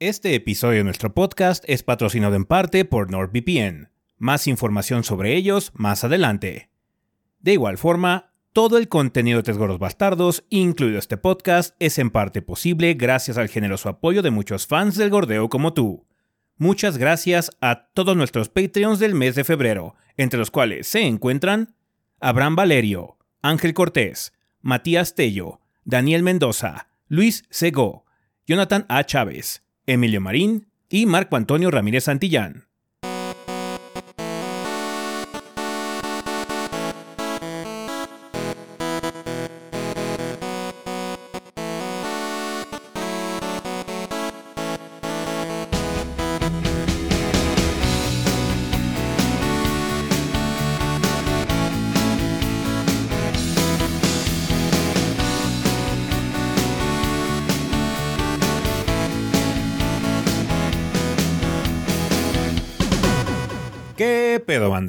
Este episodio de nuestro podcast es patrocinado en parte por NordVPN. Más información sobre ellos más adelante. De igual forma, todo el contenido de Tres Gordos Bastardos, incluido este podcast, es en parte posible gracias al generoso apoyo de muchos fans del gordeo como tú. Muchas gracias a todos nuestros Patreons del mes de febrero, entre los cuales se encuentran Abraham Valerio, Ángel Cortés, Matías Tello, Daniel Mendoza, Luis Segó, Jonathan A. Chávez, Emilio Marín y Marco Antonio Ramírez Santillán.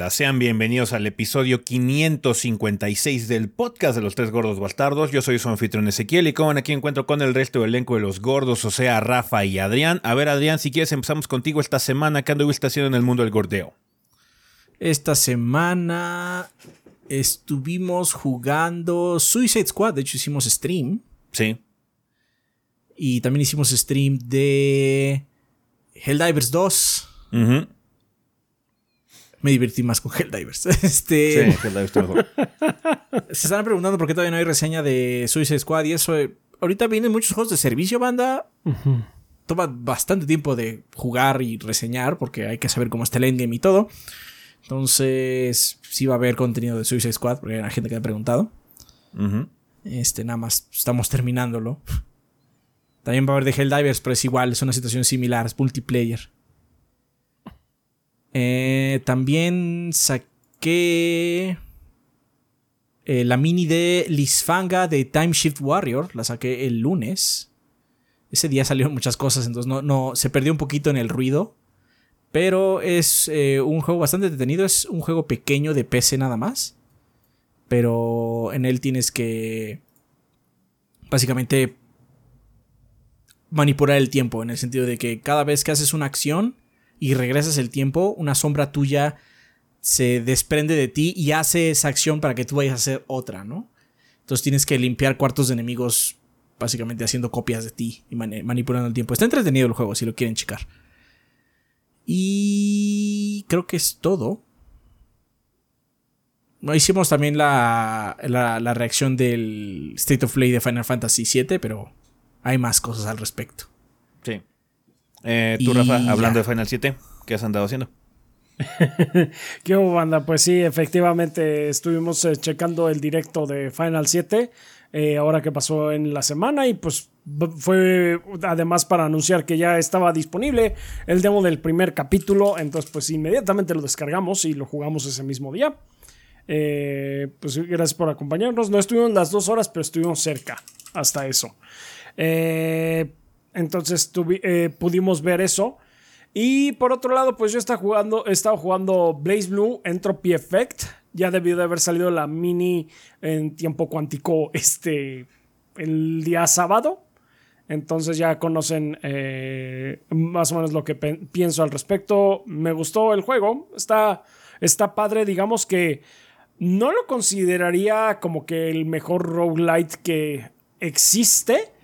Banda? Sean bienvenidos al episodio 556 del podcast de los tres gordos bastardos. Yo soy su anfitrión Ezequiel y como aquí encuentro con el resto del elenco de los gordos, o sea, Rafa y Adrián. A ver, Adrián, si quieres empezamos contigo esta semana. ¿Qué anduviste haciendo en el mundo del gordeo? Esta semana estuvimos jugando Suicide Squad. De hecho, hicimos stream. Sí. Y también hicimos stream de Helldivers 2. Ujú. Me divertí más con Helldivers. Este, Sí, Helldivers está mejor. Se están preguntando por qué todavía no hay reseña de Suicide Squad y eso. eh, Ahorita vienen muchos juegos de servicio, banda. Toma bastante tiempo de jugar y reseñar porque hay que saber cómo está el endgame y todo. Entonces, sí va a haber contenido de Suicide Squad porque hay gente que ha preguntado. Este, nada más estamos terminándolo. También va a haber de Helldivers, pero es igual, es una situación similar, es multiplayer. Eh, también saqué eh, la mini de Lisfanga de Time Shift Warrior, la saqué el lunes. Ese día salieron muchas cosas, entonces no, no se perdió un poquito en el ruido. Pero es eh, un juego bastante detenido, es un juego pequeño de PC nada más. Pero en él tienes que básicamente manipular el tiempo, en el sentido de que cada vez que haces una acción y regresas el tiempo, una sombra tuya se desprende de ti y hace esa acción para que tú vayas a hacer otra, ¿no? Entonces tienes que limpiar cuartos de enemigos básicamente haciendo copias de ti y mani- manipulando el tiempo. Está entretenido el juego si lo quieren checar. Y creo que es todo. Hicimos también la, la, la reacción del State of Play de Final Fantasy VII, pero hay más cosas al respecto. Sí. Eh, tú, Y Rafa, ya. hablando de Final 7, ¿qué has andado haciendo? ¿Qué hubo, banda? Pues sí, efectivamente estuvimos eh, checando el directo de Final 7, eh, ahora que pasó en la semana, y pues fue además para anunciar que ya estaba disponible el demo del primer capítulo, entonces pues inmediatamente lo descargamos y lo jugamos ese mismo día. Eh, pues gracias por acompañarnos. No estuvimos las dos horas, pero estuvimos cerca hasta eso. Eh, entonces eh, pudimos ver eso. Y por otro lado, pues yo estaba jugando, he estado jugando Blaze Blue Entropy Effect. Ya debió de haber salido la mini en tiempo cuántico este el día sábado. Entonces ya conocen eh, más o menos lo que pienso al respecto. Me gustó el juego. Está, está padre, digamos que no lo consideraría como que el mejor roguelite que existe.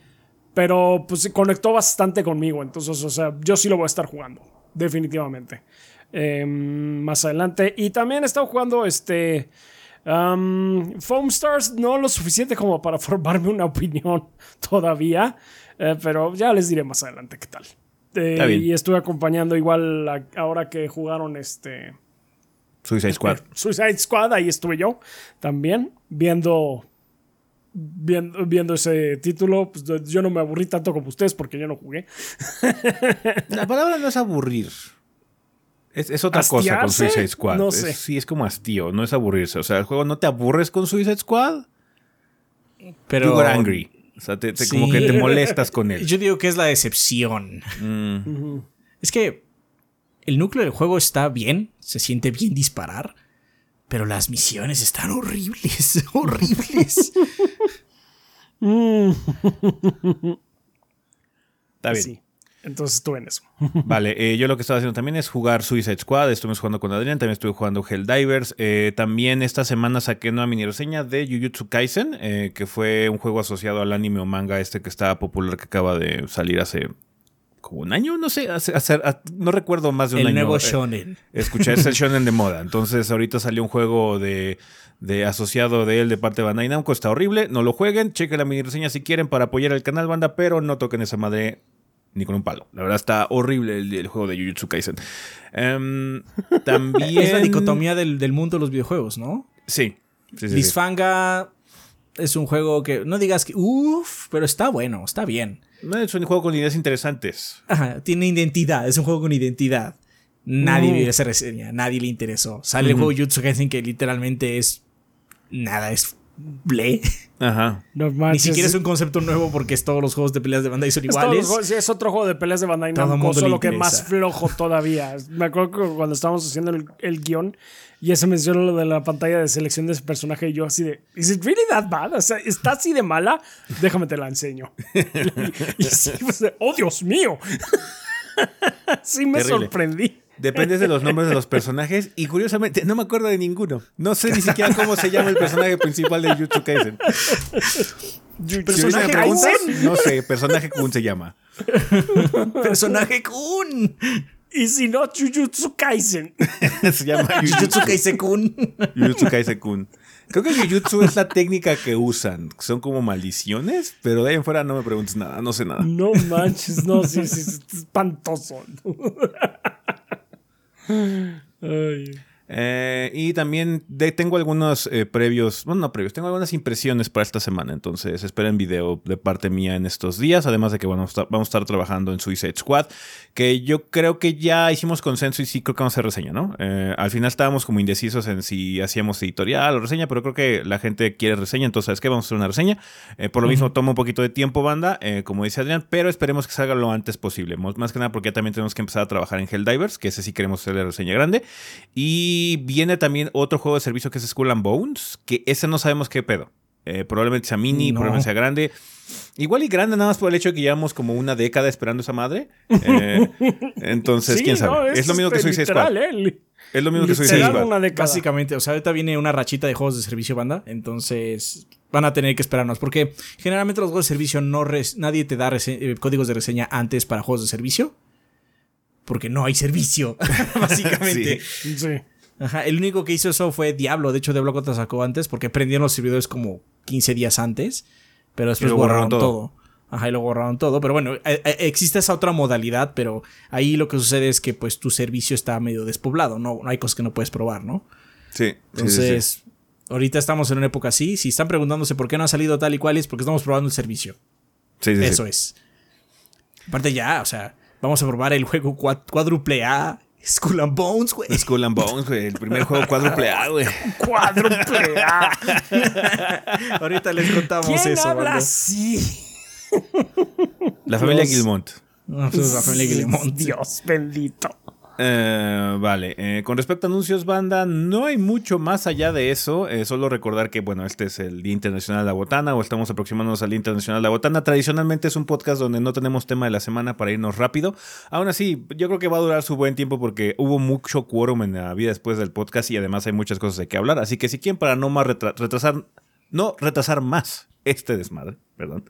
Pero pues conectó bastante conmigo. Entonces, o sea, yo sí lo voy a estar jugando. Definitivamente. Eh, más adelante. Y también he estado jugando este. um, Foam Stars, no lo suficiente como para formarme una opinión todavía. eh, pero ya les diré más adelante qué tal. Eh, y estuve acompañando igual a- ahora que jugaron este. Suicide Squad. Suicide Squad, ahí estuve yo también, viendo, viendo, viendo ese título. Pues, yo no me aburrí tanto como ustedes porque yo no jugué. La palabra no es aburrir. Es, es otra cosa con. Suicide Squad. No Es- sí, es como hastío, no es aburrirse. O sea, el juego no te aburres con Suicide Squad. Pero you got angry. O sea, te, te- como que te molestas con él. Yo digo que es la decepción. Mm, Es que el núcleo del juego está bien, se siente bien disparar, pero las misiones están horribles, horribles. Está bien. sí. Entonces estuve en eso. Vale, eh, yo lo que estaba haciendo también es jugar Suicide Squad. Estuvimos jugando con Adrián, también estuve jugando Helldivers. Eh, también esta semana saqué una mini reseña de Jujutsu Kaisen, eh, que fue un juego asociado al anime o manga este que está popular, que acaba de salir hace como un año, no sé, hace, no recuerdo más de un El año. nuevo Eh, shonen. Escuché, es el shonen de moda. Entonces, ahorita salió un juego de, de asociado de él de parte de Bandai Namco. Está horrible. No lo jueguen. Chequen la mini reseña si quieren para apoyar el canal, banda. Pero no toquen esa madre ni con un palo. La verdad está horrible el, el juego de Jujutsu Kaisen. Em, también. Es la dicotomía del, del mundo de los videojuegos, ¿no? Sí. sí, sí, sí. Es un juego que no digas que uff, pero está bueno, está bien. No, Es un juego con ideas interesantes. Ajá, tiene identidad, es un juego con identidad. Nadie Mm. vio esa reseña, nadie le interesó. Sale el juego Jutsu Kaisen que literalmente es nada, es ble. Ajá. No Ni siquiera es un concepto nuevo porque es todos los juegos de peleas de Bandai son Es iguales. juegos- sí, es otro juego de peleas de Bandai Todo Namco, solo que más flojo todavía. Me acuerdo que cuando estábamos haciendo el, el guion y se mencionó lo de la pantalla de selección de ese personaje y yo así de, ¿Is it really that bad? O sea, ¿está así de mala? Déjame te la enseño. y, y sí, pues, de, ¡oh, Dios mío! sí me Terrible. sorprendí. Dependes de los nombres de los personajes y curiosamente no me acuerdo de ninguno. No sé ni siquiera cómo se llama el personaje principal de Jujutsu Kaisen. Si ¿Personaje me preguntas, Kaisen? no sé, personaje Kun se llama. Personaje Kun. Y si no, Jujutsu Kaisen. se llama Jujutsu, Kaisen Kun. Jujutsu Kaisen Kun. Creo que Jujutsu es la técnica que usan. Son como maldiciones, pero de ahí en fuera no me preguntes nada, no sé nada. No manches, no, sí, sí, es espantoso. Ay. Eh, y también de- tengo algunos eh, previos, bueno, no previos, tengo algunas impresiones para esta semana, entonces esperen video de parte mía en estos días, además de que bueno, vamos a estar, vamos a estar trabajando en Suicide Squad, que yo creo que ya hicimos consenso y sí creo que vamos a hacer reseña, ¿no? Eh, al final estábamos como indecisos en si hacíamos editorial o reseña, pero creo que la gente quiere reseña, entonces ¿sabes qué? Vamos a hacer una reseña. Eh, por lo mismo toma un poquito de tiempo, banda, como dice Adrián, pero esperemos que salga lo antes posible, más que nada porque ya también tenemos que empezar a trabajar en Helldivers, que ese sí queremos hacer la reseña grande. Y viene también otro juego de servicio que es Skull and Bones, que ese no sabemos qué pedo. Eh, probablemente sea mini, No. probablemente sea grande. Igual y grande nada más por el hecho de que llevamos como una década esperando esa madre. Eh, entonces, Sí, quién sabe. no, es, lo mismo que este, Suicide literal, Squad. ¿eh? Es lo mismo que literal Squad. una década. Básicamente, o sea, ahorita viene una rachita de juegos de servicio banda, entonces van a tener que esperarnos, porque generalmente los juegos de servicio no res- nadie te da eh, códigos de reseña antes para juegos de servicio, porque no hay servicio, básicamente. Sí. Ajá, el único que hizo eso fue Diablo, de hecho Diablo 4 sacó antes, porque prendieron los servidores como 15 días antes, pero después borraron, borraron todo. todo. Ajá, y lo borraron todo, pero bueno, eh, eh, existe esa otra modalidad, pero ahí lo que sucede es que pues tu servicio está medio despoblado, no, no hay cosas que no puedes probar, ¿no? Sí, sí, sí, sí. Entonces, ahorita estamos en una época así. Si están preguntándose por qué no ha salido tal y cual, es porque estamos probando el servicio. Sí, sí. Eso es. Aparte, ya, o sea, vamos a probar el juego cuádruple A, Skull and Bones, güey. Skull and Bones, güey. El primer juego cuádruple A, güey. Cuádruple A. ahorita les contamos ¿Quién eso. habla así? La familia. Ah, pues, la familia Guillemont. Dios bendito. Eh, vale, eh, con respecto a anuncios, banda, no hay mucho más allá de eso. eh, solo recordar que, bueno, este es el Día Internacional de la Botana o estamos aproximándonos al Día Internacional de la Botana. Tradicionalmente es un podcast donde no tenemos tema de la semana para irnos rápido. Aún así, yo creo que va a durar su buen tiempo porque hubo mucho quórum en la vida después del podcast y además hay muchas cosas de que hablar. Así que si quieren, para no más retra- retrasar, no retrasar más este desmadre, perdón,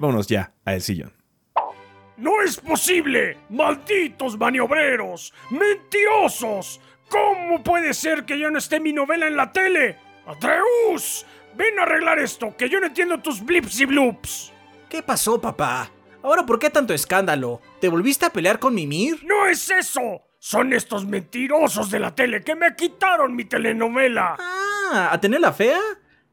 vámonos ya a el sillón. ¡No es posible! ¡Malditos maniobreros! ¡Mentirosos! ¿Cómo puede ser que ya no esté mi novela en la tele? ¡Atreus! Ven a arreglar esto, que yo no entiendo tus blips y bloops. ¿Qué pasó, papá? ¿Ahora por qué tanto escándalo? ¿Te volviste a pelear con Mimir? ¡No es eso! Son estos mentirosos de la tele que me quitaron mi telenovela. Ah, ¿a tener la fea?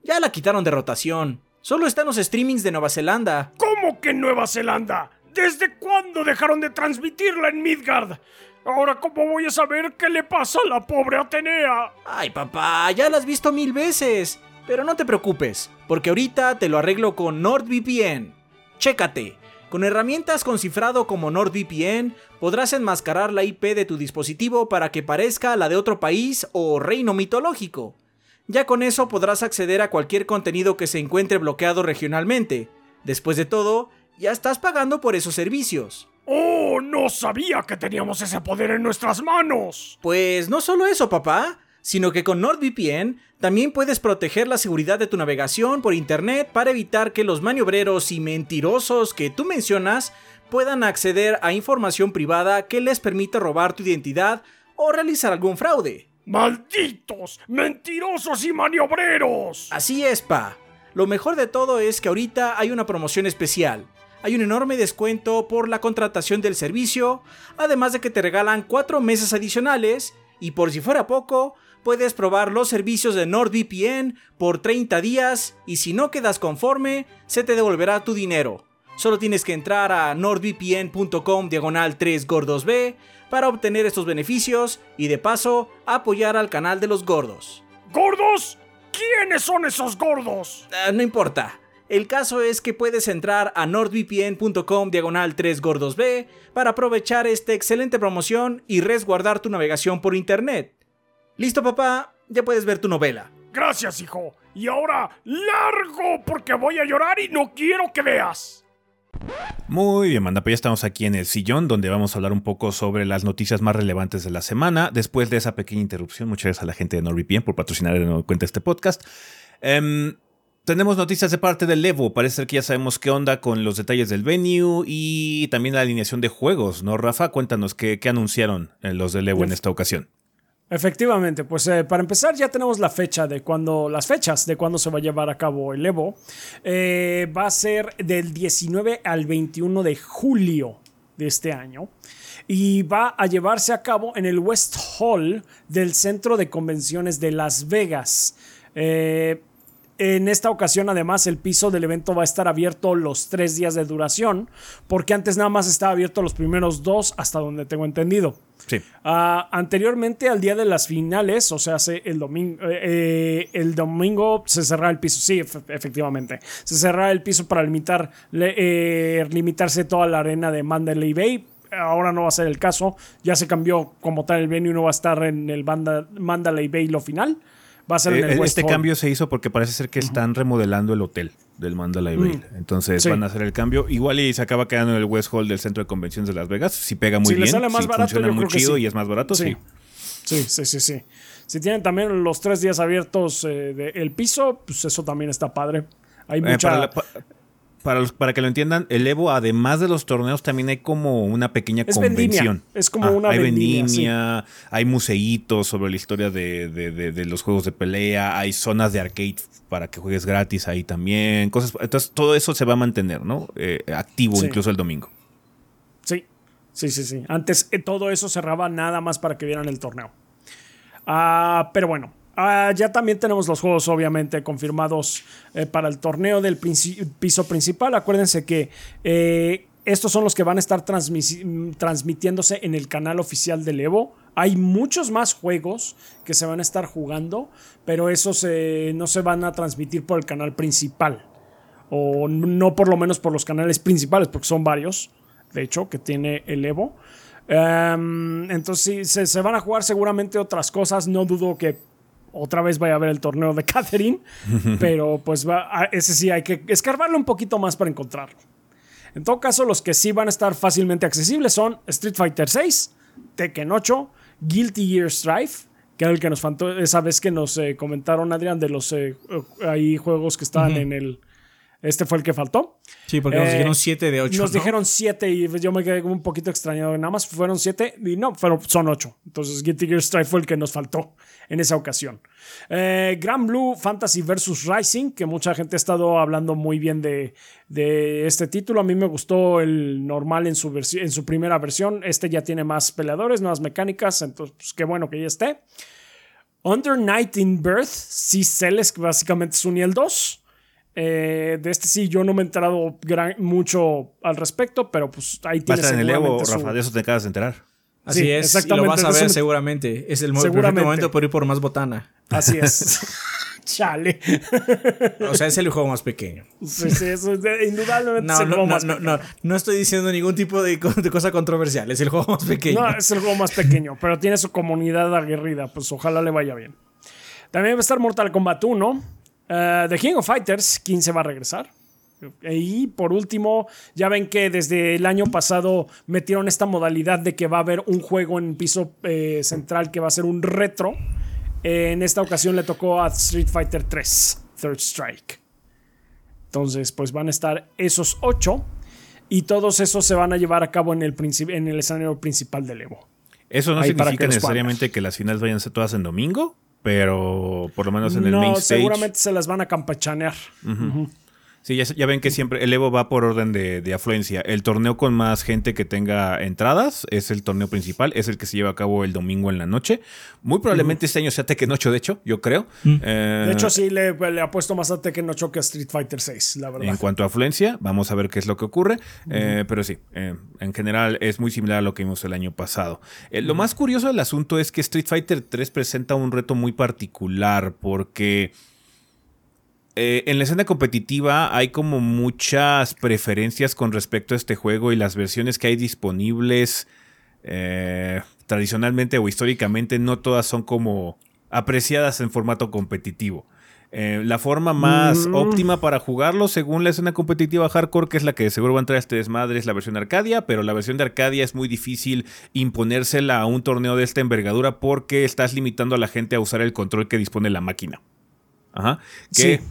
Ya la quitaron de rotación. Solo están los streamings de Nueva Zelanda. ¿Cómo que en Nueva Zelanda? ¿Desde cuándo dejaron de transmitirla en Midgard? Ahora, ¿cómo voy a saber qué le pasa a la pobre Atenea? Ay, papá, ya la has visto mil veces. Pero no te preocupes, porque ahorita te lo arreglo con NordVPN. Chécate. Con herramientas con cifrado como NordVPN, podrás enmascarar la IP de tu dispositivo para que parezca la de otro país o reino mitológico. Ya con eso podrás acceder a cualquier contenido que se encuentre bloqueado regionalmente. Después de todo, ya estás pagando por esos servicios. ¡Oh, no sabía que teníamos ese poder en nuestras manos! Pues no solo eso, papá, sino que con NordVPN también puedes proteger la seguridad de tu navegación por Internet para evitar que los maniobreros y mentirosos que tú mencionas puedan acceder a información privada que les permita robar tu identidad o realizar algún fraude. ¡Malditos! ¡Mentirosos y maniobreros! Así es, pa. Lo mejor de todo es que ahorita hay una promoción especial. Hay un enorme descuento por la contratación del servicio, además de que te regalan 4 meses adicionales y por si fuera poco, puedes probar los servicios de NordVPN por 30 días y si no quedas conforme, se te devolverá tu dinero. Solo tienes que entrar a nordvpn.com diagonal 3 gordos B para obtener estos beneficios y de paso apoyar al canal de los gordos. ¿Gordos? ¿Quiénes son esos gordos? Ah, no importa. El caso es que puedes entrar a nordvpn.com diagonal 3 gordos B para aprovechar esta excelente promoción y resguardar tu navegación por internet. Listo papá, ya puedes ver tu novela. Gracias, hijo. Y ahora, largo, porque voy a llorar y no quiero que veas. Muy bien, manda, pues ya estamos aquí en el sillón donde vamos a hablar un poco sobre las noticias más relevantes de la semana. Después de esa pequeña interrupción, muchas gracias a la gente de NordVPN por patrocinar de nuevo cuenta este podcast. Em, tenemos noticias de parte del Evo. Parece que ya sabemos qué onda con los detalles del venue y también la alineación de juegos, ¿no, Rafa? Cuéntanos qué, anunciaron eh, los del Evo en esta ocasión. Efectivamente, pues eh, para empezar ya tenemos la fecha de cuando, las fechas de cuándo se va a llevar a cabo el Evo. Eh, va a ser del 19 al 21 de julio de este año y va a llevarse a cabo en el West Hall del Centro de Convenciones de Las Vegas. Eh, en esta ocasión, además, el piso del evento va a estar abierto los tres días de duración, porque antes nada más estaba abierto los primeros dos, hasta donde tengo entendido. Sí. Ah, anteriormente, al día de las finales, o sea, el domingo, eh, eh, el domingo se cerraba el piso. Sí, efectivamente. Se cerraba el piso para limitar, eh, limitarse toda la arena de Mandalay Bay. Ahora no va a ser el caso. Ya se cambió como tal el venue, no va a estar en el Mandalay Bay lo final. Va a ser en el eh, Este cambio se hizo porque parece ser que están remodelando el hotel del Mandalay Bay. Mm. Entonces van a hacer el cambio. Igual y se acaba quedando en el West Hall del Centro de Convenciones de Las Vegas. Si pega muy bien, sale más barato, funciona muy chido y es más barato, sí. sí. Sí, sí, sí, Si tienen también los tres días abiertos eh, del piso, pues eso también está padre. Hay eh, mucha para, para que lo entiendan, el Evo, además de los torneos, también hay como una pequeña convención. Es como ah, una Hay vendimia, hay museitos sobre la historia de, los juegos de pelea, hay zonas de arcade para que juegues gratis ahí también. Cosas, entonces, todo eso se va a mantener, ¿no? Eh, activo incluso el domingo. Sí, sí, sí, sí. Antes eh, todo eso cerraba nada más para que vieran el torneo. Ah, pero bueno, Ah, ya también tenemos los juegos, obviamente, confirmados eh, para el torneo del piso principal. Acuérdense que eh, estos son los que van a estar transmitiéndose en el canal oficial del Evo. Hay muchos más juegos que se van a estar jugando, pero esos no se van a transmitir por el canal principal. O no por lo menos por los canales principales, porque son varios, de hecho, que tiene el Evo. Em, entonces se, se, van a jugar seguramente otras cosas. No dudo que otra vez vaya a ver el torneo de Catherine, pero pues va, ese sí hay que escarbarlo un poquito más para encontrarlo. En todo caso, los que sí van a estar fácilmente accesibles son Street Fighter 6, Tekken 8, Guilty Gear Strife, que era el que nos faltó esa vez que nos eh, comentaron, Adrián, de los eh, juegos que estaban en el este fue el que faltó. Sí, porque nos dijeron 7 de 8. Nos dijeron 7 y yo me quedé un poquito extrañado. Nada más fueron 7 y no, fueron, son 8. Entonces Guilty Gear Strive fue el que nos faltó en esa ocasión. Eh, Grand Blue Fantasy vs. Rising, que mucha gente ha estado hablando muy bien de, de este título. A mí me gustó el normal en su, en su primera versión. Este ya tiene más peleadores, nuevas mecánicas. Entonces, pues, qué bueno que ya esté. Under Night in Birth, sí, Celes, que básicamente es un y el 2. Eh, de este sí, yo no me he enterado mucho al respecto, pero pues ahí tienes. Va a estar en el Evo, Rafa, de eso te acabas de enterar. Así es, exactamente, y lo vas a ver seguramente. Es el momento por ir por más botana. Así es. Chale. o sea, es el juego más pequeño. Sí, sí, eso es indudablemente no, el juego no, más no, No, no estoy diciendo ningún tipo de, de, cosa controversial. Es el juego más pequeño. No, es el juego más pequeño, pero tiene su comunidad aguerrida. Pues ojalá le vaya bien. También va a estar Mortal Kombat 1. Uh, The King of Fighters 15 va a regresar. Y por último, ya ven que desde el año pasado metieron esta modalidad de que va a haber un juego en piso eh, central que va a ser un retro. en esta ocasión le tocó a Street Fighter 3, Third Strike. Entonces, pues van a estar esos ocho y todos esos se van a llevar a cabo en el, en el escenario principal del Evo. Eso no significa necesariamente que las finales vayan a ser todas en domingo, pero por lo menos en el main stage. Seguramente se las van a campachanear. Sí, ya, ven que siempre el Evo va por orden de, afluencia. El torneo con más gente que tenga entradas es el torneo principal, es el que se lleva a cabo el domingo en la noche. Muy probablemente este año sea Tekken 8, de hecho, yo creo. Eh, de hecho, sí, le, le, apuesto más a Tekken 8 que a Street Fighter 6, la verdad. En cuanto a afluencia, vamos a ver qué es lo que ocurre. Eh, pero sí, eh, en general es muy similar a lo que vimos el año pasado. lo más curioso del asunto es que Street Fighter 3 presenta un reto muy particular porque... Eh, en la escena competitiva hay como muchas preferencias con respecto a este juego y las versiones que hay disponibles eh, tradicionalmente o históricamente no todas son como apreciadas en formato competitivo. Eh, la forma más mm. óptima para jugarlo, según la escena competitiva hardcore, que es la que seguro va a entrar a este desmadre, es la versión Arcadia, pero la versión de Arcadia es muy difícil imponérsela a un torneo de esta envergadura porque estás limitando a la gente a usar el control que dispone la máquina. Ajá. Que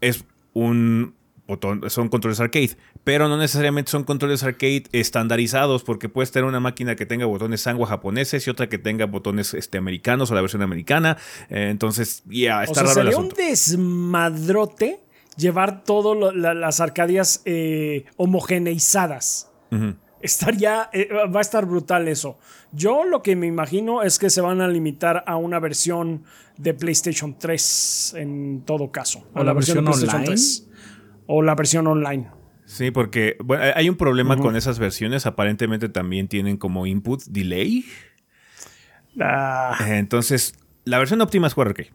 es un botón, son controles arcade, pero no necesariamente son controles arcade estandarizados, porque puedes tener una máquina que tenga botones sangua japoneses y otra que tenga botones este, americanos o la versión americana. Eh, entonces, ya, está o sea, sería un desmadrote llevar todas las arcadias eh, homogeneizadas. Estaría, eh, va a estar brutal eso. Yo lo que me imagino es que se van a limitar a una versión de PlayStation 3 en todo caso. O, la, versión, online. o la versión online. Sí, porque hay un problema con esas versiones. Aparentemente también tienen como input delay. Ah. Entonces, la versión óptima es 4K.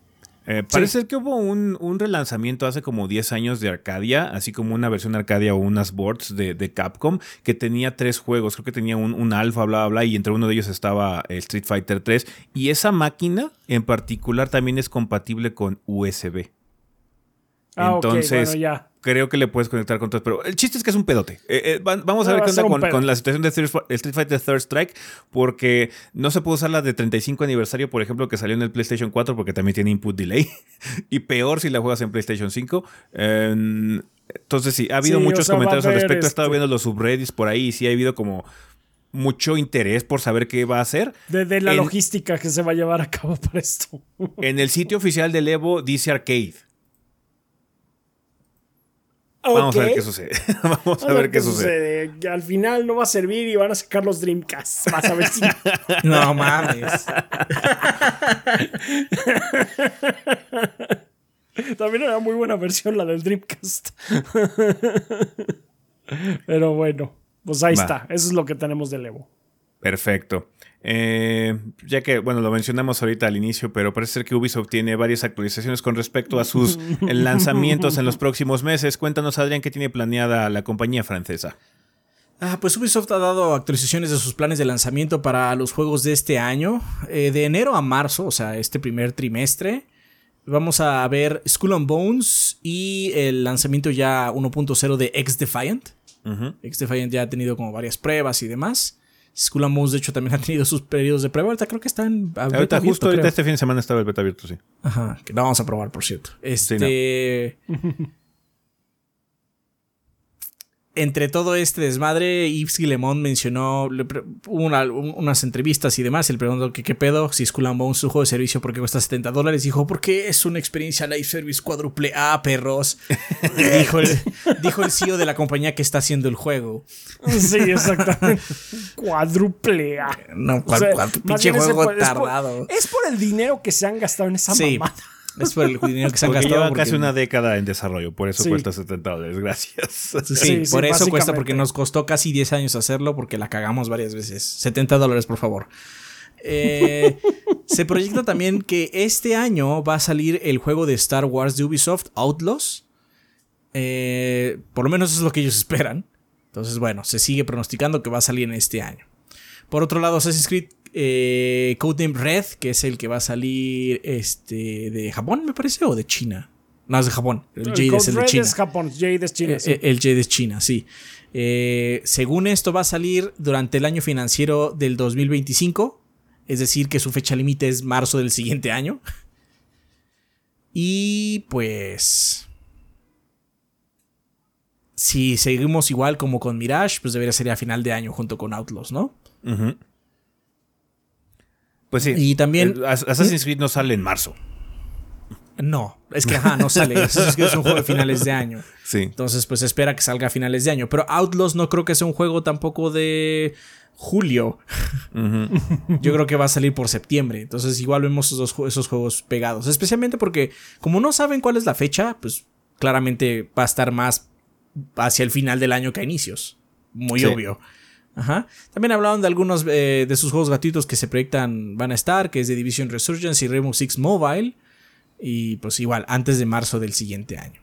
Eh, parece que hubo un, relanzamiento hace como 10 años de Arcadia, así como una versión Arcadia o unas boards de, Capcom, que tenía tres juegos. Creo que tenía un, un, alfa, bla, bla, bla, y entre uno de ellos estaba Street Fighter 3. Y esa máquina en particular también es compatible con USB. Ah, Entonces, ya creo que le puedes conectar con todo. Pero el chiste es que es un pedote. Eh, eh, vamos a ver qué onda con, la situación de Street Fighter Third Strike, porque no se puede usar la de 35 aniversario, por ejemplo, que salió en el PlayStation 4, porque también tiene input delay. y peor si la juegas en PlayStation 5. entonces, sí, ha habido muchos comentarios al respecto. He estado este viendo los subreddits por ahí y sí ha habido como mucho interés por saber qué va a hacer. De, la logística que se va a llevar a cabo para esto. en el sitio oficial del Evo dice arcade. Vamos a ver qué sucede. Vamos, a ver qué, sucede. Al final no va a servir y van a sacar los Dreamcast. Vas a ver si. no mames. También era muy buena versión la del Dreamcast. Pero bueno, pues ahí está. Eso es lo que tenemos de Evo. Perfecto. Eh, ya que, bueno, lo mencionamos ahorita al inicio, pero parece ser que Ubisoft tiene varias actualizaciones con respecto a sus lanzamientos en los próximos meses. Cuéntanos, Adrián, qué tiene planeada la compañía francesa. Ah, pues Ubisoft ha dado actualizaciones de sus planes de lanzamiento para los juegos de este año. Eh, de enero a marzo, o sea, este primer trimestre, vamos a ver Skull and Bones y el lanzamiento ya 1.0 de X Defiant. X Defiant ya ha tenido como varias pruebas y demás. Skull and Bones, de hecho, también ha tenido sus periodos de prueba. Ahorita creo que están. Ahorita, justo ahorita este fin de semana estaba el beta abierto, sí. Ajá, que lo vamos a probar, por cierto. Este. entre todo este desmadre, Yves Guillemont mencionó unas entrevistas y demás. Él preguntó que qué pedo, si Skull and Bones su juego de servicio, porque cuesta 70 dólares. Dijo, porque es una experiencia live service cuádruple A, perros. dijo, el, dijo el CEO de la compañía que está haciendo el juego. Sí, exactamente. cuádruple A. No, pinche juego tardado. Es por, el dinero que se han gastado en esa sí. mamada. Es por el dinero que se han gastado. Lleva casi una década en desarrollo, por eso cuesta 70 dólares. Gracias. Sí, por eso cuesta, porque nos costó casi 10 años hacerlo, porque la cagamos varias veces. 70 dólares, por favor. Eh, se proyecta también que este año va a salir el juego de Star Wars de Ubisoft, Outlaws. Eh, por lo menos es lo que ellos esperan. Entonces, bueno, se sigue pronosticando que va a salir en este año. Por otro lado, Assassin's Creed eh, Codename Red, que es el que va a salir este, de Japón, me parece, o de China. No, es de Japón. El, Jade es el de China. es Japón, Jade es China. Eh, sí. eh, El Jade es China, sí. Eh, según esto va a salir durante el año financiero del 2025. Es decir, que su fecha límite es marzo del siguiente año. Y pues... Si seguimos igual como con Mirage, pues debería ser a final de año junto con Outlaws, ¿no? Ujú. Pues sí. Y también- el Assassin's Creed no sale en marzo. No, es que ajá, no sale. Es, que es un juego de finales de año. Sí. Entonces, pues espera que salga a finales de año. Pero Outlaws no creo que sea un juego tampoco de julio. Yo creo que va a salir por septiembre. Entonces, igual vemos esos, esos juegos pegados. Especialmente porque, como no saben cuál es la fecha, pues claramente va a estar más hacia el final del año que a inicios. Muy Sí. obvio. Ajá. También hablaron de algunos eh, de sus juegos gratuitos que se proyectan van a estar, que es de Division Resurgence y Rainbow Six Mobile. Y pues igual, antes de marzo del siguiente año.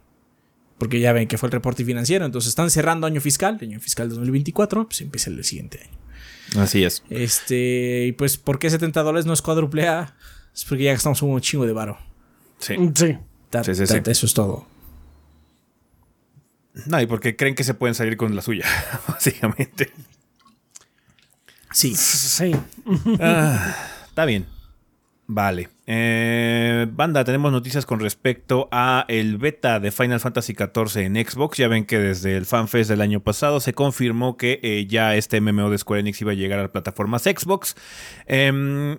Porque ya ven que fue el reporte financiero, entonces están cerrando año fiscal, año fiscal 2024, pues empieza el del siguiente año. Así es. Este, y pues, ¿por qué 70 dólares no es cuádruple A? Es porque ya gastamos un chingo de varo. Sí. Sí. Ta- Sí, sí, ta- sí. Eso es todo. No, y porque creen que se pueden salir con la suya, básicamente. Sí. Sí. Está bien. Vale. Eh, banda, tenemos noticias con respecto a el beta de Final Fantasy XIV en Xbox. Ya ven que desde el FanFest del año pasado se confirmó que eh, ya este MMO de Square Enix iba a llegar a las plataformas Xbox. Em,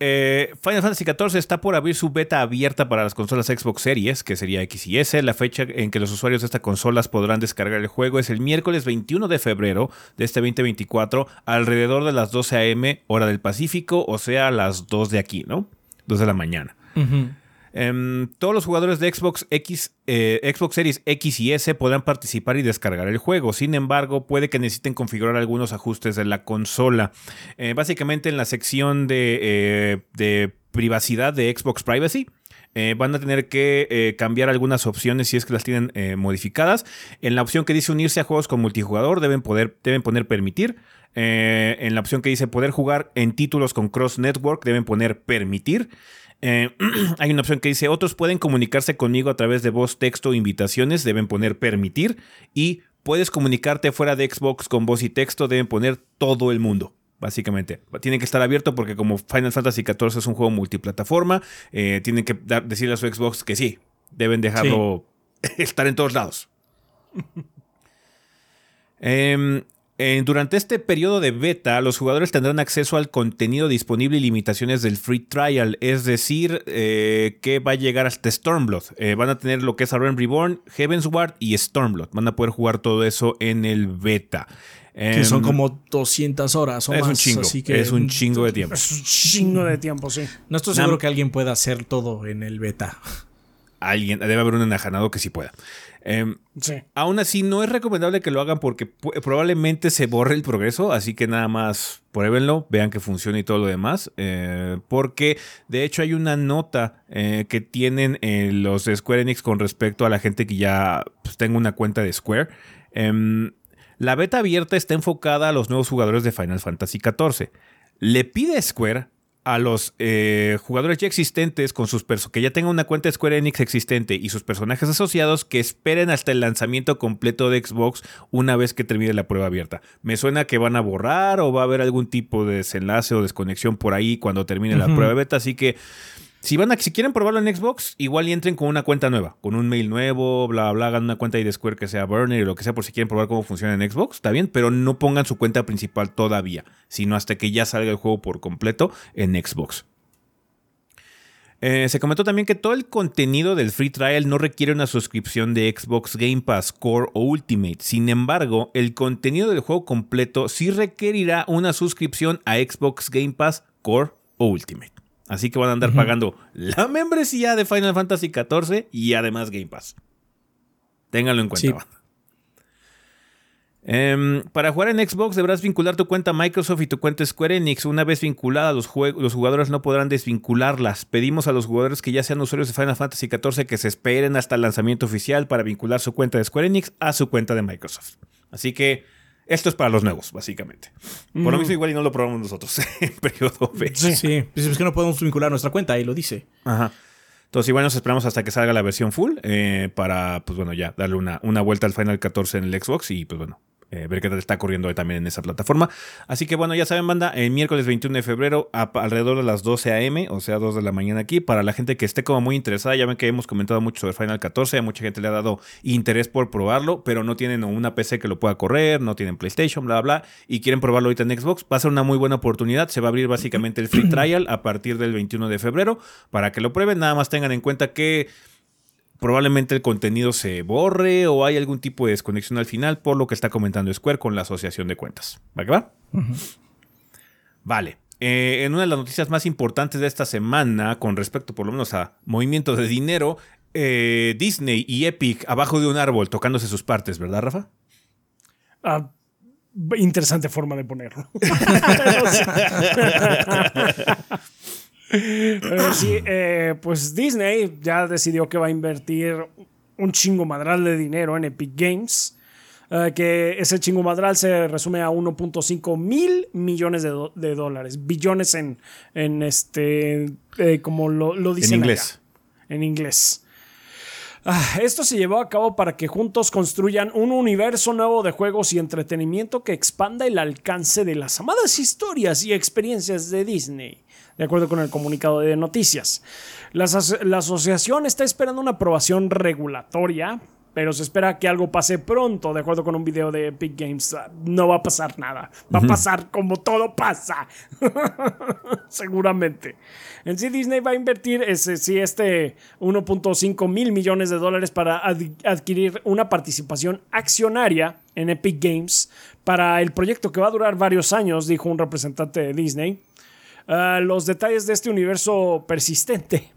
eh, Final Fantasy XIV está por abrir su beta abierta para las consolas Xbox Series, que sería X y S. La fecha en que los usuarios de estas consolas podrán descargar el juego es el miércoles 21 de febrero de este 2024, alrededor de las 12 a.m. hora del Pacífico, o sea, las 2 de aquí, ¿no? 2 de la mañana. Ujú. Em, todos los jugadores de Xbox X, eh, Xbox Series X y S podrán participar y descargar el juego. Sin embargo, puede que necesiten configurar algunos ajustes de la consola. Eh, básicamente en la sección de, eh, privacidad de Xbox Privacy. van a tener que cambiar algunas opciones si es que las tienen modificadas. En la opción que dice unirse a juegos con multijugador deben, poder, deben poner permitir. En la opción que dice poder jugar en títulos con cross network deben poner permitir. Eh, hay una opción que dice otros pueden comunicarse conmigo a través de voz, texto o invitaciones, deben poner permitir. Y puedes comunicarte fuera de Xbox con voz y texto, deben poner todo el mundo. Básicamente, tiene que estar abierto porque como Final Fantasy XIV es un juego multiplataforma, eh, tienen que dar- decirle a su Xbox que sí, deben dejarlo estar en todos lados. Em, eh, durante este periodo de beta, los jugadores tendrán acceso al contenido disponible y limitaciones del free trial, es decir, eh, que va a llegar hasta Stormblood. Eh, van a tener lo que es Realm Reborn, Heavensward y Stormblood. Van a poder jugar todo eso en el beta. Que son Em, como 200 horas o es más. un chingo, así que es un chingo de tiempo. Es un chingo de tiempo, sí. No estoy Nam- seguro que alguien pueda hacer todo en el beta. Alguien, debe haber un enajanado que sí pueda. Em, Sí. Aún así, no es recomendable que lo hagan porque probablemente se borre el progreso, así que nada más pruébenlo, vean que funciona y todo lo demás. eh, porque de hecho hay una nota eh, que tienen eh, los de Square Enix con respecto a la gente que ya pues, tenga una cuenta de Square. Em, la beta abierta está enfocada a los nuevos jugadores de Final Fantasy XIV. Le pide a Square a los eh, jugadores ya existentes con sus que ya tengan una cuenta de Square Enix existente y sus personajes asociados que esperen hasta el lanzamiento completo de Xbox una vez que termine la prueba abierta. Me suena que van a borrar o va a haber algún tipo de desenlace o desconexión por ahí cuando termine la prueba beta, así que si van a, si quieren probarlo en Xbox, igual y entren con una cuenta nueva, con un mail nuevo, bla, bla, hagan una cuenta de Square que sea Burner y lo que sea por si quieren probar cómo funciona en Xbox, está bien, pero no pongan su cuenta principal todavía, sino hasta que ya salga el juego por completo en Xbox. Eh, se comentó también que todo el contenido del free trial no requiere una suscripción de Xbox Game Pass Core o Ultimate. Sin embargo, el contenido del juego completo sí requerirá una suscripción a Xbox Game Pass Core o Ultimate. Así que van a andar pagando la membresía de Final Fantasy XIV y además Game Pass. Ténganlo en cuenta. Sí. banda. Em, para jugar en Xbox deberás vincular tu cuenta Microsoft y tu cuenta Square Enix. Una vez vinculada, los, los jugadores no podrán desvincularlas. Pedimos a los jugadores que ya sean usuarios de Final Fantasy XIV que se esperen hasta el lanzamiento oficial para vincular su cuenta de Square Enix a su cuenta de Microsoft. Así que esto es para los nuevos, básicamente. Por lo mismo, igual y no lo probamos nosotros en periodo B. Sí. Sí, pues es que no podemos vincular nuestra cuenta, ahí lo dice. Ajá. Entonces, igual nos esperamos hasta que salga la versión full eh, para, pues bueno, ya darle una, una vuelta al Final 14 en el Xbox y pues bueno, eh, ver qué tal está corriendo también en esa plataforma. Así que bueno, ya saben, banda, el miércoles 21 de febrero alrededor de las 12 a.m., o sea, 2 de la mañana aquí, para la gente que esté como muy interesada, ya ven que hemos comentado mucho sobre Final 14, a mucha gente le ha dado interés por probarlo, pero no tienen una PC que lo pueda correr, no tienen PlayStation, bla, bla, y quieren probarlo ahorita en Xbox, va a ser una muy buena oportunidad, se va a abrir básicamente el free trial a partir del 21 de febrero, para que lo prueben, nada más tengan en cuenta que probablemente el contenido se borre o hay algún tipo de desconexión al final por lo que está comentando Square con la asociación de cuentas. ¿Va que va? Vale. Eh, en una de las noticias más importantes de esta semana, con respecto por lo menos a movimientos de dinero, eh, Disney y Epic abajo de un árbol tocándose sus partes, ¿verdad, Rafa? Ah, interesante forma de ponerlo. Pero sí, eh, pues Disney ya decidió que va a invertir un chingo madral de dinero en Epic Games. Eh, que ese chingo madral se resume a 1.5 mil millones de, dólares. Billones en, en este. Eh, como lo, lo dicen. En inglés. en inglés. Ah, esto se llevó a cabo para que juntos construyan un universo nuevo de juegos y entretenimiento que expanda el alcance de las amadas historias y experiencias de Disney de acuerdo con el comunicado de noticias. La, asociación está esperando una aprobación regulatoria pero se espera que algo pase pronto, de acuerdo con un video de Epic Games. No va a pasar nada. Va a pasar como todo pasa. Seguramente. En sí, Disney va a invertir ese, sí, este 1.5 mil millones de dólares para adquirir una participación accionaria en Epic Games para el proyecto que va a durar varios años, dijo un representante de Disney. Ah, los detalles de este universo persistente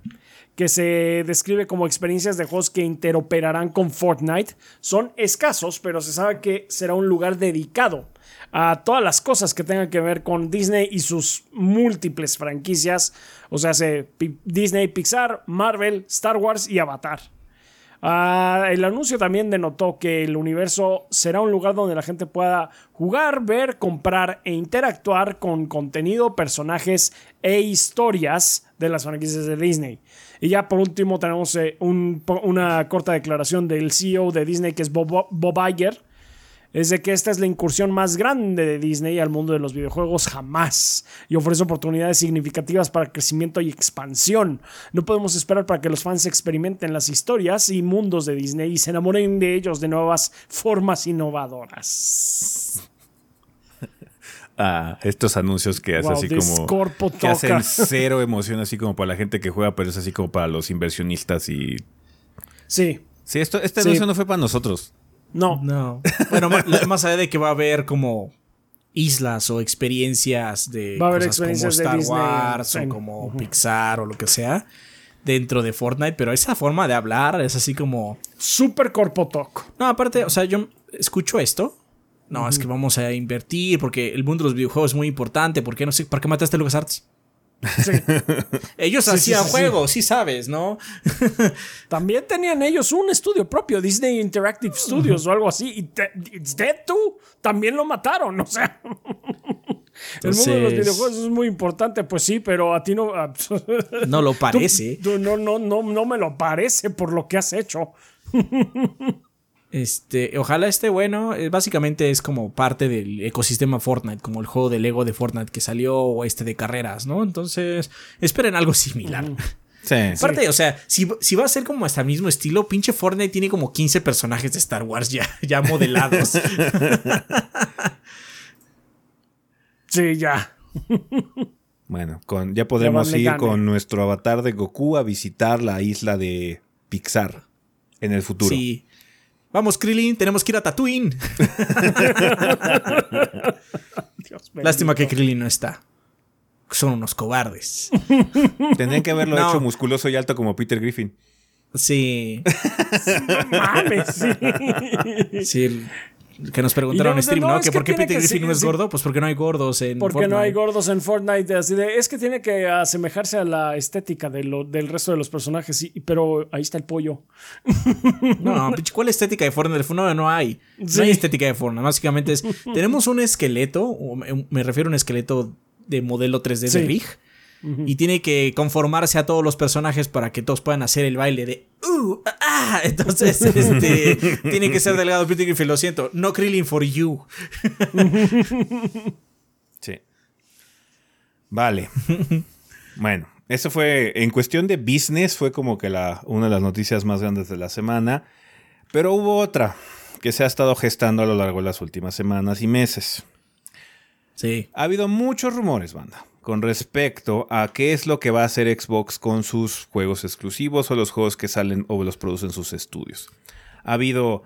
que se describe como experiencias de juegos que interoperarán con Fortnite son escasos, pero se sabe que será un lugar dedicado a todas las cosas que tengan que ver con Disney y sus múltiples franquicias, o sea, Disney, Pixar, Marvel, Star Wars y Avatar. Ah, el anuncio también denotó que el universo será un lugar donde la gente pueda jugar, ver, comprar e interactuar con contenido, personajes e historias de las franquicias de Disney. Y ya por último tenemos eh, una corta declaración del CEO de Disney que es Bob, Bob Iger es de que esta es la incursión más grande de Disney al mundo de los videojuegos jamás y ofrece oportunidades significativas para crecimiento y expansión. No podemos esperar para que los fans experimenten las historias y mundos de Disney y se enamoren de ellos de nuevas formas innovadoras. Ah, estos anuncios que hace así como que hacen cero emoción así como para la gente que juega, pero es así como para los inversionistas y sí. Sí, esto este anuncio no fue para nosotros. No. No. Bueno, más allá de que va a haber como islas o experiencias de va a haber experiencias como Star Wars o como Pixar o lo que sea dentro de Fortnite, pero esa forma de hablar es así como super corpo talk. No, aparte, o sea, yo escucho esto. No, es que vamos a invertir porque el mundo de los videojuegos es muy importante. ¿Por qué no sé? ¿Para qué mataste a LucasArts? ellos hacían juegos, sí, sabes, ¿no? También tenían ellos un estudio propio, Disney Interactive Studios o algo así. Y It's Dead Too también lo mataron, o sea. El mundo de los videojuegos es muy importante, pues sí, pero a ti no. no lo parece. no, no, no, no me lo parece por lo que has hecho. Este, ojalá esté bueno. Eh, básicamente es como parte del ecosistema Fortnite, como el juego de Lego de Fortnite que salió, o este de carreras, ¿no? Entonces, esperen algo similar. Sí. Aparte, o sea, si, va a ser como hasta el mismo estilo, pinche Fortnite tiene como 15 personajes de Star Wars ya, ya modelados. sí, ya. Bueno, con, ya podemos ir con nuestro avatar de Goku a visitar la isla de Pixar en el futuro. Sí. Vamos, Krillin, tenemos que ir a Tatooine. Lástima que Krillin no está. Son unos cobardes. Tendrían que haberlo hecho musculoso y alto como Peter Griffin. Sí. no mames, sí. Sí, que nos preguntaron en stream, ¿no? que por qué Peter Griffin no es gordo, pues porque no hay gordos en porque Fortnite. no hay gordos en Fortnite. Así de, es que tiene que asemejarse a la estética de lo, del resto de los personajes, pero ahí está el pollo. No, ¿cuál estética de Fortnite? No, no hay. No hay estética de Fortnite. Básicamente es, tenemos un esqueleto, me refiero a un esqueleto de modelo 3D de Rig, y tiene que conformarse a todos los personajes para que todos puedan hacer el baile de uh, ah, entonces este, tiene que ser delgado Peter Griffin, lo siento, no Krillin for you. sí. Vale. bueno, eso fue en cuestión de business fue como que la una de las noticias más grandes de la semana, pero hubo otra que se ha estado gestando a lo largo de las últimas semanas y meses. Sí. Ha habido muchos rumores, banda con respecto a qué es lo que va a hacer Xbox con sus juegos exclusivos o los juegos que salen o los producen sus estudios. Ha habido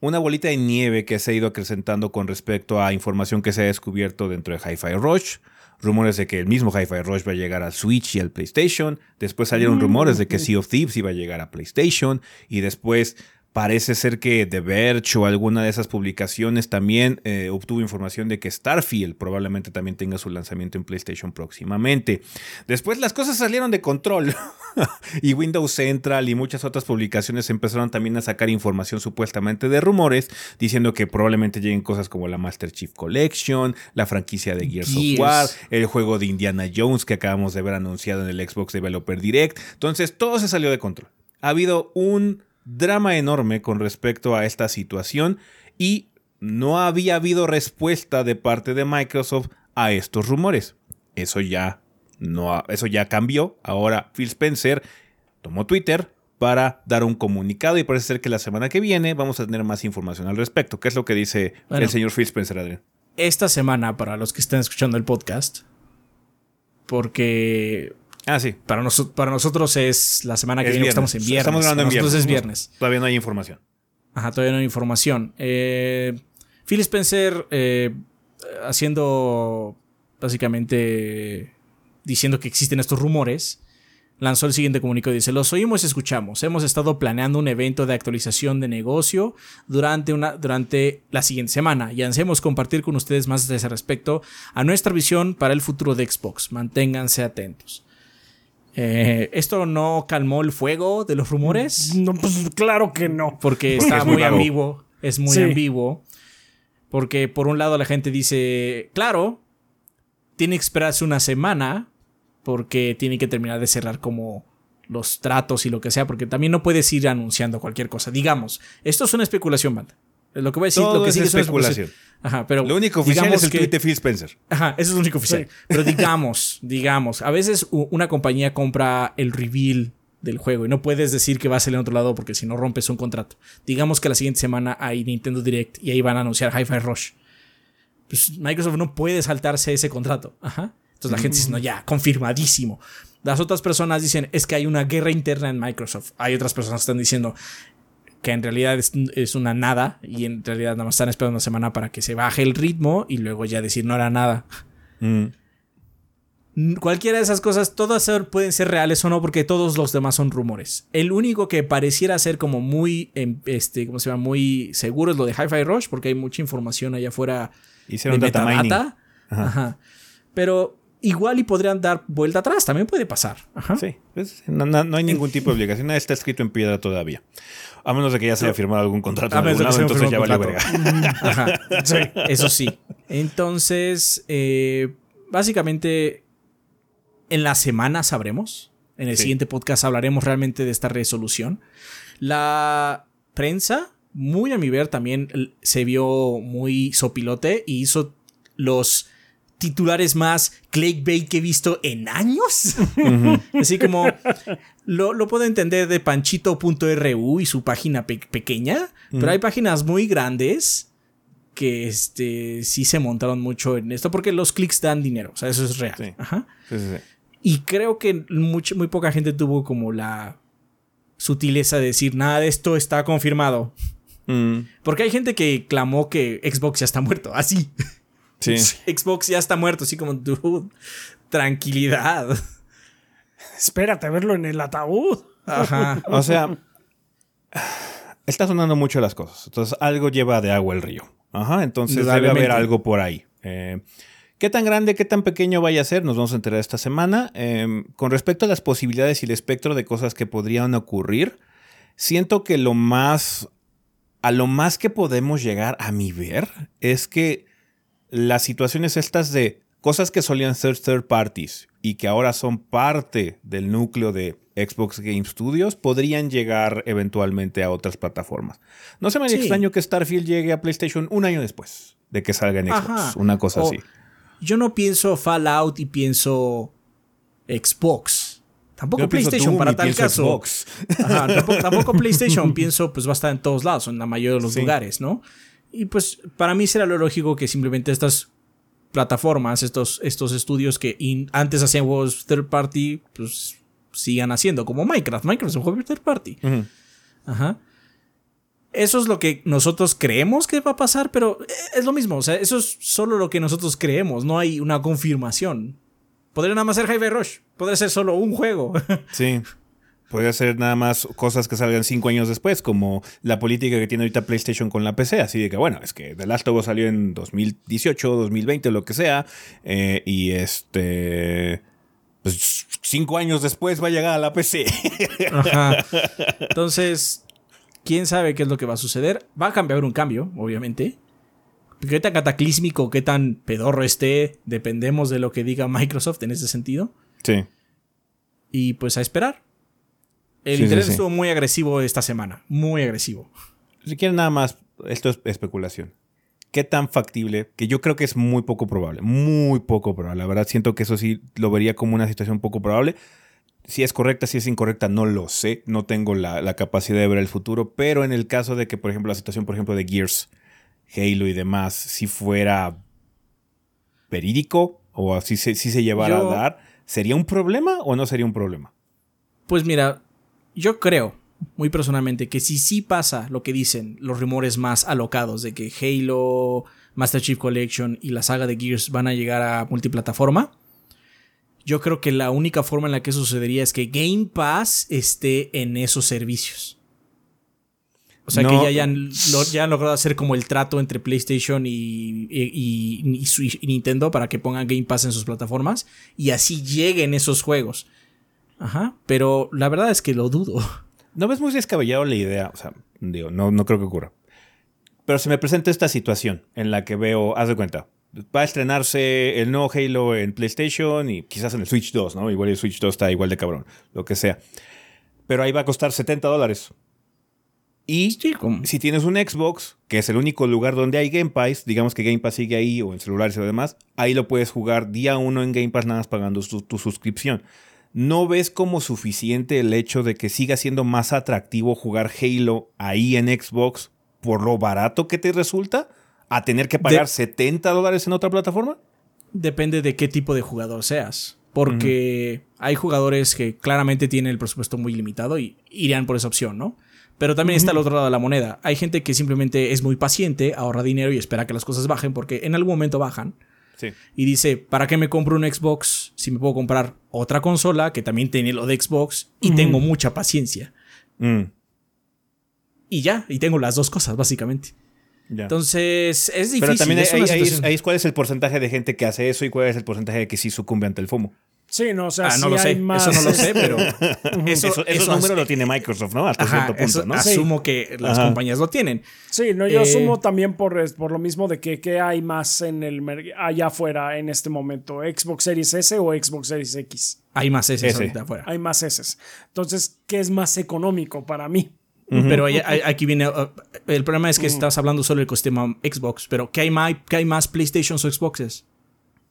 una bolita de nieve que se ha ido acrecentando con respecto a información que se ha descubierto dentro de Hi-Fi Rush. Rumores de que el mismo Hi-Fi Rush va a llegar al Switch y al PlayStation. Después salieron rumores de que Sea of Thieves iba a llegar a PlayStation. Y después Parece ser que The Verge o alguna de esas publicaciones también eh, obtuvo información de que Starfield probablemente también tenga su lanzamiento en PlayStation próximamente. Después las cosas salieron de control y Windows Central y muchas otras publicaciones empezaron también a sacar información supuestamente de rumores diciendo que probablemente lleguen cosas como la Master Chief Collection, la franquicia de Gears, of War, el juego de Indiana Jones que acabamos de ver anunciado en el Xbox Developer Direct. Entonces todo se salió de control. Ha habido un drama enorme con respecto a esta situación y no había habido respuesta de parte de Microsoft a estos rumores. Eso ya no eso ya cambió. Ahora Phil Spencer tomó Twitter para dar un comunicado y parece ser que la semana que viene vamos a tener más información al respecto. ¿Qué es lo que dice el señor Phil Spencer, Adrián? Esta semana, para los que estén escuchando el podcast, porque Ah, sí. Para, para nosotros es la semana que viene, estamos en viernes. Estamos grabando en viernes. es viernes. Todavía no hay información. Ajá, todavía no hay información. Eh, Phil Spencer eh, haciendo básicamente diciendo que existen estos rumores, lanzó el siguiente comunicado y dice, los oímos y escuchamos. Hemos estado planeando un evento de actualización de negocio durante, una, durante la siguiente semana y ansiamos compartir con ustedes más de ese respecto a nuestra visión para el futuro de Xbox. Manténganse atentos. Eh, ¿Esto no calmó el fuego de los rumores? No, pues claro que no. Porque, está muy, ambiguo. Es muy ambiguo. Porque por un lado la gente dice, claro, tiene que esperarse una semana porque tiene que terminar de cerrar como los tratos y lo que sea, porque también no puedes ir anunciando cualquier cosa. Digamos, esto es una especulación, banda. Lo que voy a decir, lo que es especulación. Ajá, pero lo único oficial es el tweet de Phil Spencer. Ajá, eso es lo único oficial. Pero digamos, digamos, a veces una compañía compra el reveal del juego y no puedes decir que va a salir en otro lado porque si no rompes un contrato. Digamos que la siguiente semana hay Nintendo Direct y ahí van a anunciar Hi-Fi Rush. Pues Microsoft no puede saltarse ese contrato. Ajá. Entonces la gente dice, no, ya, confirmadísimo. Las otras personas dicen, es que hay una guerra interna en Microsoft. Hay otras personas que están diciendo, que en realidad es, una nada y en realidad nada más están esperando una semana para que se baje el ritmo y luego ya decir no era nada. Mm. Cualquiera de esas cosas, todas pueden ser reales o no, porque todos los demás son rumores. El único que pareciera ser como muy, em, este, ¿cómo se llama? Muy seguro es lo de Hi-Fi Rush, porque hay mucha información allá afuera Hicieron de metadata. Ajá. Pero igual y podrían dar vuelta atrás, también puede pasar. Ajá. Sí, pues, no, no, hay ningún tipo de obligación, nada está escrito en piedra todavía. A menos de que ya se haya firmado algún contrato lado, entonces ya vale verga. Ajá. Sí, eso sí. Entonces, eh, básicamente, en la semana sabremos. En el siguiente podcast hablaremos realmente de esta resolución. La prensa, muy a mi ver, también se vio muy sopilote y hizo los titulares más clickbait que he visto en años. Así como lo, puedo entender de panchito.ru y su página pequeña, pero hay páginas muy grandes que este, sí se montaron mucho en esto porque los clics dan dinero, o sea, eso es real. y creo que muy poca gente tuvo como la sutileza de decir, nada de esto está confirmado. Porque hay gente que clamó que Xbox ya está muerto, así. Xbox ya está muerto, así como, dude, tranquilidad. Espérate a verlo en el ataúd. Ajá. o sea, está sonando mucho las cosas. Entonces, algo lleva de agua el río. Ajá. Entonces, debe haber algo por ahí. Eh, ¿Qué tan grande, qué tan pequeño vaya a ser? Nos vamos a enterar esta semana. Em, con respecto a las posibilidades y el espectro de cosas que podrían ocurrir, siento que lo más. A lo más que podemos llegar a mi ver es que las situaciones estas de cosas que solían ser third parties y que ahora son parte del núcleo de Xbox Game Studios podrían llegar eventualmente a otras plataformas. No se me Sí. extraño que Starfield llegue a PlayStation un año después de que salga en Xbox, Ajá. una cosa O- así. Yo no pienso Fallout y pienso Xbox. Tampoco Yo PlayStation Doom para tal caso. Xbox. Ajá, tampoco, tampoco PlayStation pienso pues va a estar en todos lados, en la mayoría de los Sí. lugares, ¿no? Y pues para mí será lo lógico que simplemente estas plataformas, estos, estos estudios que in- antes hacían juegos third party, pues sigan haciendo, como Minecraft. Minecraft es un juego third party. Ajá. Eso es lo que nosotros creemos que va a pasar, pero es lo mismo. O sea, eso es solo lo que nosotros creemos. No hay una confirmación. Podría nada más ser Hyper Rush. Podría ser solo un juego. Sí. Podría ser nada más cosas que salgan cinco años después, como la política que tiene ahorita PlayStation con la PC. Así de que, bueno, es que The Last of Us salió en 2018, 2020, lo que sea. eh, y este. Pues cinco años después va a llegar a la PC. Ajá. Entonces, quién sabe qué es lo que va a suceder. Va a cambiar un cambio, obviamente. Qué tan cataclísmico, qué tan pedorro esté, dependemos de lo que diga Microsoft en ese sentido. Sí. Y pues a esperar. El Sí, sí, internet sí. estuvo muy agresivo esta semana. Muy agresivo. Si quieren nada más, esto es especulación. ¿Qué tan factible? Que yo creo que es muy poco probable. Muy poco probable. La verdad, siento que eso sí lo vería como una situación poco probable. Si es correcta, si es incorrecta, no lo sé. No tengo la, la capacidad de ver el futuro. Pero en el caso de que, por ejemplo, la situación, por ejemplo, de Gears, Halo y demás, si fuera verídico o así se, si se llevara Yo- a dar, ¿sería un problema o no sería un problema? Pues mira, yo creo, muy personalmente, que si sí pasa lo que dicen los rumores más alocados de que Halo, Master Chief Collection y la saga de Gears van a llegar a multiplataforma, yo creo que la única forma en la que eso sucedería es que Game Pass esté en esos servicios. O sea, No. que ya han logrado hacer como el trato entre PlayStation y, y Nintendo para que pongan Game Pass en sus plataformas y así lleguen esos juegos. Ajá, pero la verdad es que lo dudo. ¿No ves muy descabellado la idea? O sea, digo, no, no creo que ocurra. Pero se me presenta esta situación en la que veo, haz de cuenta, va a estrenarse el nuevo Halo en PlayStation y quizás en el Switch 2, ¿no? Igual el Switch 2 está igual de cabrón, lo que sea. Pero ahí va a costar 70 dólares. Y Sí, si tienes un Xbox, que es el único lugar donde hay Game Pass, digamos que Game Pass sigue ahí o en celulares y lo demás, ahí lo puedes jugar día uno en Game Pass nada más pagando tu suscripción. ¿No ves como suficiente el hecho de que siga siendo más atractivo jugar Halo ahí en Xbox por lo barato que te resulta a tener que pagar De- 70 dólares en otra plataforma? Depende de qué tipo de jugador seas. Porque hay jugadores que claramente tienen el presupuesto muy limitado y irían por esa opción, ¿no? Pero también está el otro lado de la moneda. Hay gente que simplemente es muy paciente, ahorra dinero y espera que las cosas bajen porque en algún momento bajan. Sí. Y dice, ¿para qué me compro un Xbox si me puedo comprar otra consola que también tiene lo de Xbox y tengo mucha paciencia? Mm, Y ya, y tengo las dos cosas, básicamente. ya. Entonces, es difícil. Pero también es ahí, es cuál es el porcentaje de gente que hace eso y cuál es el porcentaje de que sí sucumbe ante el FOMO. Sí, no, o sea, Ah, sí no lo hay sé. más. Eso no lo sé, pero. Eso, eso, esos números lo tiene Microsoft, ¿no? Hasta Ajá, cierto punto, eso ¿no? asumo que las Ajá. compañías lo tienen. Sí, no, yo Eh, asumo también por, por lo mismo de que qué hay más en el allá afuera en este momento, Xbox Series S o Xbox Series X. Hay más S ahorita afuera. Hay más S. Entonces, ¿qué es más económico para mí? Pero aquí viene. uh, el problema es que estás hablando solo del ecosistema Xbox. Pero ¿qué hay más, qué hay más PlayStations o Xboxes?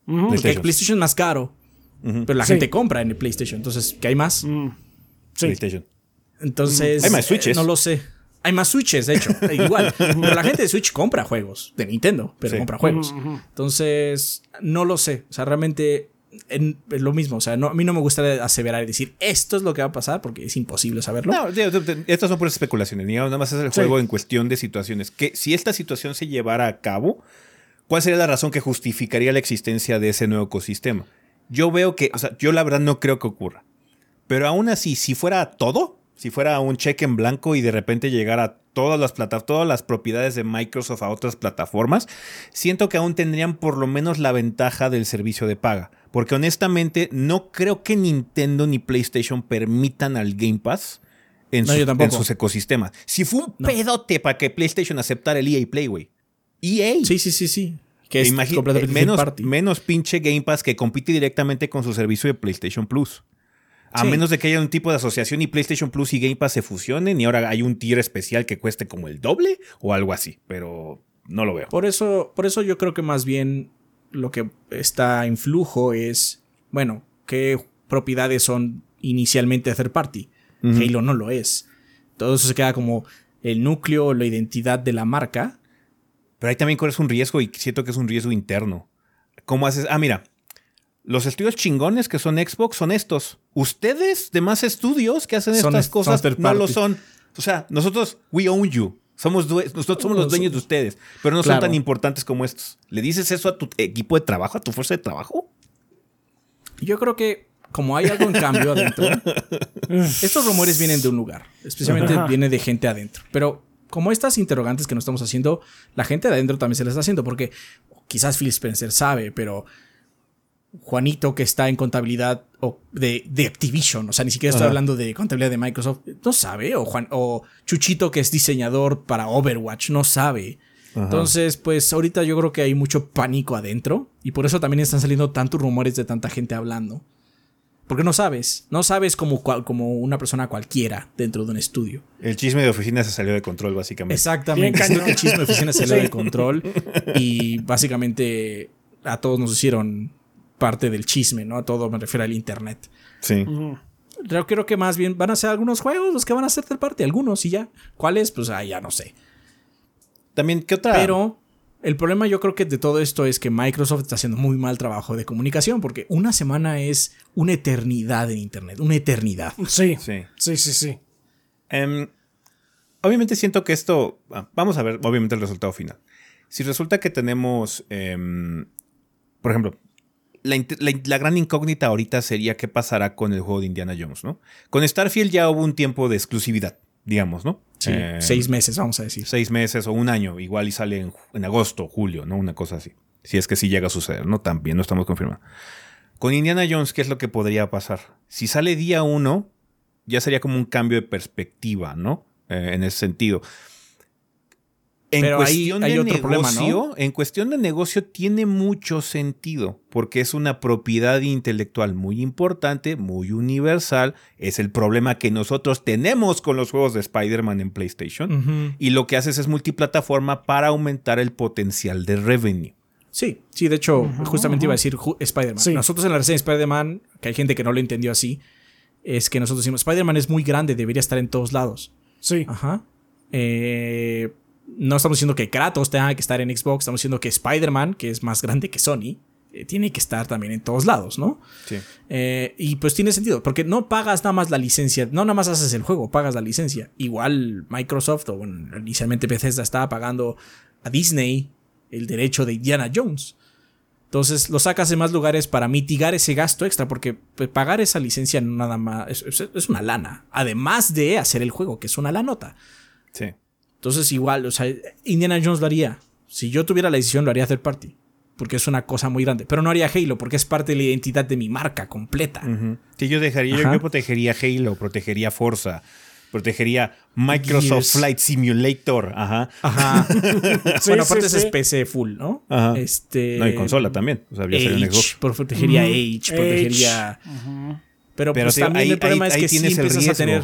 Porque PlayStation. PlayStation es más caro. Pero la Sí. gente compra en el PlayStation. Entonces, ¿qué hay más? Mm, Sí. PlayStation. Entonces. Hay más Switches. eh, no lo sé. Hay más Switches, de hecho. igual. Pero la gente de Switch compra juegos de Nintendo, pero Sí. compra juegos. Entonces, no lo sé. O sea, realmente en- es lo mismo. O sea, no, a mí no me gusta aseverar y decir esto es lo que va a pasar porque es imposible saberlo. No, estas son puras especulaciones. digamos, Nada más es el Sí. juego en cuestión de situaciones. Que si esta situación se llevara a cabo, ¿cuál sería la razón que justificaría la existencia de ese nuevo ecosistema? Yo veo que, o sea, yo la verdad no creo que ocurra. Pero aún así, si fuera todo, si fuera un cheque en blanco y de repente llegara todas las plata- todas las propiedades de Microsoft a otras plataformas, siento que aún tendrían por lo menos la ventaja del servicio de paga. Porque honestamente, no creo que Nintendo ni PlayStation permitan al Game Pass en, No, sus- yo tampoco. en sus ecosistemas. Si fue un No. pedote para que PlayStation aceptara el EA Play, güey. EA. Sí, sí, sí, sí. Que es completamente eh, menos, party. menos pinche Game Pass que compite directamente con su servicio de PlayStation Plus. A Sí. menos de que haya un tipo de asociación y PlayStation Plus y Game Pass se fusionen y ahora hay un tier especial que cueste como el doble o algo así, pero no lo veo. Por eso, por eso yo creo que más bien lo que está en flujo es, bueno, qué propiedades son inicialmente third party. Halo no lo es. Todo eso se queda como el núcleo, la identidad de la marca. Pero ahí también corres un riesgo y siento que es un riesgo interno. ¿Cómo haces? Ah, mira. Los estudios chingones que son Xbox son estos. Ustedes, demás estudios que hacen Son- estas cosas, no lo son. O sea, nosotros, we own you. Somos nosotros somos los dueños de ustedes, pero no son tan importantes como estos. ¿Le dices eso a tu equipo de trabajo, a tu fuerza de trabajo? Yo creo que como hay algo en cambio adentro, estos rumores vienen de un lugar, especialmente Ajá. viene de gente adentro. Pero como estas interrogantes que nos estamos haciendo, la gente de adentro también se las está haciendo, porque quizás Phil Spencer sabe, pero Juanito que está en contabilidad o de, de Activision, o sea, ni siquiera estoy Ajá. hablando de contabilidad de Microsoft, no sabe, o Juan o Chuchito que es diseñador para Overwatch, no sabe. Entonces, pues ahorita yo creo que hay mucho pánico adentro y por eso también están saliendo tantos rumores de tanta gente hablando. Porque no sabes, no sabes como, cual- como una persona cualquiera dentro de un estudio. El chisme de oficina se salió de control, básicamente. Exactamente. El chisme de oficina se Sí. de control y básicamente a todos nos hicieron parte del chisme, ¿no? A todo me refiero al internet. Sí. Yo creo que más bien van a ser algunos juegos los que van a ser del parte, algunos y ya. ¿Cuáles? Pues ah, ya no sé. También, ¿qué otra? Pero el problema yo creo que de todo esto es que Microsoft está haciendo muy mal trabajo de comunicación porque una semana es una eternidad en internet, una eternidad. Sí. Sí. Sí, sí, sí. Em, obviamente siento que esto. ah, Vamos a ver, obviamente, el resultado final. Si resulta que tenemos. em, por ejemplo, la, la gran incógnita ahorita sería qué pasará con el juego de Indiana Jones, ¿no? Con Starfield ya hubo un tiempo de exclusividad, digamos, ¿no? Sí, Em, seis meses, vamos a decir. seis meses o un año, igual y sale en agosto, julio, ¿no? Una cosa así. Si es que sí llega a suceder, ¿no? También no estamos confirmando. Con Indiana Jones, ¿qué es lo que podría pasar? Si sale día uno, ya sería como un cambio de perspectiva, ¿no? Eh, en ese sentido. En Pero cuestión hay de otro problema, negocio, ¿no? en cuestión de negocio tiene mucho sentido, porque es una propiedad intelectual muy importante, muy universal. Es el problema que nosotros tenemos con los juegos de Spider-Man en PlayStation. Y lo que haces es multiplataforma para aumentar el potencial de revenue. Sí, sí, de hecho, justamente iba a decir Spider-Man. Sí. Nosotros en la reseña de Spider-Man, que hay gente que no lo entendió así, es que nosotros decimos, Spider-Man es muy grande, debería estar en todos lados. Sí. Ajá. Eh, no estamos diciendo que Kratos tenga que estar en Xbox, estamos diciendo que Spider-Man, que es más grande que Sony, eh, tiene que estar también en todos lados, ¿no? Sí. Eh, y pues tiene sentido, porque no pagas nada más la licencia, no nada más haces el juego, pagas la licencia. Igual Microsoft, o bueno, inicialmente Bethesda estaba pagando a Disney el derecho de Indiana Jones. Entonces lo sacas en más lugares para mitigar ese gasto extra, porque pues, pagar esa licencia nada más es, es- es una lana, además de hacer el juego, que es una lanota. Sí. Entonces igual, o sea, Indiana Jones lo haría. Si yo tuviera la decisión, lo haría third party. Porque es una cosa muy grande. Pero no haría Halo, porque es parte de la identidad de mi marca completa. Ujú. Sí, yo dejaría, yo, protegería Halo, protegería Forza, protegería Microsoft Gears. Flight Simulator. Ajá. Ajá. Sí, bueno, aparte ese sí. es PC full, ¿no? Ajá. Este. No, y consola también. O sea, Age, protegería. Age, protegería. Pero, Pero pues también ahí- el problema ahí- es ahí que sí el empiezas a tener.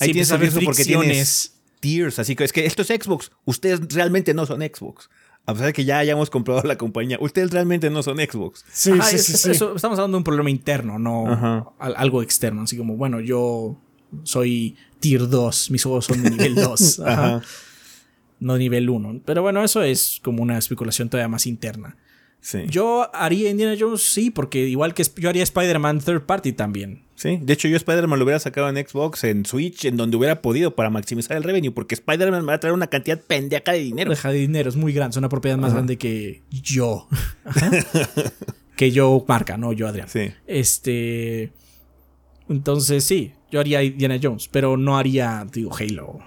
Ahí sí tienes el riesgo porque tienes tiers. Así que es que esto es Xbox. Ustedes realmente no son Xbox. A pesar de que ya hayamos comprado la compañía, ustedes realmente no son Xbox. Sí, Ajá, sí, es- sí, sí. eso- estamos hablando de un problema interno, no al- algo externo. Así como, bueno, yo soy tier 2, mis juegos son de nivel 2, ajá, Ajá. no nivel 1. Pero bueno, eso es como una especulación todavía más interna. Sí. Yo haría Indiana Jones, sí, porque igual que yo haría Spider-Man Third Party también. Sí, de hecho yo Spider-Man lo hubiera sacado en Xbox, en Switch, en donde hubiera podido para maximizar el revenue, porque Spider-Man me va a traer una cantidad pendeja de dinero. Deja de dinero, es muy grande, es una propiedad más grande que yo. Que yo marca, no yo Adrián. Sí. Este. Entonces, sí, yo haría Indiana Jones, pero no haría, digo, Halo.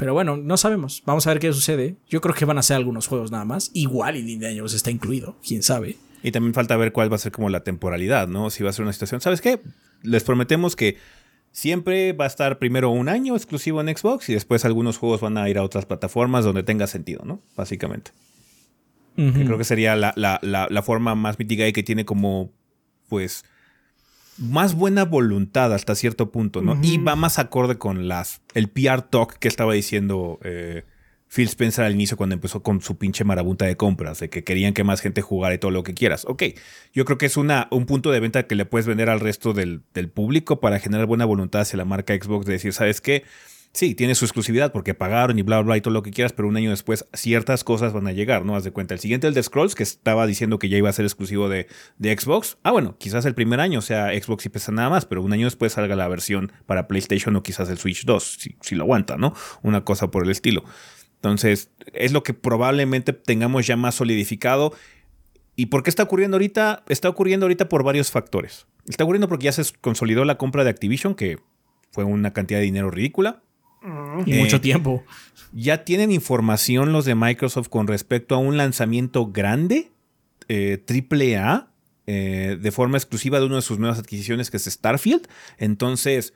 Pero bueno, no sabemos. Vamos a ver qué sucede. Yo creo que van a ser algunos juegos nada más. Igual Indiana Jones está incluido, quién sabe. Y también falta ver cuál va a ser como la temporalidad, ¿no? Si va a ser una situación. ¿Sabes qué? Les prometemos que siempre va a estar primero un año exclusivo en Xbox y después algunos juegos van a ir a otras plataformas donde tenga sentido, ¿no? Básicamente. Que creo que sería la, la, la, forma más mítica y que tiene como, pues, más buena voluntad hasta cierto punto, ¿no? Y va más acorde con las el PR talk que estaba diciendo eh, Phil Spencer al inicio cuando empezó con su pinche marabunta de compras, de que querían que más gente jugara y todo lo que quieras. Ok, yo creo que es una, un punto de venta que le puedes vender al resto del, público para generar buena voluntad hacia la marca Xbox de decir, ¿sabes qué? Sí, tiene su exclusividad porque pagaron y bla, bla, y todo lo que quieras, pero un año después ciertas cosas van a llegar, ¿no? Haz de cuenta. El siguiente, el de Scrolls, que estaba diciendo que ya iba a ser exclusivo de, de Xbox. Ah, bueno, quizás el primer año sea Xbox y pesa nada más, pero un año después salga la versión para PlayStation o quizás el Switch 2, si, si lo aguanta, ¿no? Una cosa por el estilo. Entonces, es lo que probablemente tengamos ya más solidificado. ¿Y por qué está ocurriendo ahorita? Está ocurriendo ahorita por varios factores. Está ocurriendo porque ya se consolidó la compra de Activision, que fue una cantidad de dinero ridícula. Y mucho eh, tiempo. Ya tienen información los de Microsoft con respecto a un lanzamiento grande, eh, triple A, eh, de forma exclusiva de una de sus nuevas adquisiciones, que es Starfield. Entonces,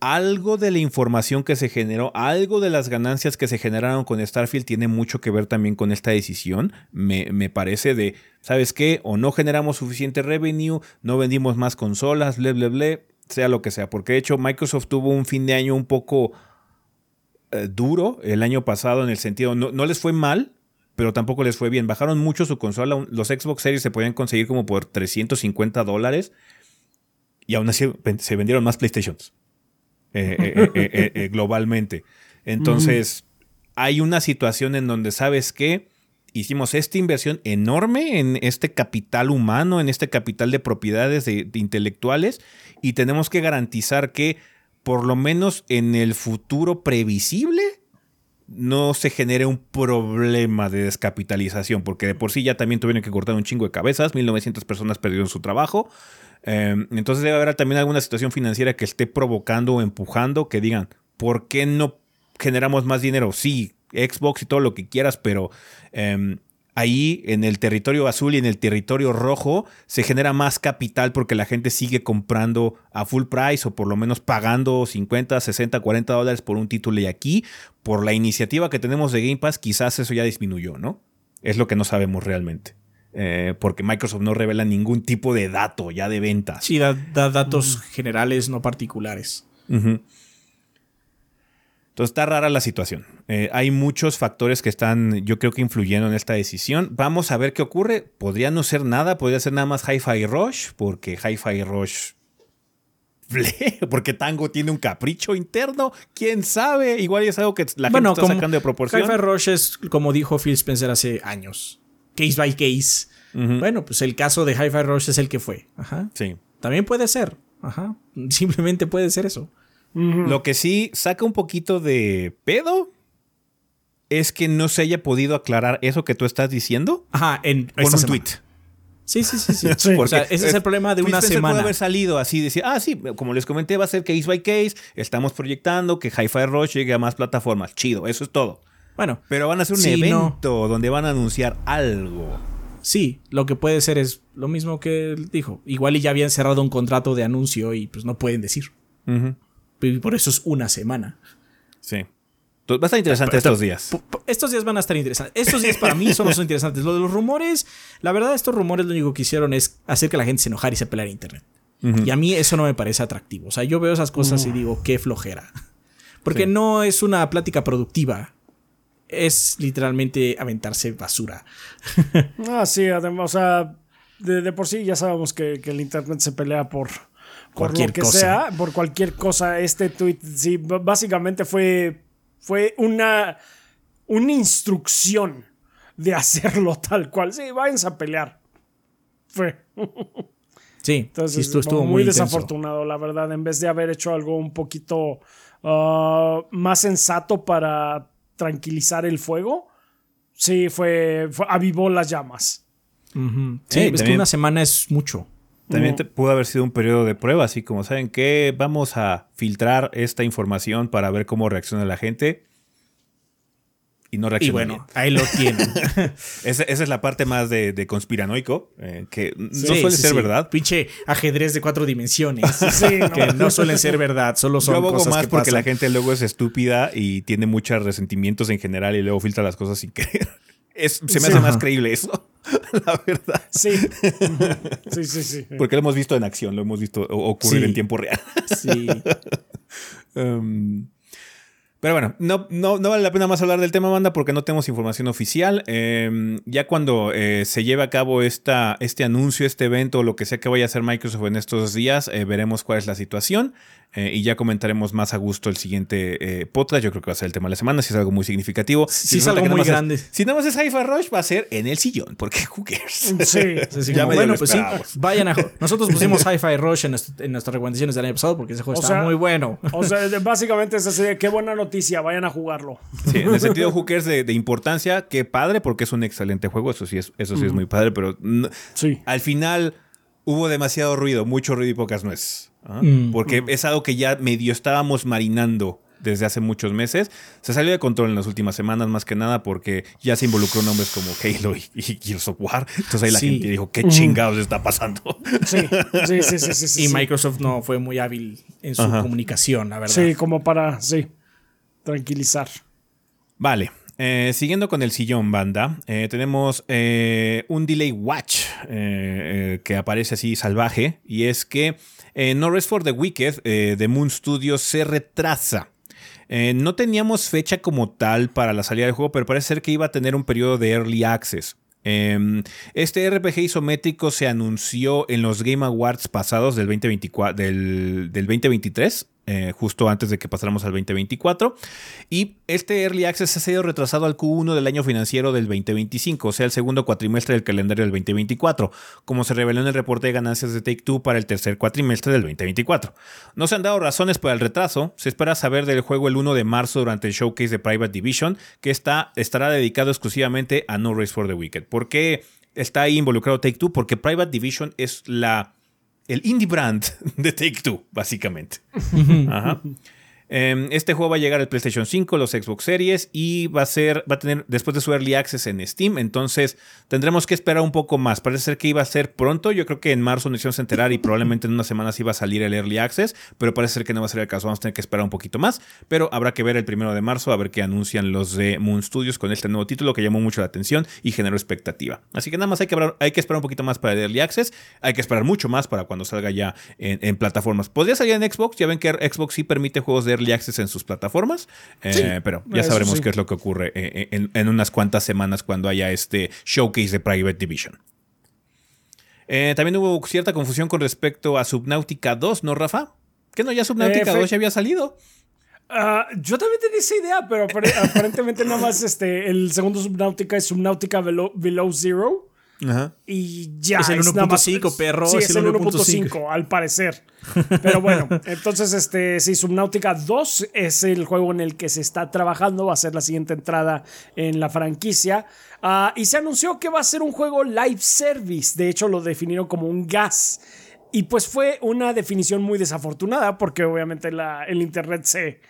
algo de la información que se generó, algo de las ganancias que se generaron con Starfield tiene mucho que ver también con esta decisión. Me, parece de, ¿sabes qué? O no generamos suficiente revenue, no vendimos más consolas, ble, ble, ble, sea lo que sea. Porque de hecho Microsoft tuvo un fin de año un poco eh, duro el año pasado en el sentido, no, no les fue mal, pero tampoco les fue bien. Bajaron mucho su consola. Los Xbox Series se podían conseguir como por 350 dólares y aún así se vendieron más PlayStations. Eh, eh, globalmente. Entonces, hay una situación en donde sabes que hicimos esta inversión enorme en este capital humano, en este capital de propiedades de, intelectuales, y tenemos que garantizar que por lo menos en el futuro previsible no se genere un problema de descapitalización, porque de por sí ya también tuvieron que cortar un chingo de cabezas, 1900 personas perdieron su trabajo, Em, entonces debe haber también alguna situación financiera que esté provocando o empujando que digan, ¿por qué no generamos más dinero? Sí, Xbox y todo lo que quieras, pero em, ahí en el territorio azul y en el territorio rojo se genera más capital porque la gente sigue comprando a full price o por lo menos pagando 50, 60, 40 dólares por un título y aquí por la iniciativa que tenemos de Game Pass quizás eso ya disminuyó, ¿no? Es lo que no sabemos realmente. Eh, porque Microsoft no revela ningún tipo de dato ya de ventas. Sí, da, datos generales, no particulares. Entonces está rara la situación. Eh, hay muchos factores que están, yo creo que influyendo en esta decisión. Vamos a ver qué ocurre. Podría no ser nada, podría ser nada más Hi-Fi Rush, porque Hi-Fi Rush porque Tango tiene un capricho interno, quién sabe, igual es algo que la gente está sacando de proporción. Hi-Fi Rush es como dijo Phil Spencer hace años case by case. Bueno, pues el caso de Hi-Fi Rush es el que fue. Ajá. Sí. También puede ser. Ajá. Simplemente puede ser eso. Lo que sí saca un poquito de pedo es que no se haya podido aclarar eso que tú estás diciendo. Ajá, en con un tweet. Sí, sí, sí, sí. o sea, ese es el problema de una semana. puede haber salido así, decir, ah, sí, como les comenté, va a ser case by case. Estamos proyectando que Hi-Fi Rush llegue a más plataformas. Chido, eso es todo. Bueno. Pero van a hacer un evento donde van a anunciar algo. Sí, lo que puede ser es lo mismo que dijo. Igual y ya habían cerrado un contrato de anuncio y pues no pueden decir. Por eso es una semana. Sí. Va a estar interesante estos días. Estos días van a estar interesantes. Estos días para mí son los interesantes. Lo de los rumores, la verdad, estos rumores lo único que hicieron es hacer que la gente se enojara y se peleara en internet. Y a mí eso no me parece atractivo. O sea, yo veo esas cosas y digo, qué flojera. Porque no es una plática productiva es literalmente aventarse basura. ah, sí, además, o sea, de, por sí ya sabemos que, el Internet se pelea por, cualquier lo que cosa. sea, por cualquier cosa. Este tweet, sí, básicamente fue, fue una, una instrucción de hacerlo tal cual. Sí, váyanse a pelear. Fue. Sí, entonces estuvo, muy, desafortunado, la verdad. En vez de haber hecho algo un poquito ah, más sensato para tranquilizar el fuego, sí, fue, avivó las llamas. Sí, es que una semana es mucho. También pudo haber sido un periodo de prueba, así como, ¿saben qué? Vamos a filtrar esta información para ver cómo reacciona la gente y no reacciona. Y bueno, ahí lo tienen. esa, es la parte más de, conspiranoico, eh, que no suele ser verdad. Pinche ajedrez de cuatro dimensiones. que no suelen ser verdad, solo son Yo cosas más porque la gente luego es estúpida y tiene muchos resentimientos en general y luego filtra las cosas sin querer. se me hace más creíble eso. La verdad. Sí. sí, sí, sí. Porque lo hemos visto en acción, lo hemos visto ocurrir en tiempo real. Sí. um, pero bueno, no, no, no, vale la pena más hablar del tema, banda, porque no tenemos información oficial. Em, ya cuando eh, se lleve a cabo esta, este anuncio, este evento, o lo que sea que vaya a hacer Microsoft en estos días, eh, veremos cuál es la situación. Eh, y ya comentaremos más a gusto el siguiente podcast. Yo creo que va a ser el tema de la semana, si es algo muy significativo. Si, es algo muy grande. si no más es Hi-Fi Rush, va a ser en el sillón, porque who cares. Sí, ya bueno, pues sí. Vayan a. Nosotros pusimos Hi-Fi Rush en, nuestras recomendaciones del año pasado porque ese juego está muy bueno. O sea, básicamente es así: qué buena noticia, vayan a jugarlo. Sí, en el sentido hookers de, de importancia, qué padre, porque es un excelente juego, eso sí es, eso sí es muy padre, pero sí. al final hubo demasiado ruido, mucho ruido y pocas nueces. ¿Ah? Mm. Porque es algo que ya medio estábamos marinando desde hace muchos meses. Se salió de control en las últimas semanas, más que nada, porque ya se involucró nombres como Halo y, y Gears of War. Entonces ahí la gente dijo, ¿qué chingados está pasando? Sí, sí, sí, sí, Y Microsoft no fue muy hábil en su comunicación, la verdad. Sí, como para, sí tranquilizar. Vale. Eh, siguiendo con el sillón banda, eh, tenemos eh, un delay watch que aparece así salvaje y es que No Rest for the Wicked de Moon Studios se retrasa. no teníamos fecha como tal para la salida del juego, pero parece ser que iba a tener un periodo de early access. Em, este RPG isométrico se anunció en los Game Awards pasados del, 2024, del, del 2023 eh, justo antes de que pasáramos al 2024. Y este Early Access ha sido retrasado al Q1 del año financiero del 2025, o sea, el segundo cuatrimestre del calendario del 2024, como se reveló en el reporte de ganancias de Take Two para el tercer cuatrimestre del 2024. No se han dado razones para el retraso, se espera saber del juego el 1 de marzo durante el showcase de Private Division, que está, estará dedicado exclusivamente a No Race for the Wicked. ¿Por qué está ahí involucrado Take Two? Porque Private Division es la el indie brand de Take Two, básicamente. Ajá. Em, este juego va a llegar al PlayStation 5, los Xbox Series y va a ser, va a tener después de su Early Access en Steam, entonces tendremos que esperar un poco más. Parece ser que iba a ser pronto, yo creo que en marzo nos hicimos enterar y probablemente en unas semanas iba a salir el Early Access, pero parece ser que no va a ser el caso, vamos a tener que esperar un poquito más, pero habrá que ver el primero de marzo a ver qué anuncian los de Moon Studios con este nuevo título que llamó mucho la atención y generó expectativa. Así que nada más hay que, hay que esperar un poquito más para el Early Access, hay que esperar mucho más para cuando salga ya en, en plataformas. Podría salir en Xbox, ya ven que Xbox sí permite juegos de Early Access en sus plataformas, eh, pero ya sabremos qué es lo que ocurre eh, eh, en, unas cuantas semanas cuando haya este showcase de Private Division. también hubo cierta confusión con respecto a Subnautica 2, ¿no, Rafa? Que no, ya Subnautica 2 ya había salido. Ah, yo también tenía esa idea, pero aparentemente nada más este, el segundo Subnautica es Subnautica Below Zero. Y ya. Es el 1.5, perro. Sí, es, el 1.5, al parecer. Pero bueno, entonces, este, sí, Subnautica 2 es el juego en el que se está trabajando. Va a ser la siguiente entrada en la franquicia. Ah, y se anunció que va a ser un juego live service. De hecho, lo definieron como un gas. Y pues fue una definición muy desafortunada porque obviamente el internet se,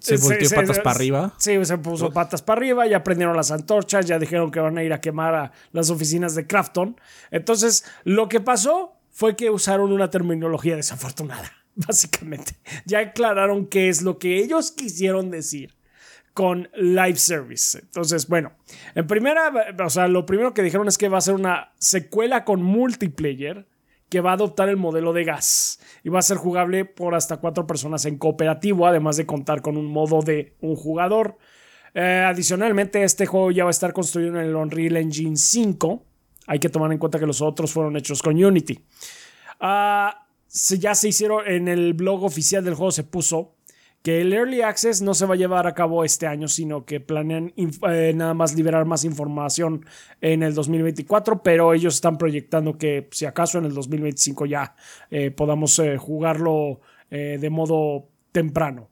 se volteó patas para arriba. Sí, se puso patas para arriba, ya prendieron las antorchas, ya dijeron que van a ir a quemar a las oficinas de Crafton. Entonces, lo que pasó fue que usaron una terminología desafortunada, básicamente. Ya aclararon qué es lo que ellos quisieron decir con live service. Entonces, bueno, en primera, o sea, lo primero que dijeron es que va a ser una secuela con multiplayer que va a adoptar el modelo de gas y va a ser jugable por hasta cuatro personas en cooperativo, además de contar con un modo de un jugador. Eh, adicionalmente, este juego ya va a estar construido en el Unreal Engine 5. Hay que tomar en cuenta que los otros fueron hechos con Unity. Ah, ya se hicieron en el blog oficial del juego, se puso que el Early Access no se va a llevar a cabo este año, sino que planean eh, nada más liberar más información en el 2024, pero ellos están proyectando que si acaso en el 2025 ya eh, podamos eh, jugarlo de modo temprano.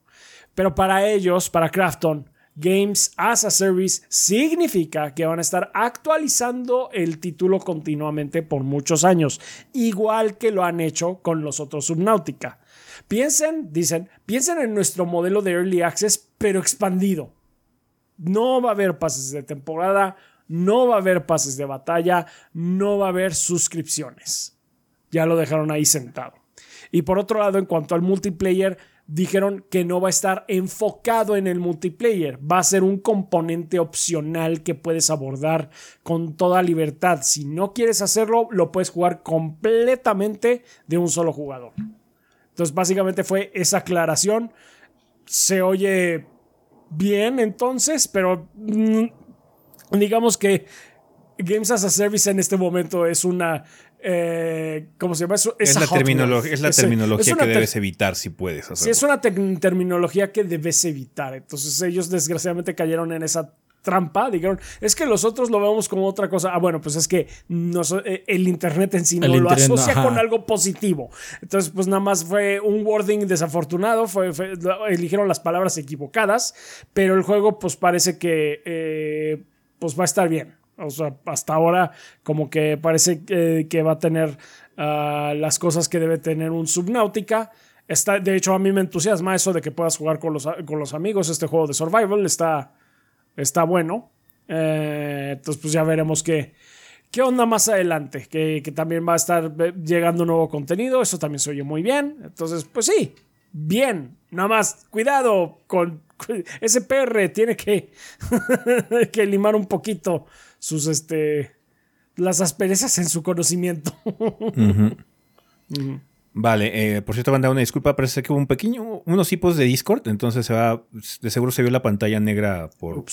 Pero para ellos, para Crafton, Games as a Service significa que van a estar actualizando el título continuamente por muchos años, igual que lo han hecho con los otros Subnautica. Piensen, dicen, piensen en nuestro modelo de Early Access, pero expandido. No va a haber pases de temporada, no va a haber pases de batalla, no va a haber suscripciones. Ya lo dejaron ahí sentado. Y por otro lado, en cuanto al multiplayer, dijeron que no va a estar enfocado en el multiplayer, va a ser un componente opcional que puedes abordar con toda libertad. Si no quieres hacerlo, lo puedes jugar completamente de un solo jugador. Entonces básicamente fue esa aclaración. Se oye bien entonces, pero mm, digamos que Games as a Service en este momento es una eh, ¿cómo se llama? Es, es, la, terminología, es la terminología que debes evitar si puedes hacerlo. Sí, es una terminología que debes evitar. Entonces ellos desgraciadamente cayeron en esa trampa, dijeron, es que los otros lo vemos como otra cosa. Ah, bueno, pues es que eh, el Internet en sí no lo asocia con algo positivo. Entonces, pues nada más fue un wording desafortunado, fue, eligieron las palabras equivocadas, pero el juego pues parece que eh, pues va a estar bien. O sea, hasta ahora como que parece que, va a tener ah, las cosas que debe tener un Subnautica. Está, de hecho, a mí me entusiasma eso de que puedas jugar con los, con los amigos. Este juego de survival está, está bueno. Eh, entonces, pues ya veremos qué, qué onda más adelante. Que, que, también va a estar llegando nuevo contenido. Eso también se oye muy bien. Entonces, pues sí, bien. Nada más, cuidado con ese PR. Tiene que, que limar un poquito sus, este, las asperezas en su conocimiento. Vale, eh, por cierto, dar una disculpa, parece que hubo un pequeño, unos hipos de Discord, entonces se va, de seguro se vio la pantalla negra por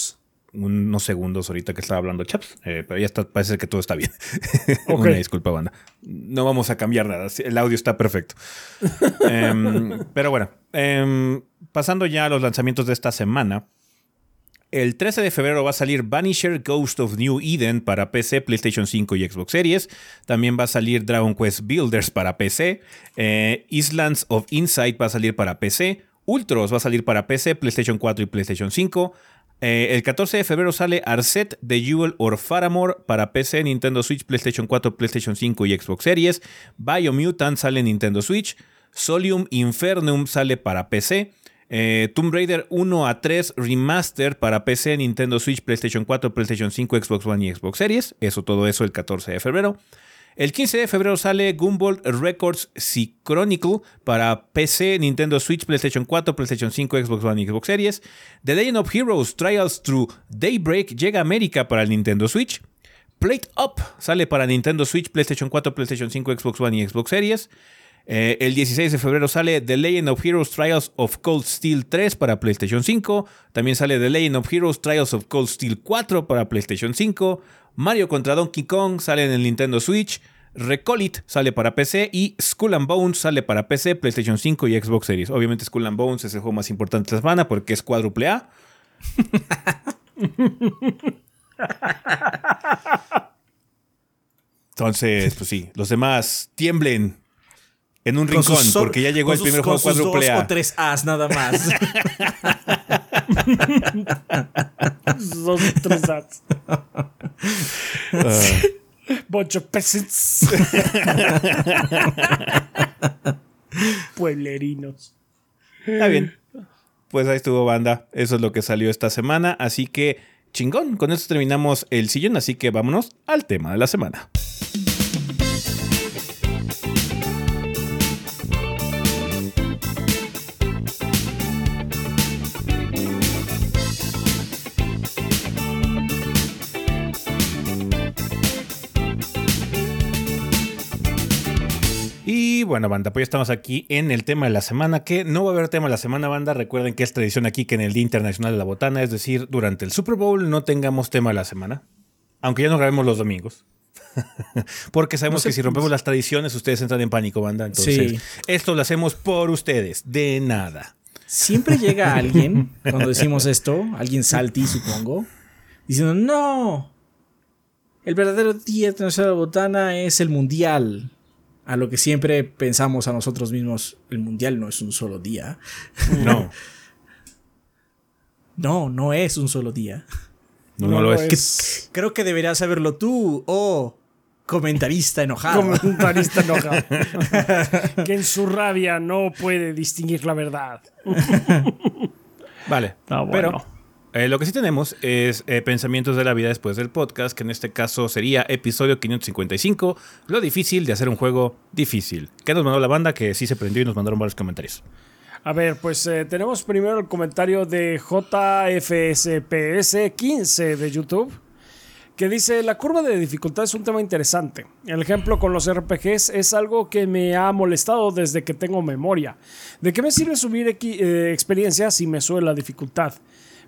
unos segundos ahorita que estaba hablando Chaps, eh, pero ya está, parece que todo está bien. una disculpa, banda. No vamos a cambiar nada, el audio está perfecto. Em, pero bueno, em, pasando ya a los lanzamientos de esta semana, el 13 de febrero va a salir Vanisher Ghost of New Eden para PC, PlayStation 5 y Xbox Series. También va a salir Dragon Quest Builders para PC. Eh, Islands of Insight va a salir para PC. Ultros va a salir para PC, PlayStation 4 y PlayStation 5. Eh, el 14 de febrero sale Arset The Jewel or Faramore para PC, Nintendo Switch, PlayStation 4, PlayStation 5 y Xbox Series. Biomutant sale en Nintendo Switch. Solium Infernum sale para PC. Eh, Tomb Raider 1 a 3 Remaster para PC, Nintendo Switch, PlayStation 4, PlayStation 5, Xbox One y Xbox Series. Eso todo eso el 14 de febrero. El 15 de febrero sale Gumball Records Sea Chronicle para PC, Nintendo Switch, PlayStation 4, PlayStation 5, Xbox One y Xbox Series. The Legend of Heroes Trials Through Daybreak llega a América para el Nintendo Switch. Plate Up sale para Nintendo Switch, PlayStation 4, PlayStation 5, Xbox One y Xbox Series. Eh, el 16 de febrero sale The Legend of Heroes Trials of Cold Steel 3 para PlayStation 5. También sale The Legend of Heroes Trials of Cold Steel 4 para PlayStation 5. Mario contra Donkey Kong sale en el Nintendo Switch. Recolit sale para PC y Skull and Bones sale para PC, PlayStation 5 y Xbox Series. Obviamente Skull and Bones es el juego más importante de la semana porque es cuádruple A. Entonces, pues sí, los demás tiemblen en un rincón, porque ya llegó el primer juego cuádruple A. Dos o tres As nada más. dos o tres As. Uh. Bunch of peasants. Pueblerinos. Está bien. Pues ahí estuvo banda. Eso es lo que salió esta semana. Así que chingón. Con esto terminamos el sillón. Así que vámonos al tema de la semana. Bueno, banda, pues ya estamos aquí en el tema de la semana, que no va a haber tema de la semana, banda. Recuerden que es tradición aquí que en el Día Internacional de la Botana, es decir, durante el Super Bowl no tengamos tema de la semana, aunque ya no grabemos los domingos. Porque sabemos que si rompemos las tradiciones, ustedes entran en pánico, banda. Entonces, esto lo hacemos por ustedes, de nada. Siempre llega alguien, cuando decimos esto, alguien salti, supongo, diciendo, no, el verdadero Día Internacional de la Botana es el Mundial a lo que siempre pensamos a nosotros mismos, el mundial no es un solo día. No. no, no es un solo día. No, no, lo es. Creo que deberías saberlo tú, oh comentarista enojado. Comentarista enojado. que en su rabia no puede distinguir la verdad. vale. Ah, Pero eh, lo que sí tenemos es eh, Pensamientos de la vida después del podcast, que en este caso sería episodio 555, lo difícil de hacer un juego difícil. ¿Qué nos mandó la banda? Que sí se prendió y nos mandaron varios comentarios. A ver, pues eh, tenemos primero el comentario de JFSPS15 de YouTube que dice, la curva de dificultad es un tema interesante. El ejemplo con los RPGs es algo que me ha molestado desde que tengo memoria. ¿De qué me sirve subir eh, experiencia si me sube la dificultad?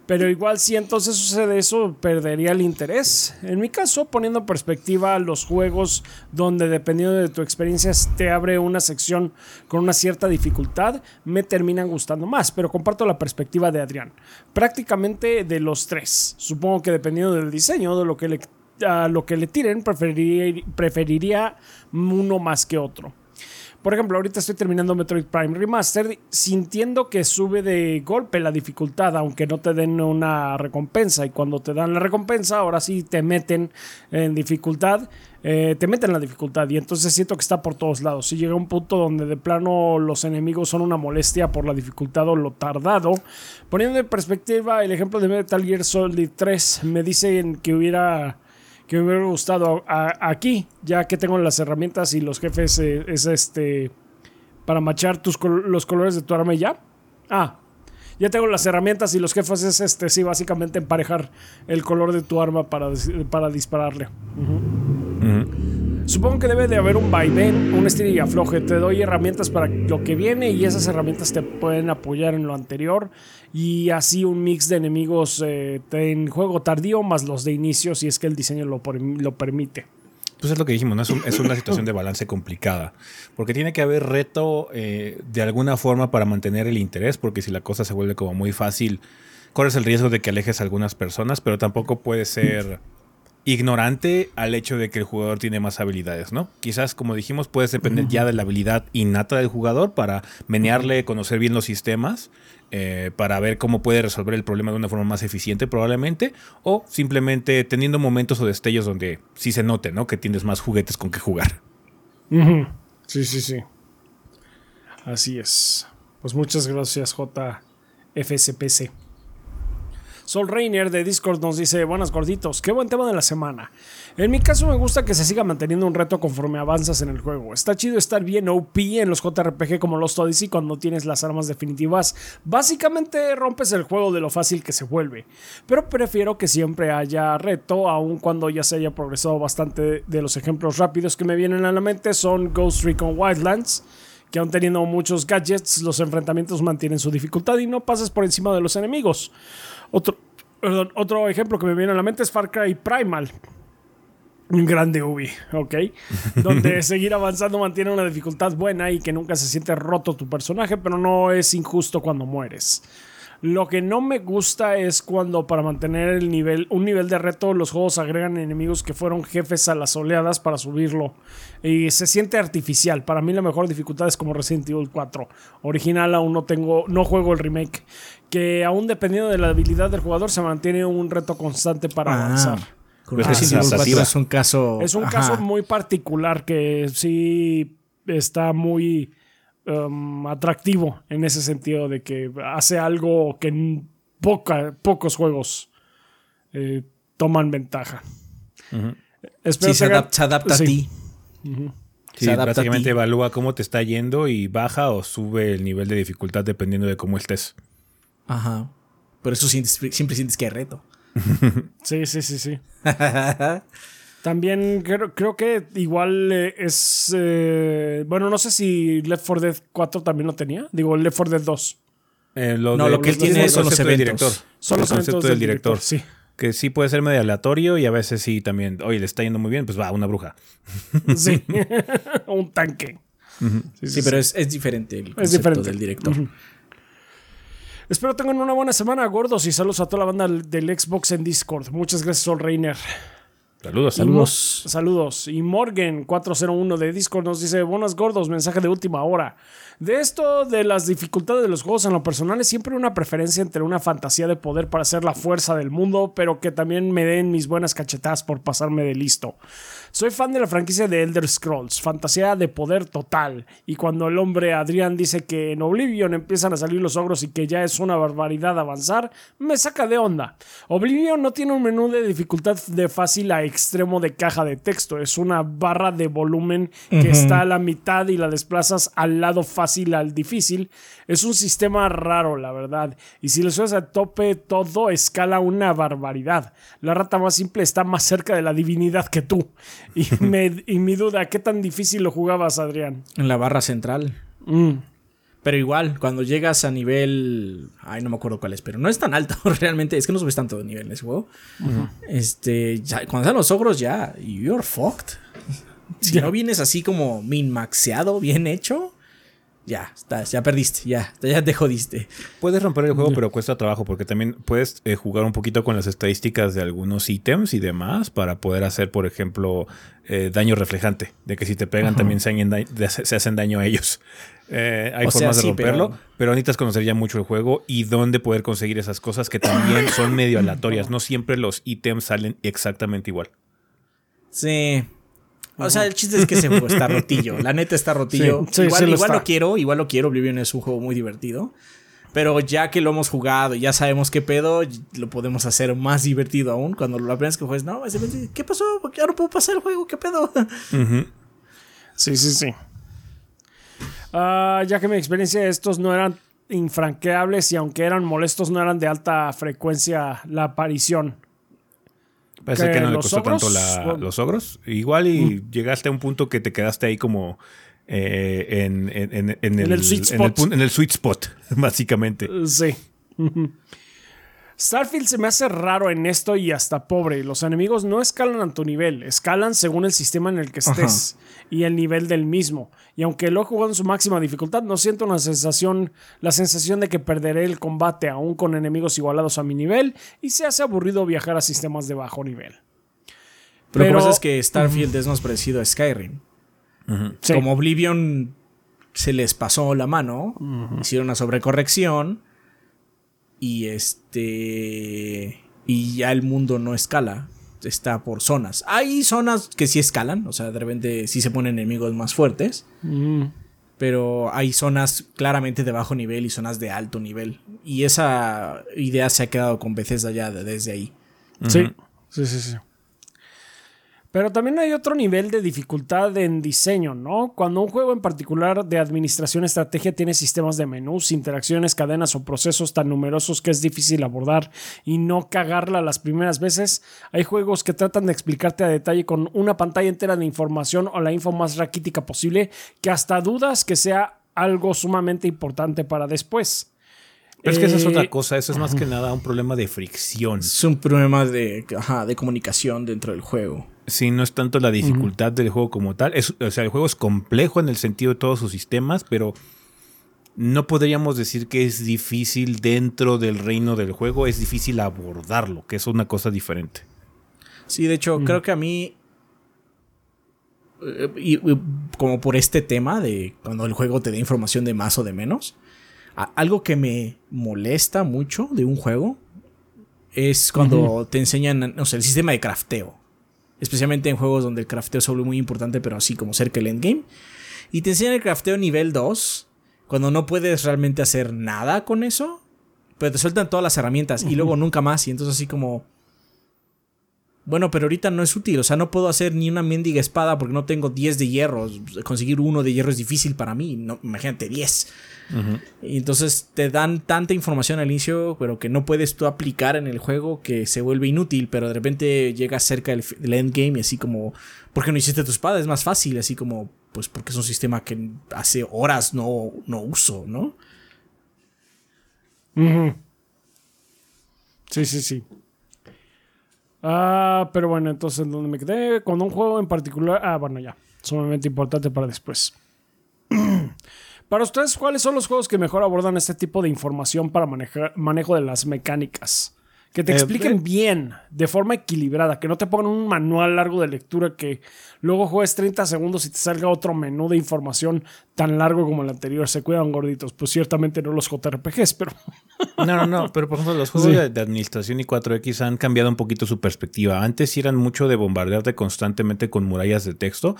Pero igual si entonces sucede eso, perdería el interés. En mi caso, poniendo en perspectiva los juegos donde dependiendo de tu experiencia te abre una sección con una cierta dificultad, me terminan gustando más. Pero comparto la perspectiva de Adrián. Prácticamente de los tres. Supongo que dependiendo del diseño, de lo que le, lo que le tiren, preferiría uno más que otro. Por ejemplo, ahorita estoy terminando Metroid Prime Remaster sintiendo que sube de golpe la dificultad, aunque no te den una recompensa. Y cuando te dan la recompensa, ahora sí te meten en dificultad. Eh, te meten en la dificultad y entonces siento que está por todos lados. Si llega un punto donde de plano los enemigos son una molestia por la dificultad o lo tardado. Poniendo en perspectiva el ejemplo de Metal Gear Solid 3, me dicen que hubiera que me hubiera gustado aquí, ya que tengo las herramientas y los jefes eh, es este para machar tus los colores de tu arma y ya. Ah, ya tengo las herramientas y los jefes es este, sí, básicamente emparejar el color de tu arma para, para dispararle. Supongo que debe de haber un vaivén, un estilo y afloje. Te doy herramientas para lo que viene y esas herramientas te pueden apoyar en lo anterior. Y así un mix de enemigos eh, en juego tardío más los de inicio si es que el diseño lo, lo permite. Pues es lo que dijimos, ¿no? es, una situación de balance complicada. Porque tiene que haber reto eh, de alguna forma para mantener el interés, porque si la cosa se vuelve como muy fácil, corres el riesgo de que alejes a algunas personas, pero tampoco puede ser ignorante al hecho de que el jugador tiene más habilidades, ¿no? Quizás, como dijimos, puedes depender ya de la habilidad innata del jugador para menearle, conocer bien los sistemas, eh, para ver cómo puede resolver el problema de una forma más eficiente probablemente, o simplemente teniendo momentos o destellos donde sí se note, ¿no? Que tienes más juguetes con que jugar. Sí, sí, sí. Así es. Pues muchas gracias, JFSPC. Sol Rainer de Discord nos dice, buenas gorditos, qué buen tema de la semana. En mi caso me gusta que se siga manteniendo un reto conforme avanzas en el juego. Está chido estar bien OP en los JRPG como los Odyssey cuando tienes las armas definitivas. Básicamente rompes el juego de lo fácil que se vuelve. Pero prefiero que siempre haya reto, aun cuando ya se haya progresado bastante de los ejemplos rápidos que me vienen a la mente son Ghost Recon Wildlands que aún teniendo muchos gadgets, los enfrentamientos mantienen su dificultad y no pasas por encima de los enemigos. Otro, otro ejemplo que me viene a la mente es Far Cry Primal. Un grande Ubi, ¿ok? Donde seguir avanzando mantiene una dificultad buena y que nunca se siente roto tu personaje, pero no es injusto cuando mueres. Lo que no me gusta es cuando para mantener el nivel, un nivel de reto, los juegos agregan enemigos que fueron jefes a las oleadas para subirlo. Y se siente artificial. Para mí la mejor dificultad es como Resident Evil 4. Original aún no tengo, no juego el remake. Que aún dependiendo de la habilidad del jugador se mantiene un reto constante para ah, avanzar. es un caso. Es un caso muy particular que sí está muy Um, atractivo en ese sentido de que hace algo que poca, pocos juegos eh, toman ventaja. se, adapta, a ti. Sí, básicamente evalúa cómo te está yendo y baja o sube el nivel de dificultad dependiendo de cómo estés. Ajá. Por eso siempre sientes que hay reto. sí, sí, sí, sí. También creo, que igual eh, es. Eh, bueno, no sé si Left 4 Dead 4 también lo tenía. Digo, Left 4 Dead 2. Eh, no, lo que él tiene son los eventos. Director. Son los conceptos del, director. Sí. Que sí puede ser medio aleatorio y a veces sí también. Oye, le está yendo muy bien, pues va, una bruja. Sí. Un tanque. sí, pero es, diferente el concepto del director. Espero tengan una buena semana, gordos, y saludos a toda la banda del Xbox en Discord. Muchas gracias, Sol Reiner. Saludos, saludos. saludos. Y Morgan401 de Discord nos dice: Buenas gordos, mensaje de última hora. De esto de las dificultades de los juegos en lo personal es siempre una preferencia entre una fantasía de poder para ser la fuerza del mundo, pero que también me den mis buenas cachetadas por pasarme de listo. Soy fan de la franquicia de Elder Scrolls, fantasía de poder total. Y cuando el hombre Adrián dice que en Oblivion empiezan a salir los ogros y que ya es una barbaridad avanzar, me saca de onda. Oblivion no tiene un menú de dificultad de fácil a extremo de caja de texto, es una barra de volumen que está a la mitad y la desplazas al lado fácil al difícil. Es un sistema raro, la verdad. Y si le subes a tope todo, escala una barbaridad. La rata más simple está más cerca de la divinidad que tú. Y, mi duda, ¿qué tan difícil lo jugabas, Adrián? En la barra central. Mm. Pero igual, cuando llegas a nivel. Ay, no me acuerdo cuál es, pero no es tan alto realmente. Es que no subes tanto de nivel en ese juego. Este. cuando están los ogros, ya. You're fucked. Si no vienes así como min maxeado, bien hecho, ya, estás, ya perdiste, ya, ya te jodiste. Puedes romper el juego, pero cuesta trabajo porque también puedes eh, jugar un poquito con las estadísticas de algunos ítems y demás para poder hacer, por ejemplo, eh, daño reflejante, de que si te pegan también se, hacen daño a ellos. Eh, hay formas de romperlo, pero... necesitas conocer ya mucho el juego y dónde poder conseguir esas cosas que también son medio aleatorias. No siempre los ítems salen exactamente igual. Sí, o sea, el chiste es que se está rotillo. La neta está rotillo. igual, igual lo quiero, igual lo quiero. Oblivion es un juego muy divertido. Pero ya que lo hemos jugado y ya sabemos qué pedo, lo podemos hacer más divertido aún. Cuando lo aprendes que juegas, no, ¿qué pasó? Porque ahora puedo pasar el juego, ¿qué pedo? Sí, sí, sí. Ah, ya que mi experiencia estos no eran infranqueables y aunque eran molestos, no eran de alta frecuencia la aparición. Parece que, no le costó tanto los ogros. Igual y mm. llegaste a un punto que te quedaste ahí como eh, en, el, sweet spot. En el, sweet spot, básicamente. Sí. Starfield se me hace raro en esto y hasta pobre. Los enemigos no escalan a tu nivel, escalan según el sistema en el que estés y el nivel del mismo. Y aunque lo he jugado en su máxima dificultad, no siento una sensación, la sensación de que perderé el combate aún con enemigos igualados a mi nivel y se hace aburrido viajar a sistemas de bajo nivel. Pero, Pero lo que es que Starfield es más parecido a Skyrim. Como Oblivion se les pasó la mano, hicieron una sobrecorrección y este y ya el mundo no escala, está por zonas. Hay zonas que sí escalan, o sea, de repente sí se ponen enemigos más fuertes. Mm. Pero hay zonas claramente de bajo nivel y zonas de alto nivel. Y esa idea se ha quedado con Bethesda ya desde ahí. Sí, sí, sí, sí. Pero también hay otro nivel de dificultad en diseño, ¿no? Cuando un juego en particular de administración estrategia tiene sistemas de menús, interacciones, cadenas o procesos tan numerosos que es difícil abordar y no cagarla las primeras veces, hay juegos que tratan de explicarte a detalle con una pantalla entera de información o la info más raquítica posible que hasta dudas que sea algo sumamente importante para después. Pero es que esa es otra eh, cosa, eso es más que nada un problema de fricción. Es un problema de, de comunicación dentro del juego. Sí, no es tanto la dificultad del juego como tal. o sea, el juego es complejo en el sentido de todos sus sistemas, pero no podríamos decir que es difícil dentro del reino del juego, es difícil abordarlo, que es una cosa diferente. Sí, de hecho, creo que a mí, eh, y, como por este tema de cuando el juego te da información de más o de menos, algo que me molesta mucho de un juego es cuando te enseñan, no sé, el sistema de crafteo especialmente en juegos donde el crafteo vuelve muy importante, pero así como cerca del endgame. Y te enseñan el crafteo nivel 2, cuando no puedes realmente hacer nada con eso, pero te sueltan todas las herramientas y luego nunca más. Y entonces así como... Bueno, pero ahorita no es útil, o sea, no puedo hacer ni una mendiga espada porque no tengo 10 de hierro. Conseguir uno de hierro es difícil para mí, no, imagínate 10. Y entonces te dan tanta información al inicio, pero que no puedes tú aplicar en el juego que se vuelve inútil, pero de repente llegas cerca del, endgame y así como, ¿por qué no hiciste tu espada? Es más fácil, así como, pues porque es un sistema que hace horas no, no uso, ¿no? Sí, sí, sí. Ah, pero bueno, entonces, ¿dónde me quedé? Cuando un juego en particular. Ah, bueno, ya. Sumamente importante para después. Para ustedes, ¿cuáles son los juegos que mejor abordan este tipo de información para manejar, manejo de las mecánicas? Que te eh, expliquen eh. bien, de forma equilibrada, que no te pongan un manual largo de lectura que luego juegues 30 segundos y te salga otro menú de información tan largo como el anterior. Se cuidan gorditos. Pues ciertamente no los JRPGs, pero. No, no, no, pero por ejemplo, los juegos de, de, administración y 4X han cambiado un poquito su perspectiva. Antes eran mucho de bombardearte constantemente con murallas de texto.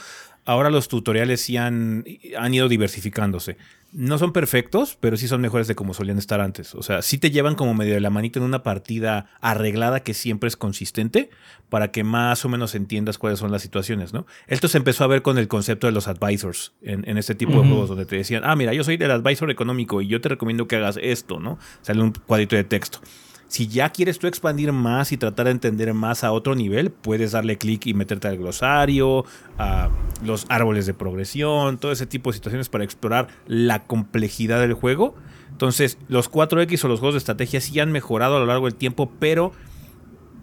Ahora los tutoriales sí han, han ido diversificándose. No son perfectos, pero sí son mejores de como solían estar antes. O sea, sí te llevan como medio de la manita en una partida arreglada que siempre es consistente para que más o menos entiendas cuáles son las situaciones, ¿no? Esto se empezó a ver con el concepto de los advisors en, en este tipo de juegos donde te decían, ah, mira, yo soy el advisor económico y yo te recomiendo que hagas esto, ¿no? Sale un cuadrito de texto. Si ya quieres tú expandir más y tratar de entender más a otro nivel, puedes darle clic y meterte al glosario, a los árboles de progresión, todo ese tipo de situaciones para explorar la complejidad del juego. Entonces, los 4X o los juegos de estrategia sí han mejorado a lo largo del tiempo, pero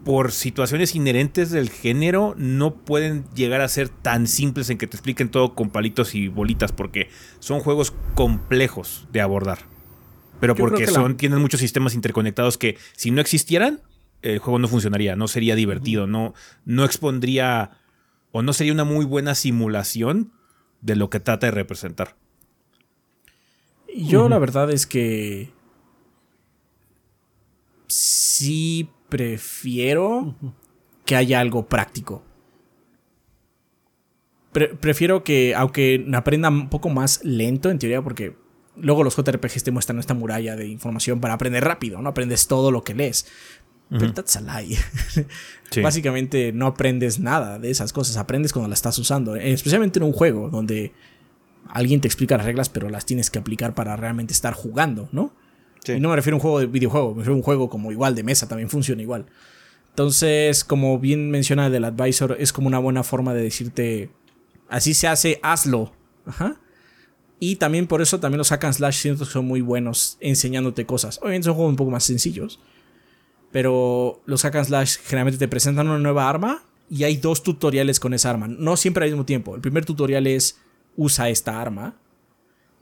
por situaciones inherentes del género no pueden llegar a ser tan simples en que te expliquen todo con palitos y bolitas, porque son juegos complejos de abordar. Pero porque son, la... tienen muchos sistemas interconectados que si no existieran, el juego no funcionaría, no sería divertido, no, no expondría o no sería una muy buena simulación de lo que trata de representar. Yo uh -huh. la verdad es que sí prefiero uh -huh. que haya algo práctico. Pre prefiero que, aunque aprenda un poco más lento en teoría, porque luego los JRPGs te muestran esta muralla de información para aprender rápido, no aprendes todo lo que lees. Uh -huh. Pero that's a lie. sí. Básicamente no aprendes nada de esas cosas, aprendes cuando las estás usando, especialmente en un juego donde alguien te explica las reglas, pero las tienes que aplicar para realmente estar jugando, ¿no? Sí. Y no me refiero a un juego de videojuego, me refiero a un juego como igual de mesa, también funciona igual. Entonces, como bien menciona el advisor, es como una buena forma de decirte, así se hace, hazlo. Ajá. Y también por eso también los hack and slash siento que son muy buenos enseñándote cosas. Obviamente son juegos un poco más sencillos. Pero los hack and slash generalmente te presentan una nueva arma y hay dos tutoriales con esa arma. No siempre al mismo tiempo. El primer tutorial es usa esta arma.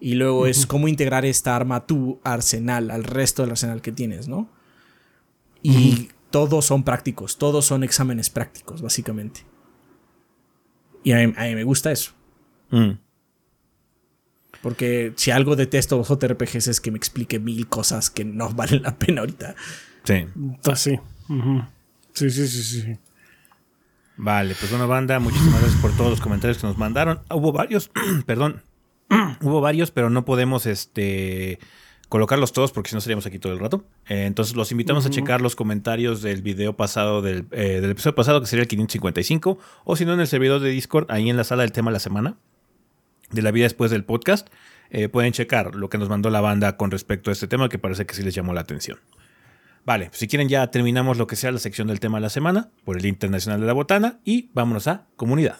Y luego uh -huh. es cómo integrar esta arma a tu arsenal, al resto del arsenal que tienes, ¿no? Y uh -huh. todos son prácticos, todos son exámenes prácticos, básicamente. Y a mí, a mí me gusta eso. Mm. Porque si algo detesto los JRPGs es que me explique mil cosas que no valen la pena ahorita. Sí. Sí. Uh -huh. sí, sí, sí, sí. Vale, pues bueno, banda, muchísimas gracias por todos los comentarios que nos mandaron. Hubo varios, perdón, hubo varios, pero no podemos este colocarlos todos porque si no seríamos aquí todo el rato. Eh, entonces los invitamos uh -huh. a checar los comentarios del video pasado, del, eh, del, episodio pasado, que sería el 555, o si no en el servidor de Discord, ahí en la sala del tema de la semana, de la vida después del podcast. Eh, pueden checar lo que nos mandó la banda con respecto a este tema, que parece que sí les llamó la atención. Vale, si quieren ya terminamos lo que sea la sección del tema de la semana por el Internacional de la Botana y vámonos a comunidad.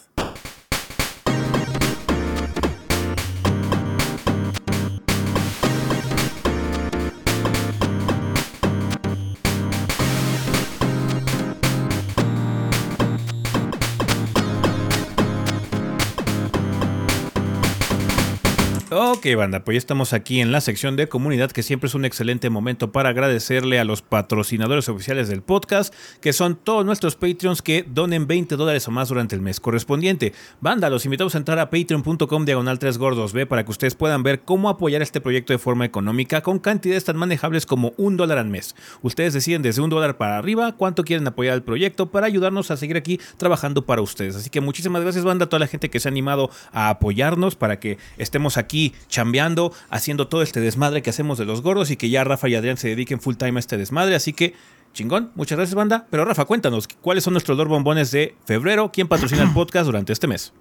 Ok, banda, pues ya estamos aquí en la sección de comunidad, que siempre es un excelente momento para agradecerle a los patrocinadores oficiales del podcast, que son todos nuestros Patreons que donen 20 dólares o más durante el mes correspondiente. Banda, los invitamos a entrar a patreon.com diagonal 3 gordos B para que ustedes puedan ver cómo apoyar este proyecto de forma económica con cantidades tan manejables como un dólar al mes. Ustedes deciden desde un dólar para arriba cuánto quieren apoyar el proyecto para ayudarnos a seguir aquí trabajando para ustedes. Así que muchísimas gracias, banda, a toda la gente que se ha animado a apoyarnos para que estemos aquí chambeando, haciendo todo este desmadre que hacemos de los gordos y que ya Rafa y Adrián se dediquen full time a este desmadre. Así que, chingón, muchas gracias, banda. Pero Rafa, cuéntanos, ¿cuáles son nuestros dos bombones de febrero? ¿Quién patrocina el podcast durante este mes?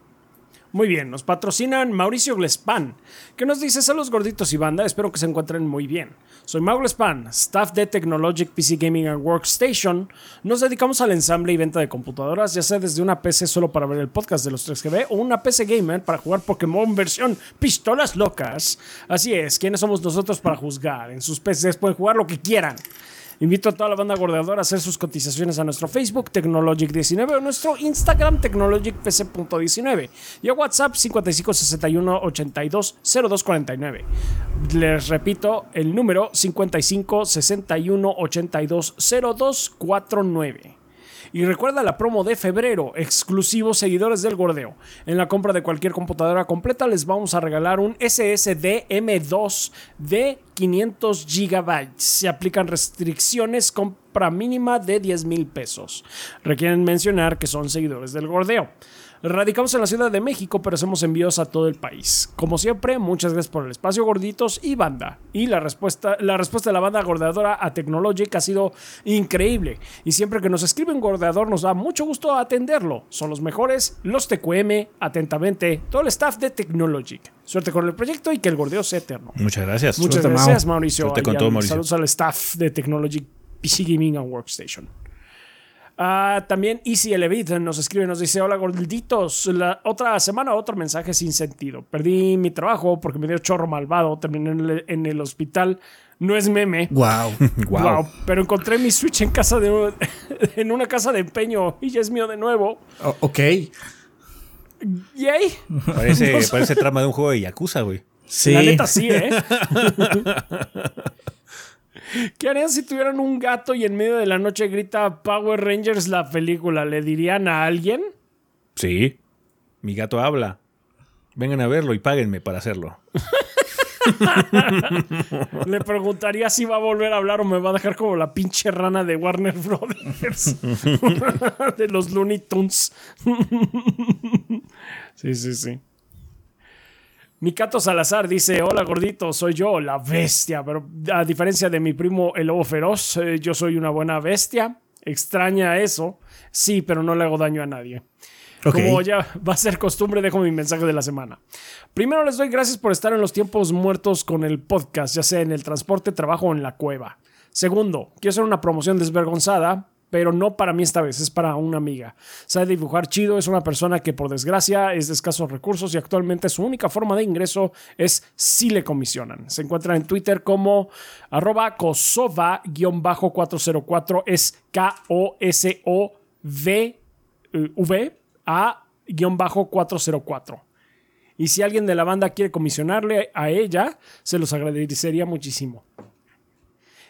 Muy bien, nos patrocinan Mauricio Glespan, que nos dice saludos gorditos y banda, espero que se encuentren muy bien. Soy Mau Glespan, staff de Technologic PC Gaming and Workstation. Nos dedicamos al ensamble y venta de computadoras, ya sea desde una PC solo para ver el podcast de los 3GB o una PC gamer para jugar Pokémon versión pistolas locas. Así es, ¿quiénes somos nosotros para juzgar? En sus PCs pueden jugar lo que quieran. Invito a toda la banda gordeadora a hacer sus cotizaciones a nuestro Facebook Technologic19 o nuestro Instagram TechnologicPC.19 y a WhatsApp 5561 82 0249. Les repito el número 5561 82 0249. Y recuerda la promo de febrero, exclusivos seguidores del Gordeo. En la compra de cualquier computadora completa les vamos a regalar un SSD M2 de 500 GB. Se aplican restricciones, compra mínima de 10 mil pesos. Requieren mencionar que son seguidores del Gordeo. Radicamos en la Ciudad de México, pero hacemos envíos a todo el país. Como siempre, muchas gracias por el espacio, gorditos y banda. Y la respuesta, la respuesta de la banda gordeadora a Technologic ha sido increíble. Y siempre que nos escribe un gordeador, nos da mucho gusto atenderlo. Son los mejores, los TQM, atentamente, todo el staff de Technologic. Suerte con el proyecto y que el gordeo sea eterno. Muchas gracias. Muchas Suerte, gracias, Mau. Mauricio. Suerte con todo, Mauricio. Saludos al staff de Technologic PC Gaming and Workstation. Ah, también Easy Elevit nos escribe, nos dice, hola gorditos, la otra semana otro mensaje sin sentido. Perdí mi trabajo porque me dio chorro malvado, terminé en el, en el hospital. No es meme. Wow. Wow. Wow, pero encontré mi Switch en casa de en una casa de empeño y ya es mío de nuevo. ok. Yay. Parece, parece trama de un juego de Yakuza, güey. Sí. La neta sí, ¿eh? ¿Qué harían si tuvieran un gato y en medio de la noche grita Power Rangers la película? ¿Le dirían a alguien? Sí. Mi gato habla. Vengan a verlo y páguenme para hacerlo. Le preguntaría si va a volver a hablar o me va a dejar como la pinche rana de Warner Brothers. de los Looney Tunes. sí, sí, sí. Micato Salazar dice, hola gordito, soy yo, la bestia, pero a diferencia de mi primo el lobo feroz, eh, yo soy una buena bestia. Extraña eso, sí, pero no le hago daño a nadie. Como ya va a ser costumbre, dejo mi mensaje de la semana. Primero les doy gracias por estar en los tiempos muertos con el podcast, ya sea en el transporte, trabajo o en la cueva. Segundo, quiero hacer una promoción desvergonzada, pero no para mí esta vez, es para una amiga. Sabe dibujar chido, es una persona que por desgracia es de escasos recursos y actualmente su única forma de ingreso es si le comisionan. Se encuentra en Twitter como arroba kosova-404, es K-O-S-O-V V A-404. Y si alguien de la banda quiere comisionarle a ella, se los agradecería muchísimo.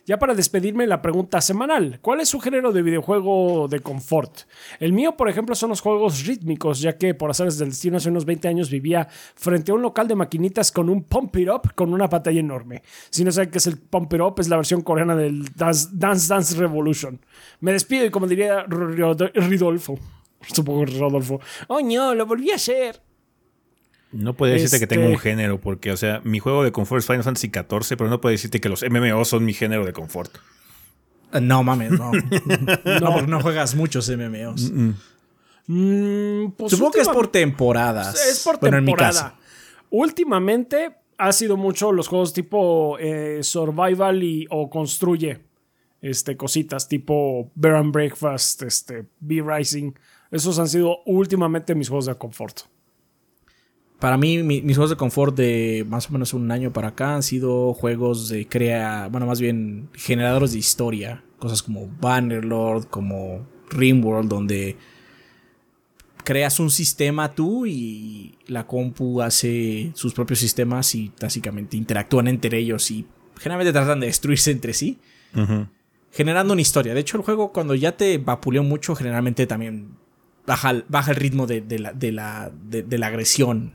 Ya para despedirme, la pregunta semanal. ¿Cuál es su género de videojuego de confort? El mío, por ejemplo, son los juegos rítmicos, ya que por azares del destino hace unos 20 años vivía frente a un local de maquinitas con un Pump It Up con una pantalla enorme. Si no saben qué es el Pump It Up, es la versión coreana del Dance Dance, Dance Revolution. Me despido y como diría Ridolfo, supongo Rodolfo, ¡Oh no, lo volví a hacer! No puede decirte que Este- tengo un género, porque, o sea, mi juego de confort es Final Fantasy XIV, pero no puede decirte que los MMO son mi género de confort. Uh, No mames, no. no, porque no juegas muchos MMOs. Mm, pues Supongo que es por temporadas. Es por Bueno, en mi temporada. caso. Últimamente ha sido mucho los juegos tipo eh, survival y, o construye este, cositas tipo Bear and Breakfast, este, Be Rising. Esos han sido últimamente mis juegos de confort. Para mí, mi- mis juegos de confort de más o menos un año para acá han sido juegos de crea, bueno, más bien generadores de historia. Cosas como Bannerlord, como Rimworld, donde creas un sistema tú y la compu hace sus propios sistemas y básicamente interactúan entre ellos y generalmente tratan de destruirse entre sí. Generando una historia. De hecho, el juego cuando ya te vapuleó mucho, generalmente también baja, el- baja el ritmo de, de la, de, la, de- de la agresión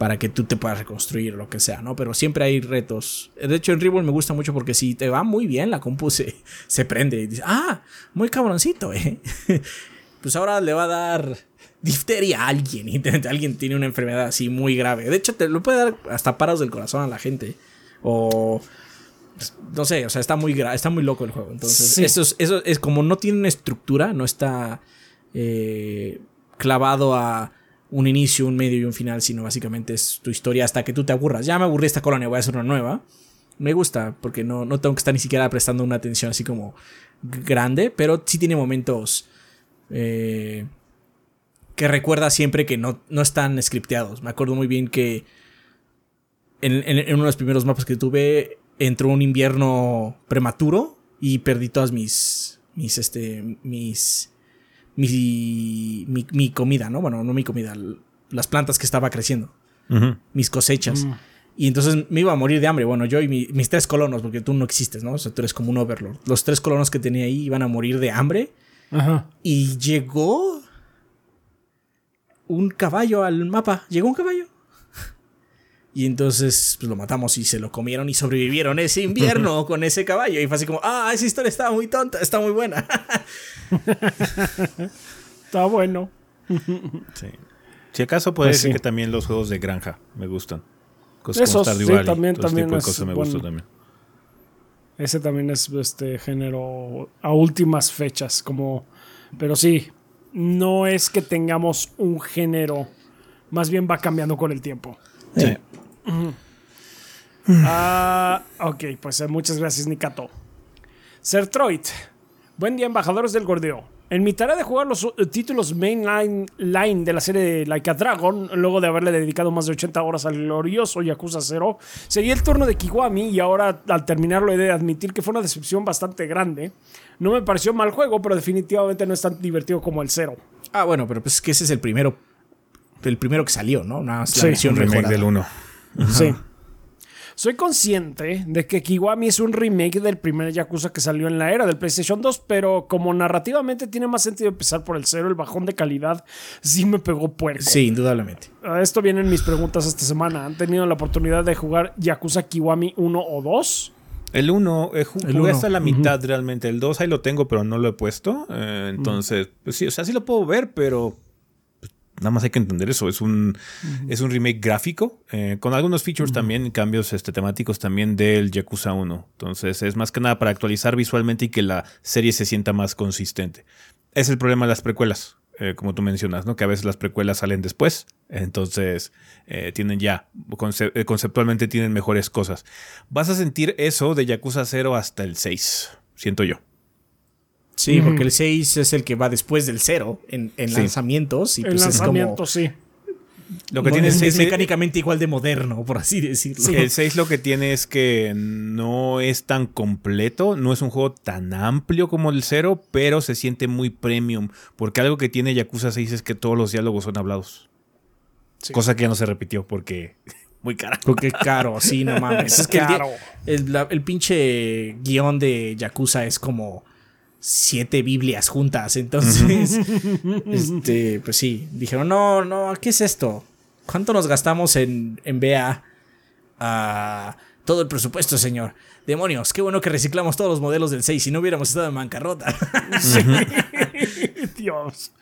para que tú te puedas reconstruir o lo que sea, ¿no? Pero siempre hay retos. De hecho, en Reborn me gusta mucho porque si te va muy bien, la compu se, se prende y dice, ah, muy cabroncito, ¿eh? pues ahora le va a dar difteria a alguien y alguien tiene una enfermedad así muy grave. De hecho, te lo puede dar hasta paros del corazón a la gente. O no sé, o sea, está muy está muy loco el juego. Entonces, Sí. eso, es, eso es como no tiene una estructura, no está eh, clavado a un inicio, un medio y un final, sino básicamente es tu historia hasta que tú te aburras. Ya me aburrí esta colonia, voy a hacer una nueva. Me gusta, porque no, no tengo que estar ni siquiera prestando una atención así como grande, pero sí tiene momentos eh, que recuerda siempre que no, no están scripteados. Me acuerdo muy bien que en, en- uno de los primeros mapas que tuve entró un invierno prematuro y perdí todas mis mis este mis mi, mi, mi comida, ¿no? Bueno, no mi comida, las plantas que estaba creciendo, mis cosechas. Mm. Y entonces me iba a morir de hambre. Bueno, yo y mi- mis tres colonos, porque tú no existes, ¿no? O sea, tú eres como un overlord. Los tres colonos que tenía ahí iban a morir de hambre. Ajá. Y llegó un caballo al mapa. Llegó un caballo. Y entonces pues, lo matamos y se lo comieron y sobrevivieron ese invierno con ese caballo. Y fue así como, ah, esa historia está muy tonta, está muy buena. Está bueno. Sí. Si acaso puede Pues decir sí. que también los juegos de granja me gustan. Cosas Esos, como sí, Valley, también- ese también tipo de cosas me bueno. gustan también. Ese también es este género a últimas fechas, como. Pero sí, no es que tengamos un género. Más bien va cambiando con el tiempo. Sí. Ah, ok, pues eh, muchas gracias, Nikato. Sertroid. Buen día, embajadores del Gordeo. En mi tarea de jugar los eh, títulos mainline line de la serie de Like a Dragon, luego de haberle dedicado más de 80 horas al glorioso Yakuza 0, seguí el turno de Kiwami y ahora al terminarlo he de admitir que fue una decepción bastante grande. No me pareció mal juego, pero definitivamente no es tan divertido como el 0. ah, bueno, pero pues es que ese es el primero. El primero que salió, ¿no? La Sí, versión Un remake mejorada. del 1. Sí. Soy consciente de que Kiwami es un remake del primer Yakuza que salió en la era del PlayStation 2, pero como narrativamente tiene más sentido empezar por el cero, el bajón de calidad sí me pegó puerco. Sí, indudablemente. A esto vienen mis preguntas esta semana. ¿Han tenido la oportunidad de jugar Yakuza Kiwami 1 o 2? El 1, eh, El jugué uno. hasta la mitad realmente. El 2 ahí lo tengo, pero no lo he puesto. Eh, entonces, pues sí, o sea, sí lo puedo ver, pero nada más hay que entender eso. Es un, es un remake gráfico, eh, con algunos features también, cambios este, temáticos también del Yakuza 1. Entonces, es más que nada para actualizar visualmente y que la serie se sienta más consistente. Es el problema de las precuelas. eh, como tú mencionas, ¿no? Que a veces las precuelas salen después, entonces eh, tienen ya, conce- conceptualmente tienen mejores cosas. Vas a sentir eso de Yakuza 0 hasta el 6, siento yo. Sí, porque el 6 es el que va después del 0 en, en Sí. lanzamientos. Y el pues lanzamiento, es sí. Lo que como. tiene es, 6 es mecánicamente igual de moderno, por así decirlo. El 6 lo que tiene es que no es tan completo, no es un juego tan amplio como el 0, pero se siente muy premium, porque algo que tiene Yakuza 6 es que todos los diálogos son hablados. Sí. Cosa que ya no se repitió porque muy cara. Porque caro, sí, no mames. es que el, Caro. el, la- el pinche guion de Yakuza es como siete Biblias juntas. Entonces, este, pues sí, dijeron, no, no, ¿qué es esto? ¿Cuánto nos gastamos en, en BA? Ah, todo el presupuesto, señor. Demonios, qué bueno que reciclamos todos los modelos del 6 si no hubiéramos estado en bancarrota. Dios.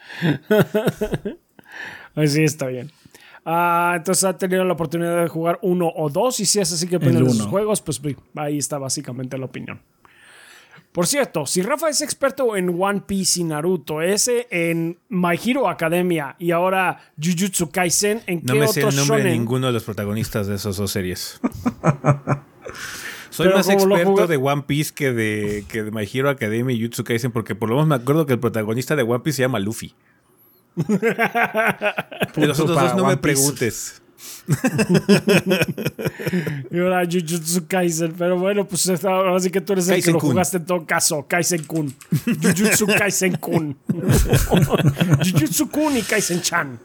Pues sí, está bien. Ah, entonces ha tenido la oportunidad de jugar uno o dos. Y si es así que El de sus juegos, pues ahí está básicamente la opinión. Por cierto, si Rafa es experto en One Piece y Naruto, ese en My Hero Academia y ahora Jujutsu Kaisen, ¿en No qué me sé otro el nombre de ninguno de los protagonistas de esas dos series. Soy Pero más experto de One Piece que de, que de My Hero Academia y Jutsu Kaisen porque por lo menos me acuerdo que el protagonista de One Piece se llama Luffy. De los otros dos no One me Piece. preguntes. Y ahora Jujutsu Kaisen. Pero bueno, pues ahora sí que tú eres el que lo jugaste en todo caso. Kaisen-kun. Jujutsu Kaisen-kun. Jujutsu-kun y Kaisen-chan.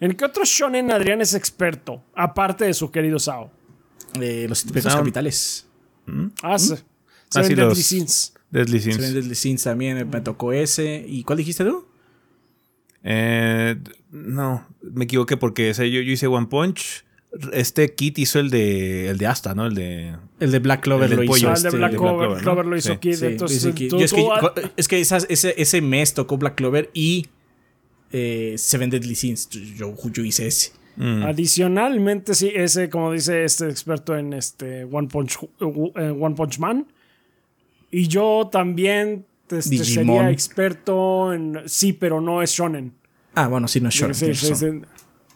¿En qué otro shonen Adrián es experto? Aparte de su querido Sao. Eh, los siete pecados capitales. Ah, sí. Ah, sí, Seven Deadly Sins. Deadly Sins. Seven Deadly Sins también me tocó ese. ¿Y cuál dijiste tú? Eh, no, me equivoqué porque yo, yo hice One Punch. Este Kit hizo el de el de Asta, ¿no? El de El de Black Clover El del lo hizo. pollo. Ah, el de este, Black de Clover, Black Clover, ¿no? Clover lo hizo Sí. Kid. Sí, entonces, dice que- tú- yo es que, tú- co- es que esas- ese, ese mes tocó Black Clover y eh, Seven Deadly Sins. Yo, yo, yo hice ese. Mm. Adicionalmente, sí, ese, como dice este experto en este One Punch, eh, One Punch Man. Y yo también este, sería experto en. Sí, pero no es shonen. Ah, bueno, sí, no es Shonen. Sí, sí.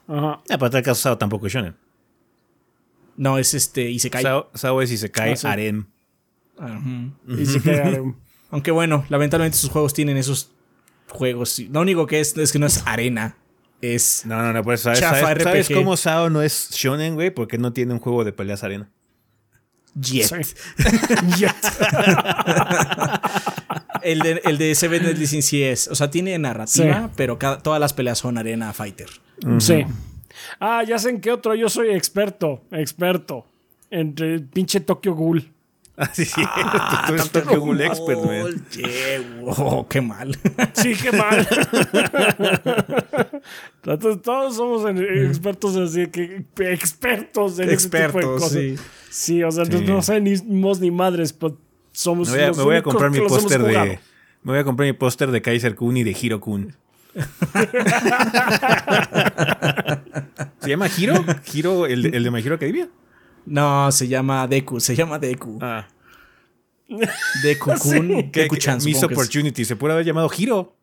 Ajá. Ah, para tal caso Sao tampoco es shonen. No, es este Isekai. Sao, Sao es y se cae Ah, sí. harem. Ah, ujú. Y se queda- Aunque bueno, lamentablemente sus juegos tienen esos juegos. Lo único que es es que no es arena. Es. No, no, no, pues ¿sabes, Chafa sabes, sabes cómo Sao no es shonen, güey? Porque no tiene un juego de peleas arena. Jet. Ya. El de, el de Seven Deadly Sins sí es. O sea, tiene narrativa, pero cada- todas las peleas son arena fighter. Sí. Ah, ya sé en qué otro yo soy experto. Experto. Entre pinche Tokyo Ghoul. Ah, sí, sí. Ah, tú eres Doctor Google Expert, man. Oh, qué mal. Sí, qué mal. Entonces, todos somos en- expertos así que expertos en ese tipo de Expertos, cosas. sí. Sí, o sea, no- Sí. no sabemos ni madres, pero somos Me voy a, los me voy a comprar mi póster de. Me voy a comprar mi póster de Kaiser Kun y de Hiro Kun. ¿Se llama Hiro? ¿Hiro el, de- el de My Hero Academia? No, se llama Deku, se llama Deku. Ah. Deku Kun, ¿Qué, Deku-chan, Miss. Opportunity. Se puede haber llamado Hiro.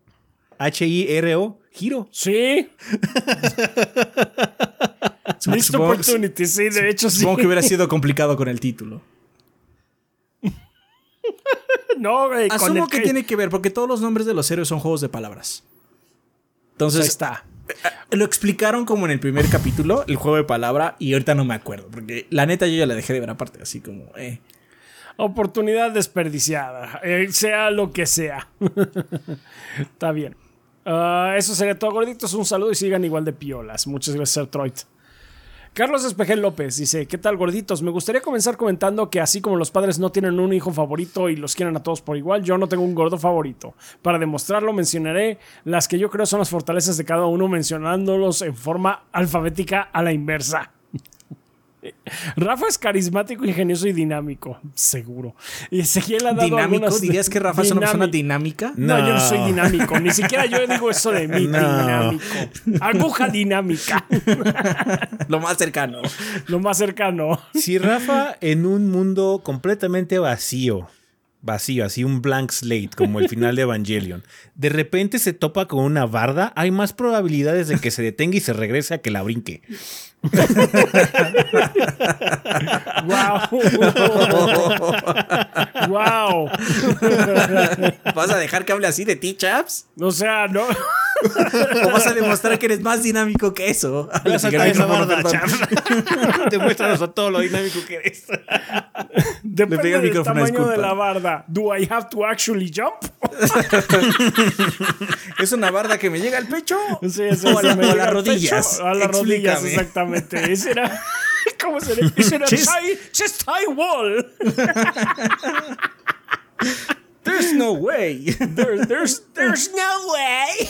H-I-R-O. Hiro. Sí, Missed supongo- Opportunity, sí, de hecho sí. Supongo que hubiera sido complicado con el título. No, güey, Asumo que tiene que ver, porque todos los nombres de los héroes son juegos de palabras. Entonces, Ahí está. lo explicaron como en el primer capítulo, el juego de palabra, y ahorita no me acuerdo, porque la neta yo ya la dejé de ver aparte, así como, eh. Oportunidad desperdiciada, eh, sea lo que sea. Está bien. Ah, eso sería todo, gorditos. Un saludo y sigan igual de piolas. Muchas gracias, Artroid. Carlos Espejel López dice: ¿Qué tal, gorditos? Me gustaría comenzar comentando que así como los padres no tienen un hijo favorito y los quieren a todos por igual, yo no tengo un gordo favorito. Para demostrarlo, mencionaré las que yo creo son las fortalezas de cada uno, mencionándolos en forma alfabética a la inversa. Rafa es carismático, ingenioso y dinámico, seguro. Y Ezequiel ha dado ¿Dinámico? algunas- ¿Dirías que Rafa es una persona dinámica? No, yo no No. soy dinámico. Ni siquiera yo digo eso de mí. No. Dinámico. Aguja dinámica. Lo más cercano. Lo más cercano. Si Rafa en un mundo completamente vacío, vacío, así un blank slate, como el final de Evangelion, de repente se topa con una barda, hay más probabilidades de que se detenga y se regrese a que la brinque. Wow. wow. ¿Vas a dejar que hable así de ti, chaps? O sea, no. ¿O vas a demostrar que eres más dinámico que eso? Voy a esa barda, chaval. Demuéstranos a todo lo dinámico que eres. Depende pega el del micrófono, tamaño de disculpa. la barda. Do I have to actually jump? ¿Es una barda que me llega al pecho? Sí, eso O a, sí la- me o a las rodillas. pecho, A las rodillas, Explícame. Exactamente. Ese era. ¿Cómo sería? Ese era chest, chest high wall. There's no way. There- there's, there's no way.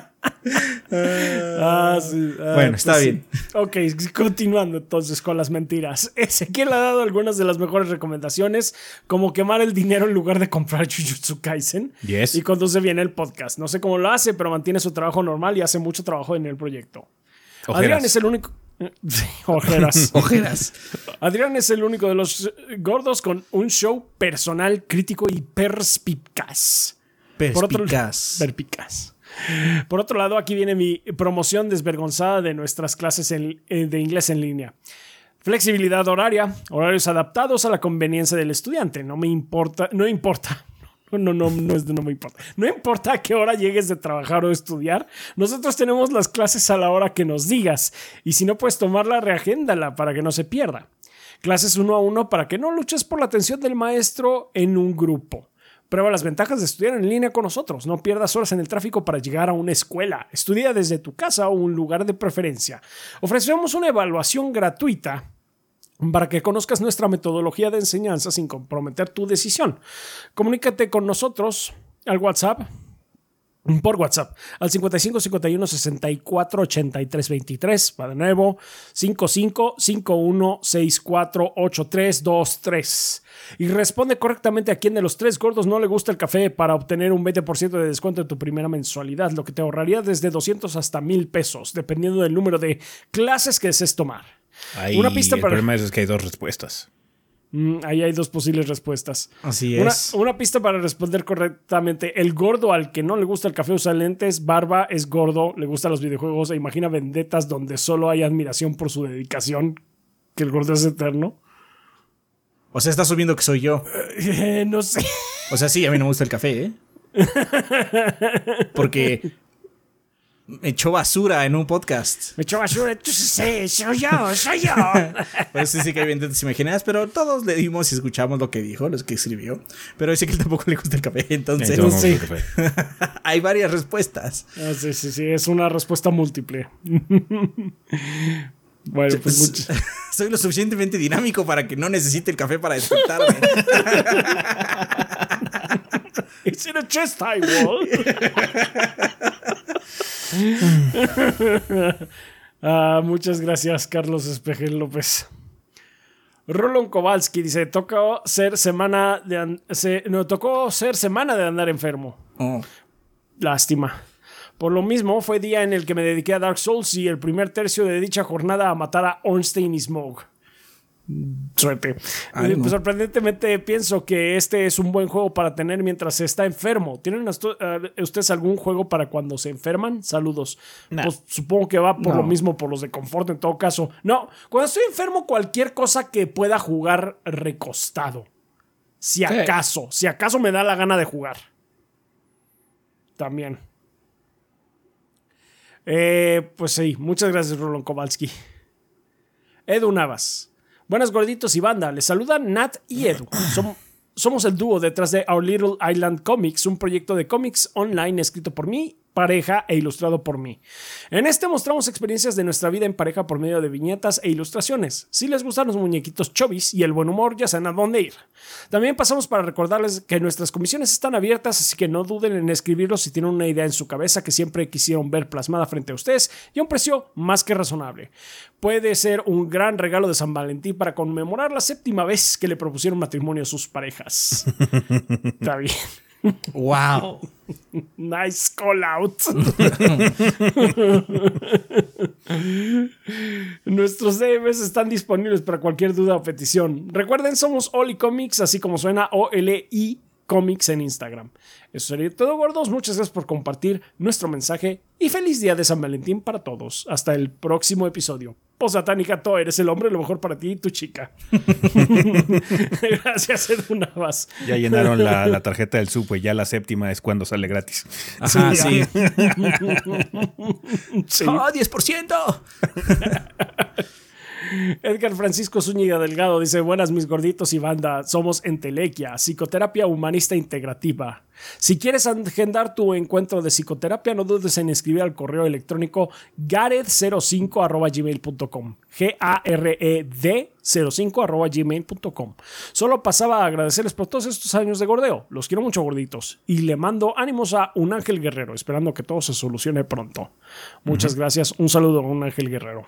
ah, sí. ah, Bueno, está sí. bien. Ok, continuando entonces con las mentiras. Ezequiel ha dado algunas de las mejores recomendaciones, como quemar el dinero en lugar de comprar Jujutsu Kaisen. Yes. Y conduce bien el podcast. No sé cómo lo hace, pero mantiene su trabajo normal y hace mucho trabajo en el proyecto. Adrián es el único. Ojeras. Ojeras. Adrián es el único de los gordos con un show personal, crítico y perspicaz. Por otro- Perspicaz. Por otro lado, aquí viene mi promoción desvergonzada de nuestras clases eh, de inglés en línea. Flexibilidad horaria, horarios adaptados a la conveniencia del estudiante. No me importa, no importa. No, no, no, no me importa. No importa a qué hora llegues de trabajar o estudiar. Nosotros tenemos las clases a la hora que nos digas. Y si no puedes tomarla, reagéndala para que no se pierda. Clases uno a uno para que no luches por la atención del maestro en un grupo. Prueba las ventajas de estudiar en línea con nosotros. No pierdas horas en el tráfico para llegar a una escuela. Estudia desde tu casa o un lugar de preferencia. Ofrecemos una evaluación gratuita para que conozcas nuestra metodología de enseñanza sin comprometer tu decisión. Comunícate con nosotros al WhatsApp por WhatsApp al 55 51 64 83 23. Va de nuevo 55 51 64 83 23. Y responde correctamente a quién de los tres gordos no le gusta el café para obtener un 20% de descuento en tu primera mensualidad, lo que te ahorraría desde 200 hasta 1000 pesos, dependiendo del número de clases que desees tomar. Ahí, Una pista el para- problema es que hay dos respuestas. Mm, ahí hay dos posibles respuestas. Así Una, es. una pista para responder correctamente. El gordo al que no le gusta el café usa lentes, barba, es gordo, le gustan los videojuegos e imagina vendetas donde solo hay admiración por su dedicación, que el gordo es eterno. O sea, estás subiendo que soy yo. Eh, no sé. O sea, sí, a mí no me gusta el café, ¿eh? Porque echó basura en un podcast. Me echó basura, entonces sí, soy yo, soy yo. Por eso sí que hay vendetas imaginadas, pero todos le dimos y escuchamos lo que dijo, los que escribió. Pero dice que él tampoco le gusta el café, entonces sí. al café. hay varias respuestas. Ah, sí, sí, sí, es una respuesta múltiple. bueno, pues, Pues, much- Soy lo suficientemente dinámico para que no necesite el café para despertarme. It's in a chest high wall. Ah, muchas gracias, Carlos Espejel López. Roland Kowalski dice: tocó ser semana de se- no, tocó ser semana de andar enfermo. Oh. Lástima. Por lo mismo, fue día en el que me dediqué a Dark Souls y el primer tercio de dicha jornada a matar a Ornstein y Smoke. Suerte. Ay, Eh, no. Sorprendentemente pienso que este es un buen juego para tener mientras se está enfermo. ¿Tienen eh, ustedes algún juego para cuando se enferman? Saludos. Nah. Pues supongo que va por No. lo mismo, por los de confort en todo caso. No, cuando estoy enfermo, cualquier cosa que pueda jugar recostado. Si acaso, si acaso me da la gana de jugar. También. Eh, pues sí, muchas gracias, Roland Kowalski. Edu Navas. Buenas gorditos y banda. Les saludan Nat y Edu. Som- somos el dúo detrás de Our Little Island Comics, un proyecto de cómics online escrito por mí, pareja e ilustrado por mí. En este mostramos experiencias de nuestra vida en pareja por medio de viñetas e ilustraciones. Si les gustan los muñequitos chovis y el buen humor, ya saben a dónde ir. También pasamos para recordarles que nuestras comisiones están abiertas, así que no duden en escribirlos si tienen una idea en su cabeza que siempre quisieron ver plasmada frente a ustedes y a un precio más que razonable. Puede ser un gran regalo de San Valentín para conmemorar la séptima vez que le propusieron matrimonio a sus parejas. Está bien. Wow. Nice call out. Nuestros DMs están disponibles para cualquier duda o petición. Recuerden, somos Oli Comics, así como suena O-L-I Comics en Instagram. Eso sería todo, gordos. Muchas gracias por compartir nuestro mensaje y feliz día de San Valentín para todos. Hasta el próximo episodio. Posatánica, tú eres el hombre, lo mejor para ti y tu chica. gracias, Edu Navas. Ya llenaron la, la tarjeta del Subway, ya la séptima es cuando sale gratis. Ajá, sí. Sí. ¡Oh, 10%! Edgar Francisco Zúñiga Delgado dice: Buenas, mis gorditos y banda. Somos Entelequia, psicoterapia humanista integrativa. Si quieres agendar tu encuentro de psicoterapia, no dudes en escribir al correo electrónico gared05 G-A-R-E-D 05 gmail.com. Solo pasaba a agradecerles por todos estos años de gordeo. Los quiero mucho, gorditos. Y le mando ánimos a un ángel guerrero, esperando que todo se solucione pronto. Muchas gracias. Un saludo a un ángel guerrero.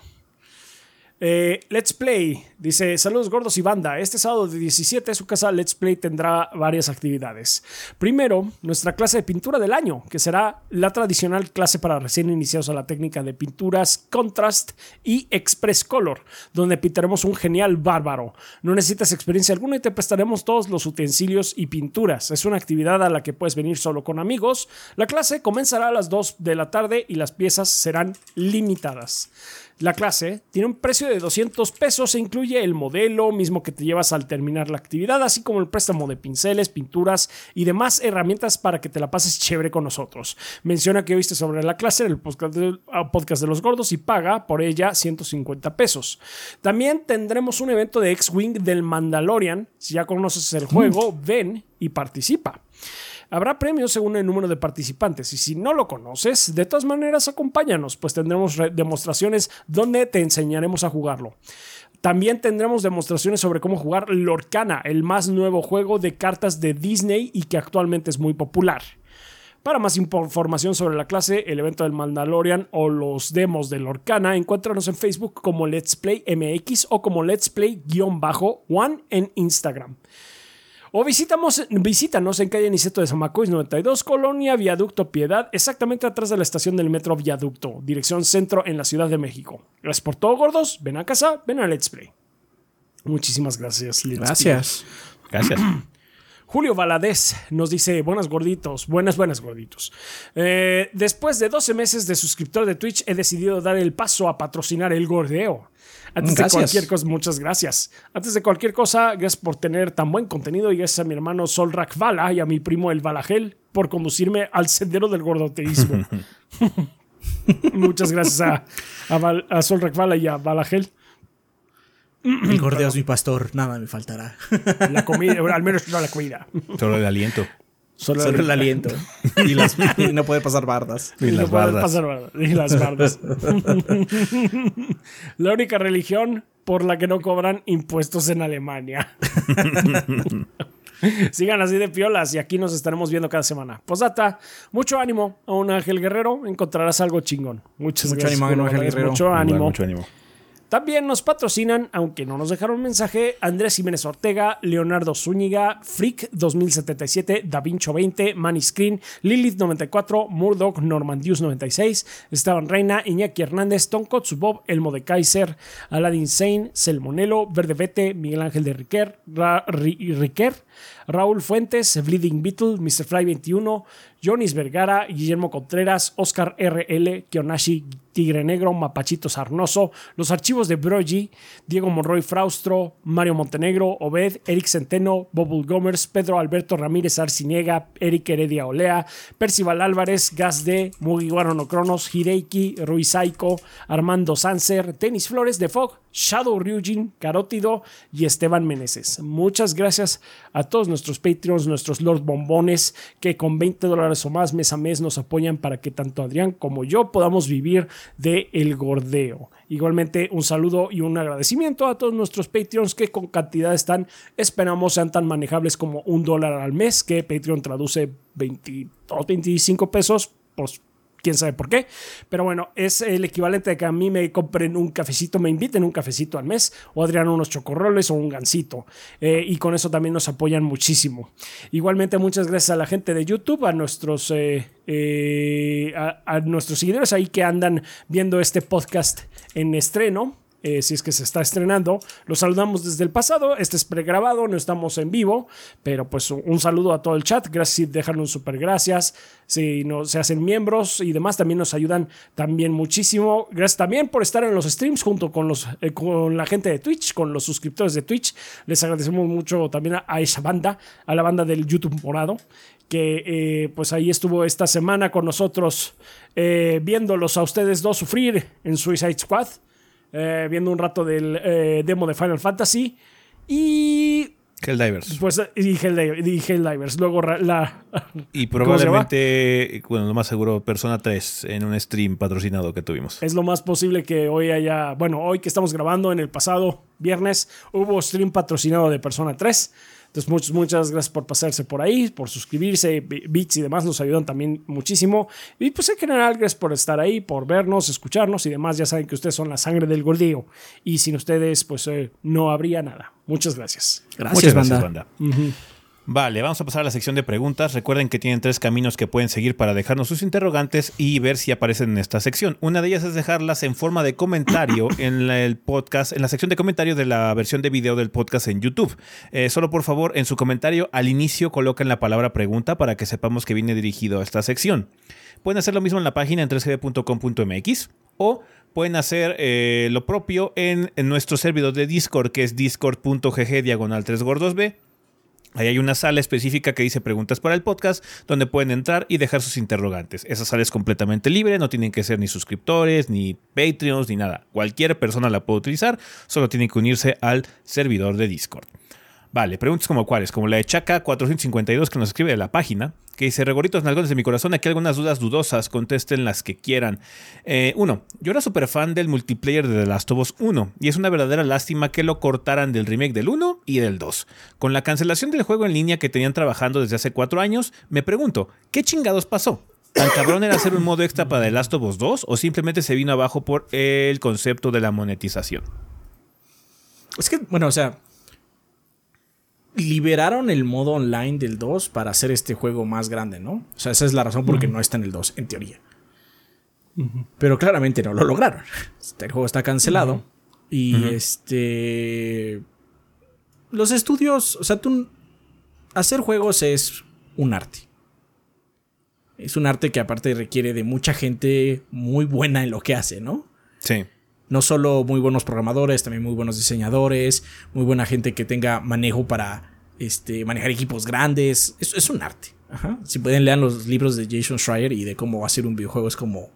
Eh, Let's Play dice: Saludos gordos y banda. Este sábado de 17 su casa Let's Play tendrá varias actividades. Primero, nuestra clase de pintura del año, que será la tradicional clase para recién iniciados a la técnica de pinturas Contrast y Express Color, donde pintaremos un genial bárbaro. No necesitas experiencia alguna y te prestaremos todos los utensilios y pinturas. Es una actividad a la que puedes venir solo con amigos. La clase comenzará a las 2 de la tarde y las piezas serán limitadas. La clase tiene un precio de 200 pesos e incluye el modelo mismo que te llevas al terminar la actividad, así como el préstamo de pinceles, pinturas y demás herramientas para que te la pases chévere con nosotros. Menciona que oíste sobre la clase en el podcast de, ah, podcast de los gordos y paga por ella 150 pesos. También tendremos un evento de X-Wing del Mandalorian. Si ya conoces el juego, ven y participa. Habrá premios según el número de participantes y si no lo conoces, de todas maneras acompáñanos, pues tendremos re- demostraciones donde te enseñaremos a jugarlo. También tendremos demostraciones sobre cómo jugar Lorcana, el más nuevo juego de cartas de Disney y que actualmente es muy popular. Para más info- información sobre la clase, el evento del Mandalorian o los demos de Lorcana, encuéntranos en Facebook como Let's Play MX o como Let's Play-One en Instagram. O visitamos, visítanos en calle Niceto de Zamacois 92, Colonia Viaducto Piedad, exactamente atrás de la estación del metro Viaducto, dirección centro en la Ciudad de México. Gracias por todo, gordos. Ven a casa, ven a Let's Play. Muchísimas gracias. Let's Play. Gracias. Gracias. Julio Valadez nos dice, buenas gorditos, buenas, buenas gorditos. Eh, después de 12 meses de suscriptor de Twitch, he decidido dar el paso a patrocinar el gordeo. Antes de cualquier cosa, muchas gracias. Antes de cualquier cosa, gracias por tener tan buen contenido y gracias a mi hermano Solrak Vala y a mi primo El Balagel por conducirme al sendero del gordoteísmo. muchas gracias a, a, Val- a Solrak Vala y a Balagel. El gordeo es mi pastor, nada me faltará. La comida, al menos no la comida. Solo el aliento. Solo, el aliento. y, las, y no puede pasar bardas. Y, las bardas. Y las bardas. la única religión por la que no cobran impuestos en Alemania. Sigan así de piolas y aquí nos estaremos viendo cada semana. Posata, mucho ánimo a un Ángel Guerrero, encontrarás algo chingón. Muchas mucho gracias. Ánimo, Ángel Guerrero. Mucho ánimo. Mucho ánimo. También nos patrocinan, aunque no nos dejaron mensaje, Andrés Jiménez Ortega, Leonardo Zúñiga, Freak 2077, Da Vinci 20, Manny Screen, Lilith 94, Murdoch, Normandius 96, Esteban Reina, Iñaki Hernández, Tonkotsu Bob, Elmo de Kaiser, Aladdin Sane, Selmonelo, Verde Vete, Miguel Ángel de Riquer, Ra Riquer, Raúl Fuentes, Bleeding Beetle, Mr. Fly 21, Jonis Vergara, Guillermo Contreras, Oscar RL, Kionashi Tigre Negro, Mapachito Sarnoso, los archivos de Brogy, Diego Monroy Fraustro, Mario Montenegro, Obed, Eric Centeno, Bobul Gomers, Pedro Alberto Ramírez Arciniega, Eric Heredia Olea, Percival Álvarez, Gas D, Mugiwara no Cronos, Hideiki, Ruiz Saiko, Armando Sanser, Tenis Flores de Fog, Shadow Ryujin, Carótido y Esteban Meneses. Muchas gracias a todos nuestros Patreons, nuestros Lord Bombones, que con 20 dólares o más mes a mes nos apoyan para que tanto Adrián como yo podamos vivir de el gordeo. Igualmente un saludo y un agradecimiento a todos nuestros Patreons que con cantidades tan, esperamos sean tan manejables como un dólar al mes, que Patreon traduce 22, 25 pesos, pues quién sabe por qué. Pero bueno, es el equivalente de que a mí me compren un cafecito, me inviten un cafecito al mes, o Adrián unos chocorroles o un gansito. Eh, y con eso también nos apoyan muchísimo. Igualmente, muchas gracias a la gente de YouTube, a nuestros, eh, eh, a, a nuestros seguidores ahí que andan viendo este podcast en estreno. Eh, si es que se está estrenando. Los saludamos desde el pasado. Este es pregrabado, no estamos en vivo, pero pues un saludo a todo el chat. Gracias, dejan un super gracias. Si no, se hacen miembros y demás, también nos ayudan también muchísimo. Gracias también por estar en los streams junto con, los, eh, con la gente de Twitch, con los suscriptores de Twitch. Les agradecemos mucho también a, esa banda, a la banda del YouTube Morado que eh, pues ahí estuvo esta semana con nosotros viéndolos a ustedes dos sufrir en Suicide Squad, eh, viendo un rato del eh, demo de Final Fantasy y... Helldivers. Pues y, Helldi- y Helldivers. Luego la... Y probablemente, bueno, lo más seguro, Persona 3 en un stream patrocinado que tuvimos. Es lo más posible que hoy haya, bueno, hoy que estamos grabando en el pasado viernes, hubo stream patrocinado de Persona 3. Entonces, muchas, muchas gracias por pasarse por ahí, por suscribirse, bi- bits y demás, nos ayudan también muchísimo. Y pues en general, gracias por estar ahí, por vernos, escucharnos y demás. Ya saben que ustedes son la sangre del gordillo. Y sin ustedes, pues eh, no habría nada. Muchas gracias. Gracias, Muchas banda. gracias, banda. Vale, vamos a pasar a la sección de preguntas. Recuerden que tienen tres caminos que pueden seguir para dejarnos sus interrogantes y ver si aparecen en esta sección. Una de ellas es dejarlas en forma de comentario en la- el podcast, en la sección de comentarios de la versión de video del podcast en YouTube. Eh, solo por favor, en su comentario al inicio coloquen la palabra pregunta para que sepamos que viene dirigido a esta sección. Pueden hacer lo mismo en la página en 3gb.com.mx o pueden hacer eh, lo propio en, en nuestro servidor de Discord, que es discord.gg diagonal 3gordos.b. Ahí hay una sala específica que dice preguntas para el podcast, donde pueden entrar y dejar sus interrogantes. Esa sala es completamente libre, no tienen que ser ni suscriptores, ni Patreons, ni nada. Cualquier persona la puede utilizar, solo tienen que unirse al servidor de Discord. Vale, preguntas como cuáles, como la de Chaca452 que nos escribe de la página, que dice, Regoritos nalgones de mi corazón, aquí algunas dudas dudosas, contesten las que quieran. Eh, uno, yo era súper fan del multiplayer de The Last of Us 1, y es una verdadera lástima que lo cortaran del remake del 1 y del 2. Con la cancelación del juego en línea que tenían trabajando desde hace 4 años, me pregunto, ¿qué chingados pasó? ¿Tan cabrón era hacer un modo extra para The Last of Us 2 o simplemente se vino abajo por el concepto de la monetización? Es que, bueno, o sea. Liberaron el modo online del 2 para hacer este juego más grande, ¿no? O sea, esa es la razón por la que no está en el 2, en teoría. Pero claramente no lo lograron. Este, el juego está cancelado. Y este. Los estudios. O sea, tú. Hacer juegos es un arte. Es un arte que aparte requiere de mucha gente muy buena en lo que hace, ¿no? Sí. No solo muy buenos programadores, también muy buenos diseñadores, muy buena gente que tenga manejo para este, manejar equipos grandes. Es, es un arte. Ajá. Si pueden leer los libros de Jason Schreier y de cómo hacer un videojuego, es como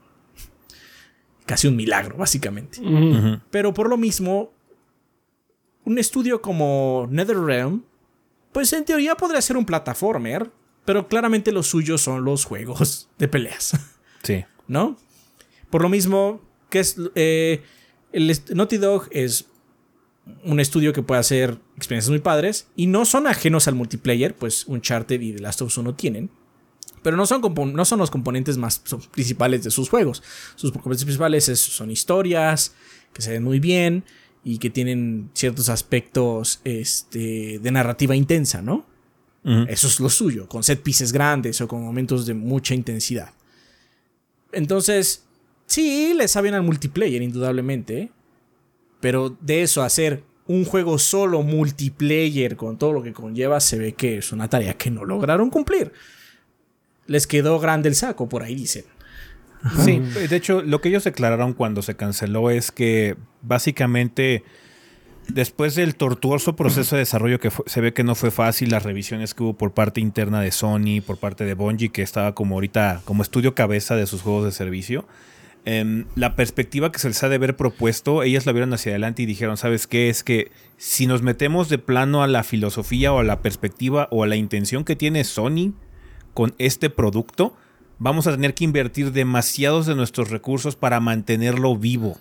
casi un milagro, básicamente. Pero por lo mismo, un estudio como NetherRealm, pues en teoría podría ser un plataformer, Pero claramente los suyos son los juegos de peleas. Sí. ¿No? Por lo mismo, que es. Eh, el Naughty Dog es un estudio que puede hacer experiencias muy padres y no son ajenos al multiplayer, pues Uncharted y The Last of Us no tienen. Pero no son, no son los componentes más principales de sus juegos. Sus componentes principales son historias que se ven muy bien y que tienen ciertos aspectos este, de narrativa intensa, ¿no? Eso es lo suyo, con set pieces grandes o con momentos de mucha intensidad. Entonces, sí, le saben al multiplayer, indudablemente. Pero de eso, hacer un juego solo multiplayer con todo lo que conlleva, se ve que es una tarea que no lograron cumplir. Les quedó grande el saco, por ahí dicen. Sí, de hecho, lo que ellos declararon cuando se canceló es que básicamente después del tortuoso proceso de desarrollo que se ve que no fue fácil, las revisiones que hubo por parte interna de Sony, por parte de Bungie, que estaba como ahorita como estudio cabeza de sus juegos de servicio, Em, la perspectiva que se les ha de haber propuesto, ellas la vieron hacia adelante y dijeron, ¿sabes qué? Es que si nos metemos de plano a la filosofía o a la perspectiva o a la intención que tiene Sony con este producto, vamos a tener que invertir demasiados de nuestros recursos para mantenerlo vivo.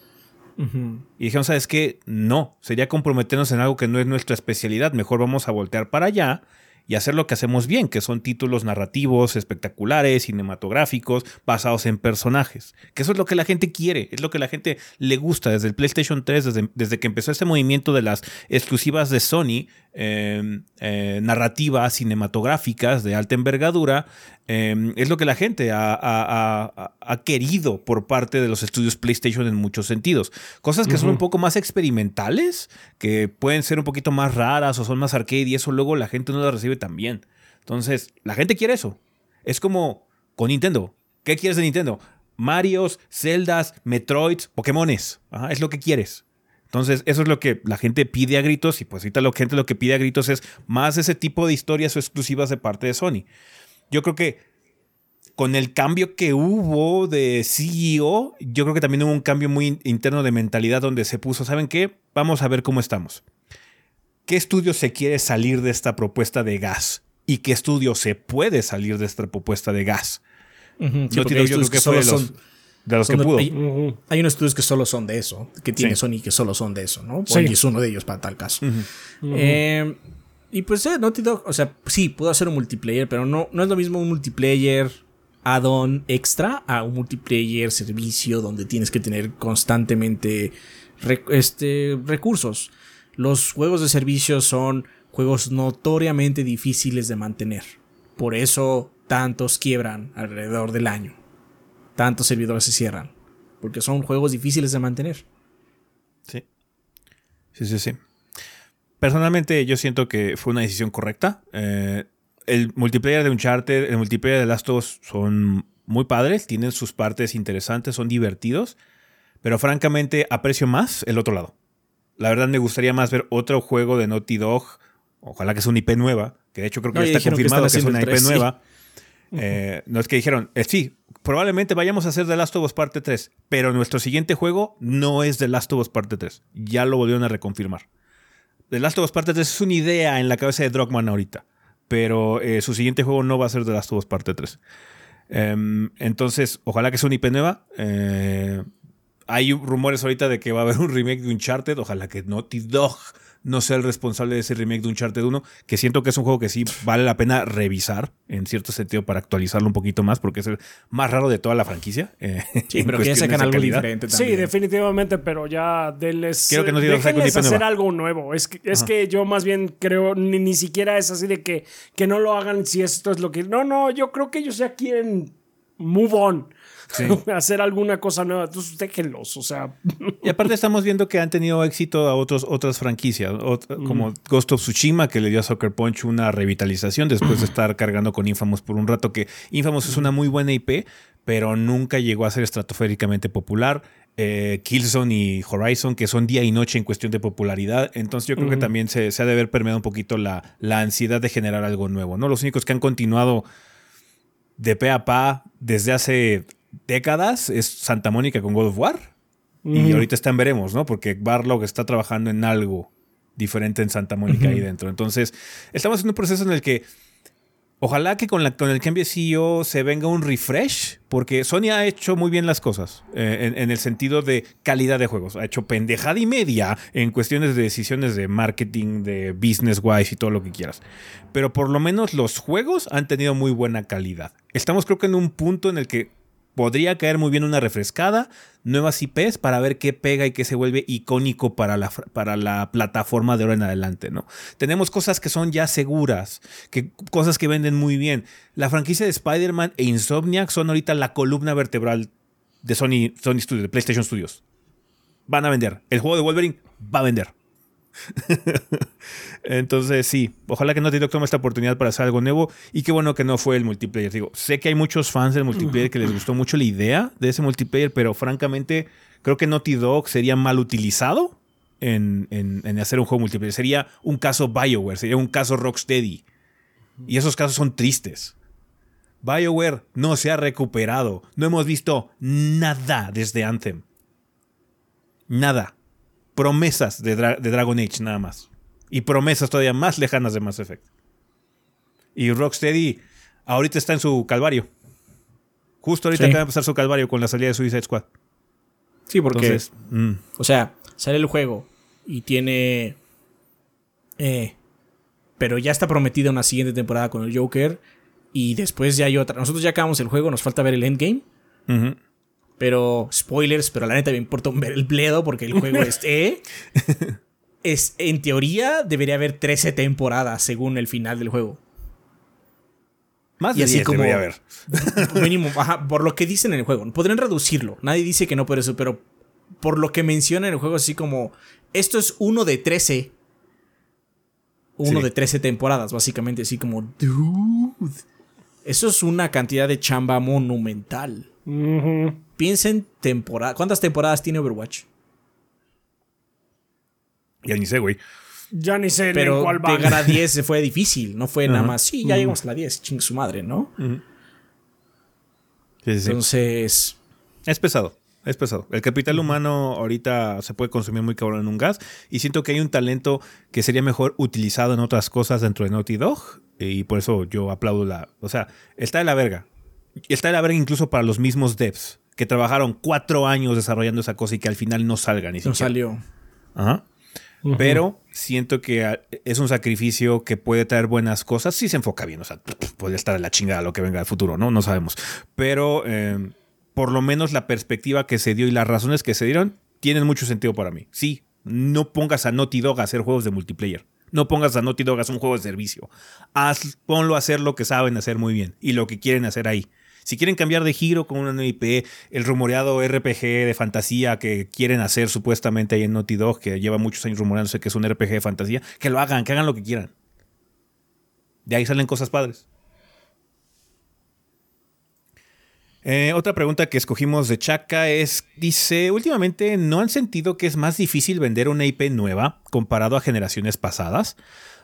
Y dijeron, ¿sabes qué? No, sería comprometernos en algo que no es nuestra especialidad, mejor vamos a voltear para allá y hacer lo que hacemos bien, que son títulos narrativos, espectaculares, cinematográficos, basados en personajes. Que eso es lo que la gente quiere, es lo que la gente le gusta desde el PlayStation 3, desde, desde que empezó este movimiento de las exclusivas de Sony, em, eh, narrativas cinematográficas de alta envergadura, em, es lo que la gente ha, querido por parte de los estudios PlayStation en muchos sentidos. Cosas que son un poco más experimentales, que pueden ser un poquito más raras o son más arcade y eso luego la gente no las recibe tan bien. Entonces, la gente quiere eso. Es como con Nintendo. ¿Qué quieres de Nintendo? Marios, Zeldas, Metroids, Pokémones. es lo que quieres. Entonces, eso es lo que la gente pide a gritos y pues ahorita la gente lo que pide a gritos es más ese tipo de historias o exclusivas de parte de Sony. Yo creo que con el cambio que hubo de CEO, yo creo que también hubo un cambio muy interno de mentalidad donde se puso, ¿saben qué? Vamos a ver cómo estamos. ¿Qué estudio se quiere salir de esta propuesta de gas? ¿Y qué estudio se puede salir de esta propuesta de gas? yo creo que fue de los, de los que pudo. Hay, unos estudios que solo son de eso, que tiene Sony que solo son de eso, ¿no? Sí. es uno de ellos para tal caso. Eh, y pues eh, Naughty Dog, o sea, sí, pudo hacer un multiplayer, pero no, no es lo mismo un multiplayer add-on extra a un multiplayer servicio donde tienes que tener constantemente este, recursos. Los juegos de servicio son juegos notoriamente difíciles de mantener. Por eso tantos quiebran alrededor del año. Tantos servidores se cierran. Porque son juegos difíciles de mantener. Sí. Sí, sí, sí. Personalmente yo siento que fue una decisión correcta. Eh, el multiplayer de Uncharted, el multiplayer de Last of Us son muy padres, tienen sus partes interesantes, son divertidos, pero francamente aprecio más el otro lado. La verdad me gustaría más ver otro juego de Naughty Dog, ojalá que sea una IP nueva, que de hecho creo que ya está confirmado que, es una IP nueva. Eh, no es que dijeron, eh, sí, probablemente vayamos a hacer The Last of Us Parte 3, pero nuestro siguiente juego no es The Last of Us Parte 3. Ya lo volvieron a reconfirmar. The Last of Us Parte 3 es una idea en la cabeza de Drogman ahorita, pero eh, su siguiente juego no va a ser The Last of Us Parte 3. Em, entonces, ojalá que sea una IP nueva hay rumores ahorita de que va a haber un remake de Uncharted. Ojalá que Naughty Dog no sea el responsable de ese remake de Uncharted 1, que siento que es un juego que sí vale la pena revisar en cierto sentido para actualizarlo un poquito más, porque es el más raro de toda la franquicia. Eh, sí, pero que ya sacan algo diferente también. Sí, definitivamente, pero ya denles, Quiero que no déjenles hacer algo nuevo. Es que, es que yo más bien creo, ni, ni siquiera es así de que, que no lo hagan si esto es lo que... No, no, yo creo que ellos ya quieren move on. hacer alguna cosa nueva. Entonces déjenlos, o sea. Y aparte estamos viendo que han tenido éxito a otros, otras franquicias, como Ghost of Tsushima, que le dio a Soccer Punch una revitalización después de estar cargando con Infamous por un rato, que Infamous es una muy buena IP, pero nunca llegó a ser estratosféricamente popular. Eh, Killzone y Horizon, que son día y noche en cuestión de popularidad. Entonces yo creo que también se, ha de haber permeado un poquito la, la ansiedad de generar algo nuevo, ¿no? Los únicos que han continuado de pe a pa desde hace décadas es Santa Mónica con God of War. Y ahorita están veremos, ¿no? Porque Barlog está trabajando en algo diferente en Santa Mónica ahí dentro. Entonces, estamos en un proceso en el que Ojalá que con, la, con el cambio de CEO se venga un refresh, porque Sony ha hecho muy bien las cosas eh, en, en, el sentido de calidad de juegos. Ha hecho pendejada y media en cuestiones de decisiones de marketing, de business wise y todo lo que quieras. Pero por lo menos los juegos han tenido muy buena calidad. Estamos creo que en un punto en el que podría caer muy bien una refrescada, nuevas IPs para ver qué pega y qué se vuelve icónico para la, para la plataforma de ahora en adelante, ¿no? Tenemos cosas que son ya seguras, que, cosas que venden muy bien. La franquicia de Spider-Man e Insomniac son ahorita la columna vertebral de Sony, Sony Studios, de PlayStation Studios. Van a vender. El juego de Wolverine va a vender. Entonces, sí, ojalá que Naughty Dog tome esta oportunidad para hacer algo nuevo. Y qué bueno que no fue el multiplayer. Digo, sé que hay muchos fans del multiplayer que les gustó mucho la idea de ese multiplayer, pero francamente, creo que Naughty Dog sería mal utilizado en, en, hacer un juego multiplayer. Sería un caso BioWare, sería un caso Rocksteady. Y esos casos son tristes. BioWare no se ha recuperado. No hemos visto nada desde Anthem. Nada promesas de, Dragon Age nada más. Y promesas todavía más lejanas de Mass Effect. Y Rocksteady ahorita está en su calvario. Justo ahorita acaba de pasar su calvario con la salida de Suicide Squad. Sí, porque. Mm. O sea, sale el juego y tiene. Eh, pero ya está prometida una siguiente temporada con el Joker. Y después ya hay otra. Nosotros ya acabamos el juego, nos falta ver el endgame. Pero, spoilers, pero la neta me importa ver el bledo porque el juego este es, en teoría, debería haber 13 temporadas según el final del juego. Más de así 10 como, debería haber. Mínimo, por lo que dicen en el juego. Podrían reducirlo. Nadie dice que no por eso, pero por lo que menciona en el juego, así como esto es uno de 13. Uno de 13 temporadas, básicamente, así como, dude. Eso es una cantidad de chamba monumental. Piensen temporada. ¿Cuántas temporadas tiene Overwatch? Ya ni sé, güey. Ya ni sé Pero cuál va. llegar a 10 se fue difícil. No fue nada más. Sí, ya llegamos a la 10. Ching su madre, ¿no? Entonces. Es pesado. Es pesado. El capital humano ahorita se puede consumir muy cabrón en un gas. Y siento que hay un talento que sería mejor utilizado en otras cosas dentro de Naughty Dog. Y por eso yo aplaudo la. O sea, está de la verga. Está de la verga incluso para los mismos devs que trabajaron cuatro años desarrollando esa cosa y que al final no salga ni siquiera. No salió. Ajá. Pero siento que ah, es un sacrificio que puede traer buenas cosas si se enfoca bien. O sea, puede estar en la chingada lo que venga del futuro, ¿no? No sabemos. Pero em, por lo menos la perspectiva que se dio y las razones que se dieron tienen mucho sentido para mí. Sí, no pongas a Naughty Dog a hacer juegos de multiplayer. No pongas a Naughty Dog a hacer un juego de servicio. Haz, ponlo a hacer lo que saben hacer muy bien y lo que quieren hacer ahí. Si quieren cambiar de giro con una IP, el rumoreado RPG de fantasía que quieren hacer supuestamente ahí en Naughty Dog, que lleva muchos años rumoreándose que es un RPG de fantasía, que lo hagan, que hagan lo que quieran. De ahí salen cosas padres. Eh, otra pregunta que escogimos de Chaka es, dice, últimamente ¿no han sentido que es más difícil vender una IP nueva comparado a generaciones pasadas?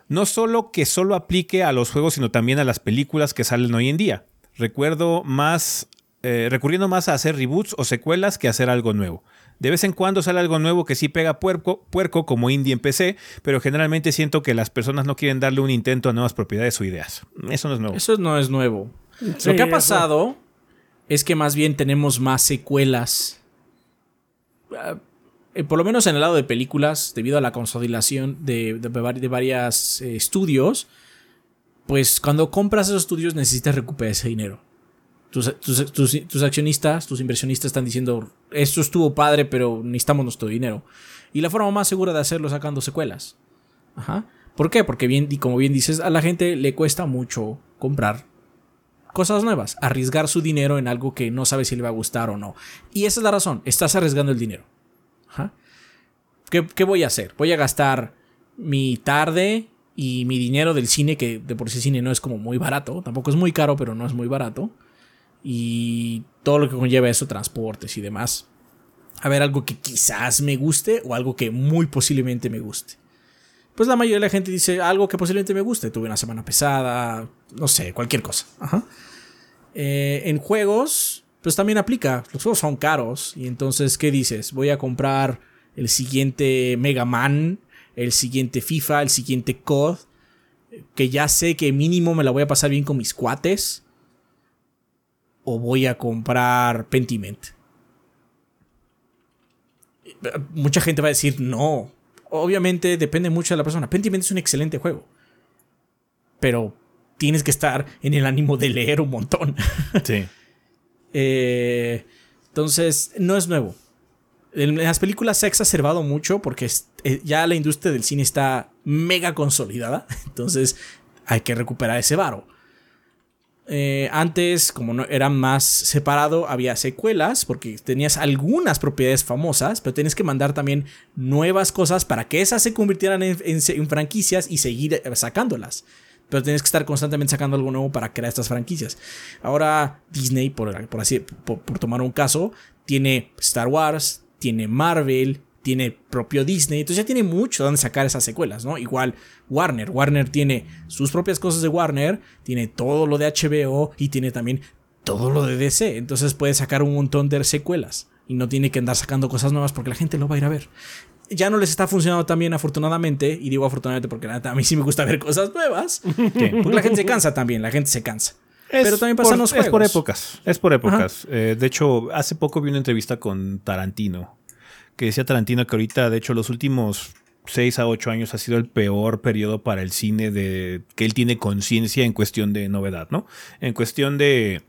No solo que solo aplique a los juegos, sino también a las películas que salen hoy en día. Recuerdo más, eh, recurriendo más a hacer reboots o secuelas que hacer algo nuevo. De vez en cuando sale algo nuevo que sí pega puerco, puerco como indie en PC, pero generalmente siento que las personas no quieren darle un intento a nuevas propiedades o ideas. Eso no es nuevo. Eso no es nuevo. Lo que ha pasado es que más bien tenemos más secuelas. Ah, eh, por lo menos en el lado de películas, debido a la consolidación de, de, varios eh, estudios, pues cuando compras esos estudios necesitas recuperar ese dinero. Tus, accionistas, tus inversionistas están diciendo, esto estuvo padre, pero necesitamos nuestro dinero. Y la forma más segura de hacerlo es sacando secuelas. Ajá. ¿Por qué? Porque bien, y como bien dices, a la gente le cuesta mucho comprar cosas nuevas, arriesgar su dinero en algo que no sabe si le va a gustar o no. Y esa es la razón, estás arriesgando el dinero. ¿Qué, ¿Qué, voy a hacer? Voy a gastar mi tarde y mi dinero del cine, que de por sí cine no es como muy barato, tampoco es muy caro, pero no es muy barato. Y todo lo que conlleva eso, transportes y demás. A ver, algo que quizás me guste o algo que muy posiblemente me guste. Pues la mayoría de la gente dice algo que posiblemente me guste. Tuve una semana pesada, no sé, cualquier cosa. Eh, en juegos, pues también aplica. Los juegos son caros. Y entonces, ¿qué dices? Voy a comprar el siguiente Mega Man el siguiente FIFA, el siguiente COD. que ya sé que mínimo me la voy a pasar bien con mis cuates, o voy a comprar Pentiment. Mucha gente va a decir no. Obviamente depende mucho de la persona. Pentiment es un excelente juego. Pero tienes que estar en el ánimo de leer un montón. Sí. Eh, entonces, no es nuevo. En las películas se ha exacerbado mucho porque eh, ya la industria del cine está mega consolidada. Entonces, hay que recuperar ese varo. Eh, antes, como no era más separado, había secuelas porque tenías algunas propiedades famosas, pero tienes que mandar también nuevas cosas para que esas se convirtieran en, franquicias y seguir sacándolas pero tienes que estar constantemente sacando algo nuevo para crear estas franquicias. Ahora Disney, por, por así, por, tomar un caso, tiene Star Wars, tiene Marvel, tiene propio Disney, entonces ya tiene mucho donde sacar esas secuelas, ¿no? Igual Warner, Warner tiene sus propias cosas de Warner, tiene todo lo de HBO y tiene también todo lo de DC, entonces puede sacar un montón de secuelas y no tiene que andar sacando cosas nuevas porque la gente lo va a ir a ver ya no les está funcionando tan bien, afortunadamente. Y digo afortunadamente porque a mí sí me gusta ver cosas nuevas. Porque la gente se cansa también, la gente se cansa. Pero también pasan los juegos. Es por épocas. Es por épocas. Eh, de hecho, hace poco vi una entrevista con Tarantino. Que decía Tarantino que ahorita, de hecho, los últimos 6 a 8 años ha sido el peor periodo para el cine de que él tiene conciencia en cuestión de novedad, ¿no? En cuestión de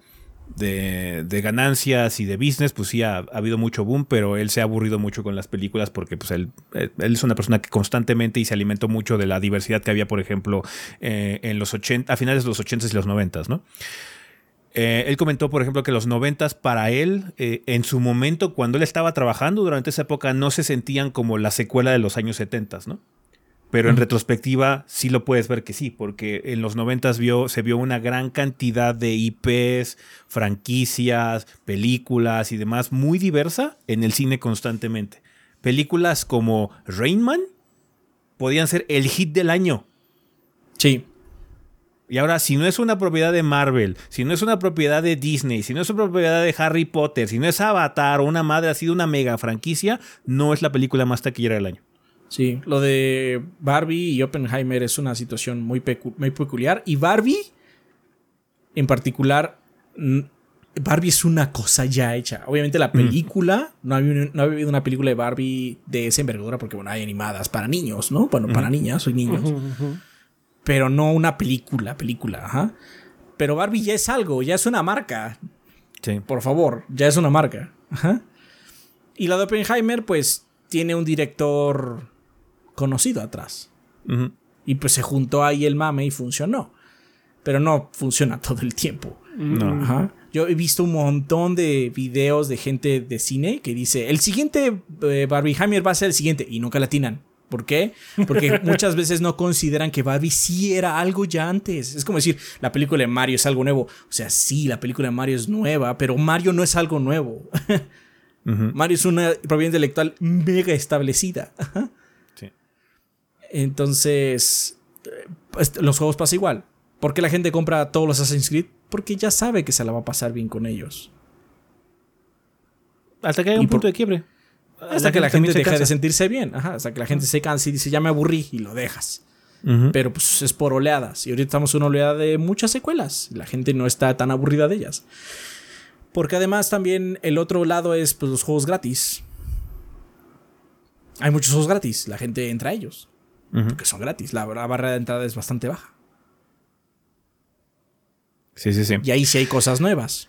de, ganancias y de business, pues sí ha, habido mucho boom, pero él se ha aburrido mucho con las películas porque pues él, él es una persona que constantemente y se alimentó mucho de la diversidad que había, por ejemplo, eh, en los 80, a finales de los 80 y los 90, ¿no? Eh, él comentó, por ejemplo, que los 90 para él, eh, en su momento, cuando él estaba trabajando durante esa época, no se sentían como la secuela de los años 70, ¿no? Pero en retrospectiva sí lo puedes ver que sí, porque en los 90 vio, se vio una gran cantidad de IPs, franquicias, películas y demás muy diversa en el cine constantemente. Películas como Rainman podían ser el hit del año. Sí. Y ahora, si no es una propiedad de Marvel, si no es una propiedad de Disney, si no es una propiedad de Harry Potter, si no es Avatar o una madre así de una mega franquicia, no es la película más taquillera del año. Sí, lo de Barbie y Oppenheimer es una situación muy, muy peculiar. Y Barbie, en particular, Barbie es una cosa ya hecha. Obviamente la película, no, ha habido una película de Barbie de esa envergadura porque, bueno, hay animadas para niños, ¿no? Bueno, para niñas, soy niños. Pero no una película, película, ajá. Pero Barbie ya es algo, ya es una marca. Sí. Por favor, ya es una marca. Ajá. Y la de Oppenheimer, pues, tiene un director conocido atrás. Y pues se juntó ahí el mame y funcionó. Pero no funciona todo el tiempo. Yo he visto un montón de videos de gente de cine que dice, el siguiente eh, Barbie Hammer va a ser el siguiente y nunca latinan. ¿Por qué? Porque muchas veces no consideran que Barbie sí era algo ya antes. Es como decir, la película de Mario es algo nuevo. O sea, sí, la película de Mario es nueva, pero Mario no es algo nuevo. Mario es una propiedad intelectual mega establecida. Entonces, pues, los juegos pasa igual. ¿Por qué la gente compra todos los Assassin's Creed? Porque ya sabe que se la va a pasar bien con ellos. Hasta que haya un punto de quiebre. Hasta que la gente deje de sentirse bien. hasta que la gente se canse y dice, ya me aburrí y lo dejas. Pero pues es por oleadas. Y ahorita estamos en una oleada de muchas secuelas. La gente no está tan aburrida de ellas. Porque además también el otro lado es pues, los juegos gratis. Hay muchos juegos gratis. La gente entra a ellos porque son gratis. La, barra de entrada es bastante baja. Sí, sí, sí. Y ahí sí hay cosas nuevas.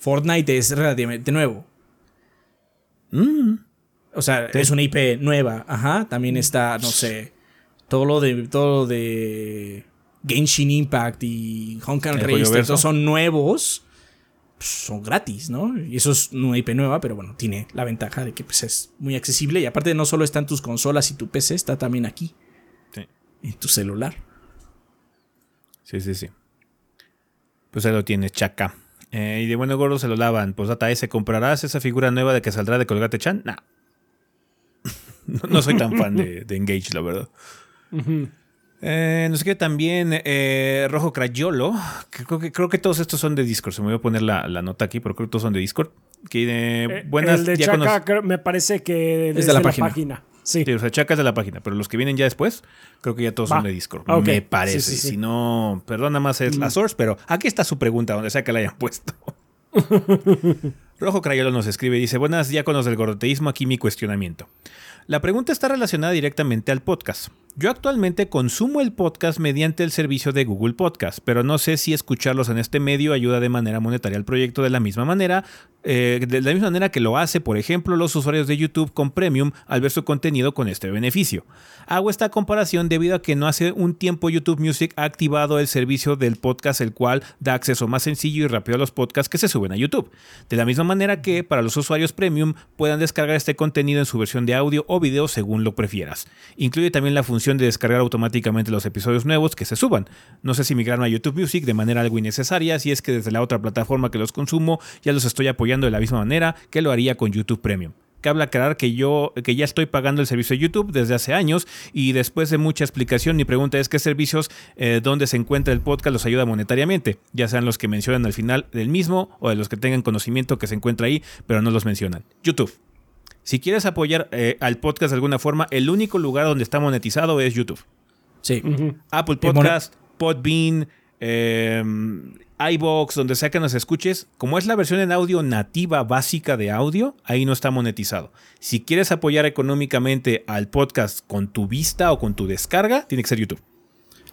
Fortnite es relativamente nuevo. Mm. O sea, es una IP nueva. Ajá. También está, no sé. Todo lo de. Todo lo de. Genshin Impact y Honkan Race. Todos son nuevos. Pues, son gratis, ¿no? Y eso es una IP nueva, pero bueno, tiene la ventaja de que pues, es muy accesible y aparte no solo está en tus consolas y tu PC, está también aquí. Sí. En tu celular. Sí, sí, sí. Pues ahí lo tienes, chaca. Eh, y de bueno gordo se lo lavan. Pues data ese, ¿comprarás esa figura nueva de que saldrá de Colgate Chan? Nah. no, soy tan fan de, Engage, la verdad. Eh, no sé qué también eh, Rojo Crayolo. Creo que, creo que todos estos son de Discord. Se me voy a poner la, nota aquí, pero creo que todos son de Discord. Que, eh, buenas, el de Chaka me parece que desde la, página. Sí. Sí, o sea, chacas de la página, pero los que vienen ya después, creo que ya todos Va. son de Discord. Ah. Me parece. Sí. Si no, perdón, nada más es la source, pero aquí está su pregunta, donde sea que la hayan puesto. Rojo Crayolo nos escribe y dice: Buenas diáconos del gordoteísmo, aquí mi cuestionamiento. La pregunta está relacionada directamente al podcast. Yo actualmente consumo el podcast mediante el servicio de Google Podcast, pero no sé si escucharlos en este medio ayuda de manera monetaria al proyecto de la misma manera, eh, de la misma manera que lo hace, por ejemplo, los usuarios de YouTube con Premium al ver su contenido con este beneficio. Hago esta comparación debido a que no hace un tiempo YouTube Music ha activado el servicio del podcast, el cual da acceso más sencillo y rápido a los podcasts que se suben a YouTube. De la misma manera que para los usuarios Premium puedan descargar este contenido en su versión de audio o video según lo prefieras. Incluye también la función de descargar automáticamente los episodios nuevos que se suban. No sé si migraron a YouTube Music de manera algo innecesaria, si es que desde la otra plataforma que los consumo ya los estoy apoyando de la misma manera que lo haría con YouTube Premium. Cabe aclarar que yo que ya estoy pagando el servicio de YouTube desde hace años y después de mucha explicación mi pregunta es qué servicios eh, donde se encuentra el podcast los ayuda monetariamente, ya sean los que mencionan al final del mismo o de los que tengan conocimiento que se encuentra ahí pero no los mencionan. YouTube. Si quieres apoyar eh, al podcast de alguna forma, el único lugar donde está monetizado es YouTube. Sí. Apple Podcast, Podbean, eh, iBox, donde sea que nos escuches, como es la versión en audio nativa básica de audio, ahí no está monetizado. Si quieres apoyar económicamente al podcast con tu vista o con tu descarga, tiene que ser YouTube.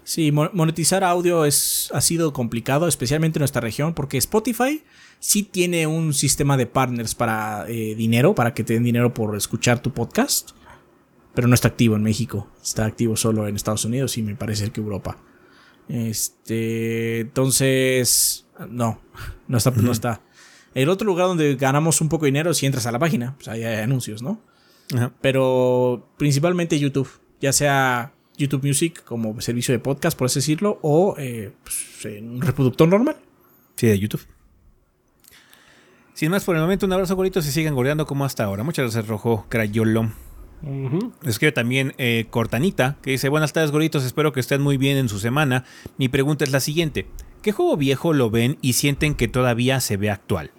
Sí, mo- monetizar audio es, ha sido complicado, especialmente en nuestra región, porque Spotify sí tiene un sistema de partners para eh, dinero, para que te den dinero por escuchar tu podcast, pero no está activo en México, está activo solo en Estados Unidos y me parece que Europa. Este, entonces, no, no está, no está. El otro lugar donde ganamos un poco de dinero es si entras a la página, pues ahí hay anuncios, ¿no? Ajá. pero principalmente YouTube, ya sea YouTube Music como servicio de podcast, por así decirlo, o eh, pues, un reproductor normal. Sí, de YouTube. Sin más por el momento, un abrazo goritos y sigan goreando como hasta ahora. Muchas gracias, Rojo Crayolo. Ujú. Escribe también eh, Cortanita, que dice, buenas tardes goritos, espero que estén muy bien en su semana. Mi pregunta es la siguiente, ¿qué juego viejo lo ven y sienten que todavía se ve actual?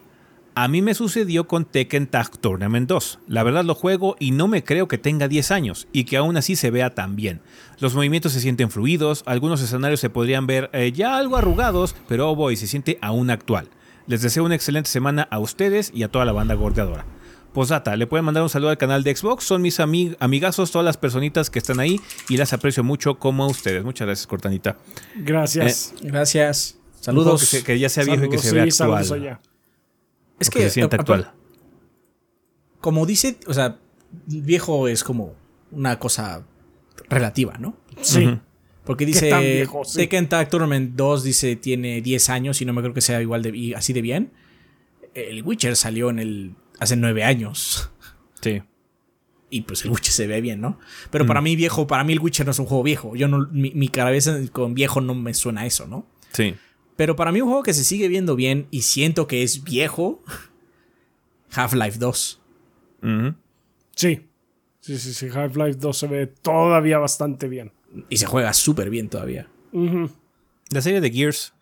A mí me sucedió con Tekken Tag Tournament 2. La verdad lo juego y no me creo que tenga 10 años y que aún así se vea tan bien. Los movimientos se sienten fluidos, algunos escenarios se podrían ver eh, ya algo arrugados, pero oh boy, se siente aún actual. Les deseo una excelente semana a ustedes y a toda la banda gordeadora. Posdata, le pueden mandar un saludo al canal de Xbox. Son mis ami- amigazos, todas las personitas que están ahí y las aprecio mucho como a ustedes. Muchas gracias, Cortanita. Gracias. Gracias. Un juego Saludos. Que, se- que ya sea viejo y que se vea sí, actual. allá. es o que se sienta actual. Como dice, o sea, viejo es como una cosa relativa, ¿no? Sí. Porque ¿Qué dice tan viejo? Sí. Tekken Tag Tournament 2 dice tiene 10 años y no me creo que sea igual de y así de bien. El Witcher salió en el hace 9 años. Sí. y pues el Witcher se ve bien, ¿no? Pero para mí viejo, para mí el Witcher no es un juego viejo. Yo no, mi, mi cabeza con viejo no me suena a eso, ¿no? Sí. Pero para mí un juego que se sigue viendo bien y siento que es viejo, Half-Life 2. Ujú. Sí. Sí, sí, sí. Half-Life 2 se ve todavía bastante bien. Y se juega súper bien todavía. Ujú. La serie de Gears.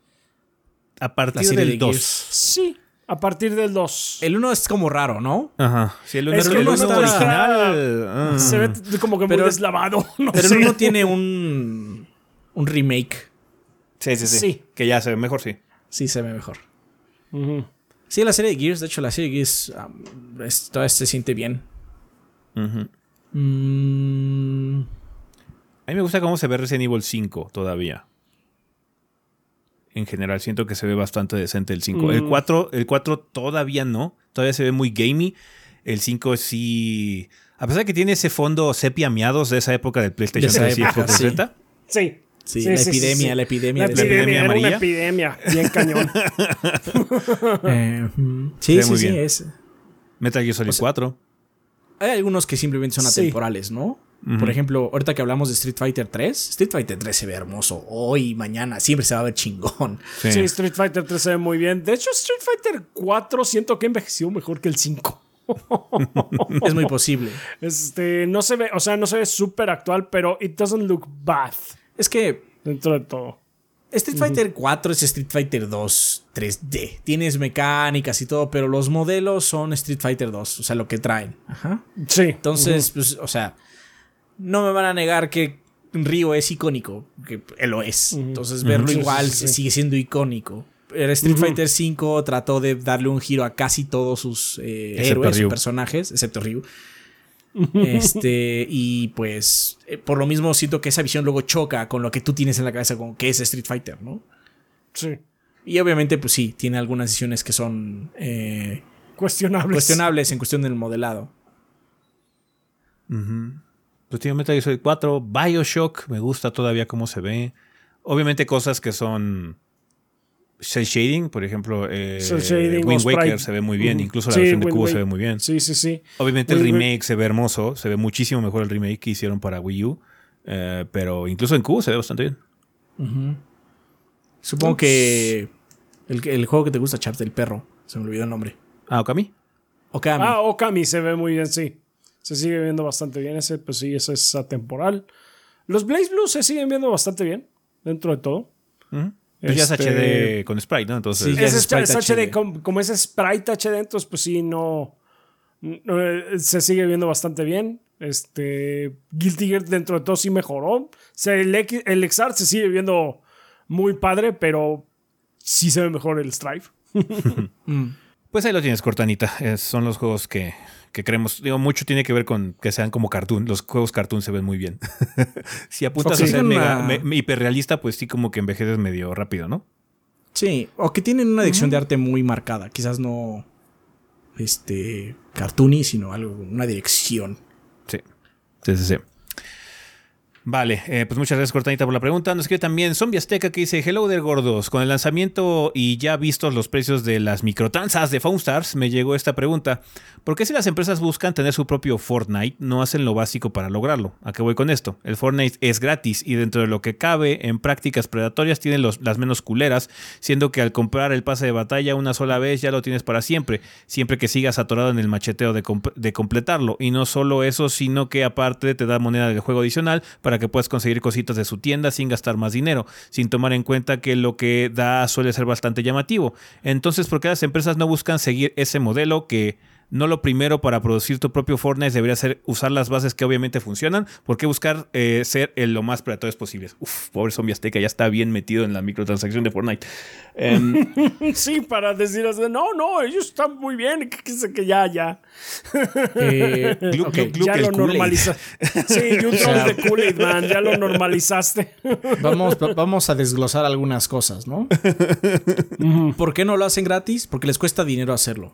A partir del de 2. Gears. Sí. A partir del 2. El 1 es como raro, ¿no? Ajá. Sí, el uno, Es que el el uno uno está- original. ah. Se ve como que Pero- muy deslavado. No Pero sé. el 1 tiene un, un remake. Sí, sí, sí, Sí. Que ya se ve mejor, sí. Sí, se ve mejor. Ujú. Sí, la serie de Gears, de hecho, la serie de Gears um, es- todavía se siente bien. Ujú. Mm, A mí me gusta cómo se ve Resident Evil 5 todavía. En general, siento que se ve bastante decente el 5. El Mm. 4, el 4 todavía no. Todavía se ve muy gamey. El 5 sí. A pesar de que tiene ese fondo sepia miados de esa época del PlayStation De esa 3 y Xbox sí. 360. Sí. Sí, la epidemia, la epidemia La de- La epidemia, epidemia era una amarilla. epidemia. Bien cañón. eh, mm, sí, sí, muy sí, bien. es. Metal Gear Solid 4. Hay algunos que simplemente son Sí. atemporales, ¿no? Por ejemplo, ahorita que hablamos de Street Fighter 3, Street Fighter 3 se ve hermoso. Hoy, mañana, siempre se va a ver chingón. Sí. Sí, Street Fighter 3 se ve muy bien. De hecho, Street Fighter 4 siento que envejeció mejor que el 5. Es muy posible. Este, no se ve, o sea, no se ve súper actual, pero it doesn't look bad Es que dentro de todo. Street Fighter 4 es Street Fighter 2 3D. Tienes mecánicas y todo, pero los modelos son Street Fighter 2, o sea, lo que traen. Ajá. Sí. Entonces, pues, o sea, no me van a negar que Río es icónico, que él lo es. Entonces verlo Sí, igual sí, sí. sigue siendo icónico. El Street Fighter V trató de darle un giro a casi todos sus eh, héroes Ryu. o personajes, excepto Ryu. Este, y pues eh, por lo mismo siento que esa visión luego choca con lo que tú tienes en la cabeza como que es Street Fighter, ¿no? Sí. Y obviamente, pues sí, tiene algunas decisiones que son eh, Cuestionables. cuestionables en cuestión del modelado. Pues tiene Metal Gear Solid 4, Bioshock, me gusta todavía cómo se ve. Obviamente cosas que son cel shading, por ejemplo, eh, shading Wind Waker sprite. se ve muy bien, incluso la Sí, versión de Wind cubo se ve muy bien. Sí, sí, sí. Obviamente el Wind remake se ve hermoso, se ve muchísimo mejor el remake que hicieron para Wii U, eh, pero incluso en cubo se ve bastante bien. Supongo que el, el juego que te gusta, Chaps, del perro. Se me olvidó el nombre. Ah, Okami. Okami. Ah, Okami se ve muy bien, sí. Se sigue viendo bastante bien ese, pues sí, ese es atemporal. Los Blaze Blues se siguen viendo bastante bien, dentro de todo. Ujú. Pues ya es Este- HD con sprite, ¿no? Entonces, Sí, ya Es, es es- es Sprite HD, HD. como, como es Sprite HD, entonces pues sí, no, no, se sigue viendo bastante bien. Este Guilty Gear dentro de todo sí mejoró. O sea, el, X- el XR se sigue viendo muy padre, pero sí se ve mejor el Strive. Pues ahí lo tienes, Cortanita. Son los juegos que, que creemos. Digo, mucho tiene que ver con que sean como cartoon. Los juegos cartoon se ven muy bien. si apuntas a ser mega, Una- me- me- hiperrealista, pues sí, como que envejeces medio rápido, ¿no? Sí, o que tienen una dirección de arte muy marcada. Quizás no este cartoony, sino algo, una dirección. Sí. Sí, sí, sí. Vale, eh, pues muchas gracias Cortanita por la pregunta. Nos escribe también Zombie Azteca que dice, hello there gordos, con el lanzamiento y ya vistos los precios de las microtransas de Foamstars, me llegó esta pregunta. ¿Por qué si las empresas buscan tener su propio Fortnite, no hacen lo básico para lograrlo? ¿A qué voy con esto? El Fortnite es gratis y dentro de lo que cabe en prácticas predatorias tiene los- las menos culeras, siendo que al comprar el pase de batalla una sola vez ya lo tienes para siempre, siempre que sigas atorado en el macheteo de, de completarlo. Y no solo eso, sino que aparte te da moneda del juego adicional para que puedas conseguir cositas de su tienda sin gastar más dinero, sin tomar en cuenta que lo que da suele ser bastante llamativo. Entonces, ¿por qué las empresas no buscan seguir ese modelo que no lo primero para producir tu propio Fortnite debería ser usar las bases que obviamente funcionan. ¿Por qué buscar eh, ser el lo más predatorios posibles? Uf, pobre zombie azteca, ya está bien metido en la microtransacción de Fortnite. Em, Sí, para decir así, no, no, ellos están muy bien, que, que, que ya, ya. Eh, Glup, ok, glup, glup. ya lo normalizaste. Sí, y un troll de Kool-Aid, man, ya lo normalizaste. Vamos, va- vamos a desglosar algunas cosas, ¿no? ¿Por qué no lo hacen gratis? Porque les cuesta dinero hacerlo.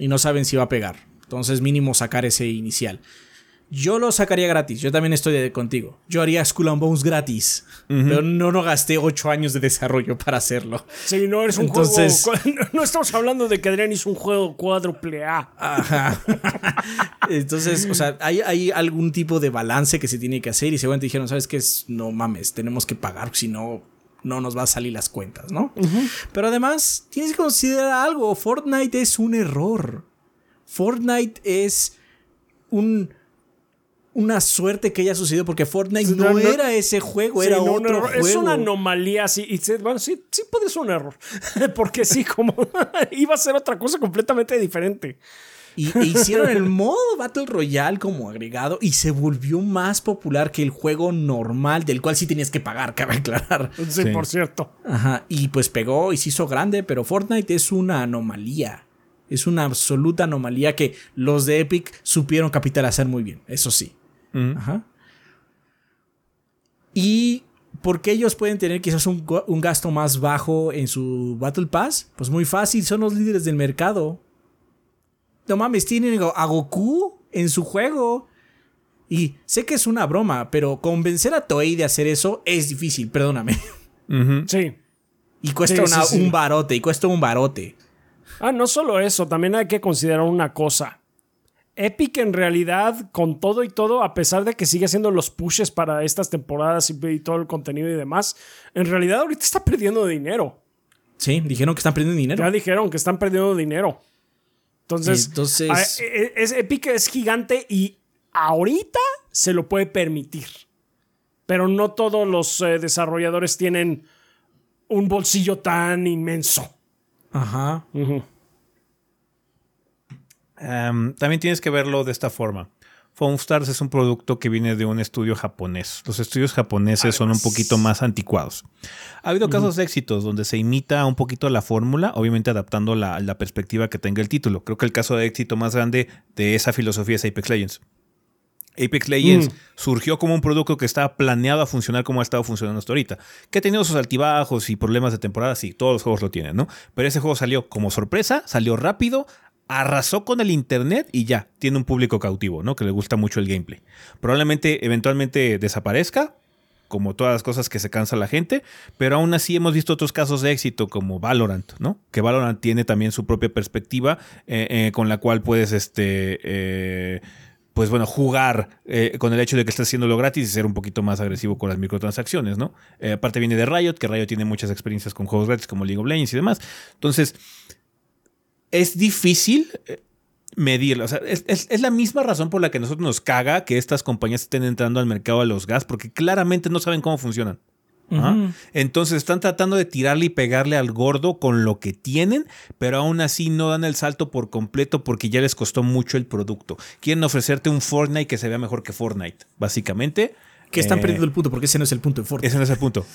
Y no saben si va a pegar. Entonces, mínimo sacar ese inicial. Yo lo sacaría gratis. Yo también estoy de- contigo. Yo haría Skull and Bones gratis. Pero no, no gasté 8 años de desarrollo para hacerlo. Sí, no eres un Entonces- juego. No estamos hablando de que Adrián hizo un juego cuádruple A. Ajá. Entonces, o sea, hay, hay algún tipo de balance que se tiene que hacer y seguramente dijeron, ¿sabes qué? Es- No mames, tenemos que pagar, si no, no nos va a salir las cuentas, ¿no? Pero además, tienes que considerar algo, Fortnite es un error. Fortnite es un... Una suerte que haya sucedido porque Fortnite No, era ese juego, Sí, era no, otro juego. Es una anomalía, sí. Y sí, bueno, sí, sí puede ser un error. Porque sí, como iba a ser otra cosa completamente diferente. Y e hicieron el modo Battle Royale como agregado y se volvió más popular que el juego normal, del cual sí tenías que pagar, cabe aclarar. Sí, Sí. por cierto. Ajá, y pues pegó y se hizo grande, pero Fortnite es una anomalía. Es una absoluta anomalía que los de Epic supieron capitalizar muy bien, eso sí. Ujú. Ajá. Y porque ellos pueden tener quizás un, un gasto más bajo en su Battle Pass, pues muy fácil, son los líderes del mercado. No mames, tienen a Goku en su juego. Y sé que es una broma, pero convencer a Toei de hacer eso es difícil, perdóname. Sí. Y cuesta Sí, una- sí, sí. un barote, y cuesta un barote. Ah, no solo eso, también hay que considerar una cosa. Epic en realidad, con todo y todo, a pesar de que sigue haciendo los pushes para estas temporadas y, y todo el contenido y demás, en realidad ahorita está perdiendo dinero. Sí, dijeron que están perdiendo dinero. Ya dijeron que están perdiendo dinero. Entonces, Entonces- a- e- es, Epic es gigante y ahorita se lo puede permitir. Pero no todos los eh, desarrolladores tienen un bolsillo tan inmenso. Ajá. Em, también tienes que verlo de esta forma. Foam Stars es un producto que viene de un estudio japonés. Los estudios japoneses son un poquito más anticuados. Ha habido casos de éxitos donde se imita un poquito la fórmula, obviamente adaptando la, la, perspectiva que tenga el título. Creo que el caso de éxito más grande de esa filosofía es Apex Legends. Apex Legends mm. surgió como un producto que estaba planeado a funcionar como ha estado funcionando hasta ahorita. Que ha tenido sus altibajos y problemas de temporada, sí, todos los juegos lo tienen, ¿no? Pero ese juego salió como sorpresa, salió rápido, arrasó con el internet y ya, tiene un público cautivo, ¿no? Que le gusta mucho el gameplay. Probablemente eventualmente desaparezca, como todas las cosas que se cansa la gente, pero aún así hemos visto otros casos de éxito como Valorant, ¿no? Que Valorant tiene también su propia perspectiva eh, eh, con la cual puedes, este, eh, pues bueno, jugar con el hecho de que estás haciéndolo gratis y ser un poquito más agresivo con las microtransacciones, ¿no? aparte viene de Riot, que Riot tiene muchas experiencias con juegos gratis como League of Legends y demás. Entonces, es difícil eh, medirlo. O sea, es, la misma razón por la que a nosotros nos caga que estas compañías estén entrando al mercado de los gas, porque claramente no saben cómo funcionan. Entonces están tratando de tirarle y pegarle al gordo con lo que tienen, pero aún así no dan el salto por completo porque ya les costó mucho el producto. Quieren ofrecerte un Fortnite que se vea mejor que Fortnite, básicamente. Que están eh, perdiendo el punto, porque ese no es el punto de Fortnite. Ese no es el punto.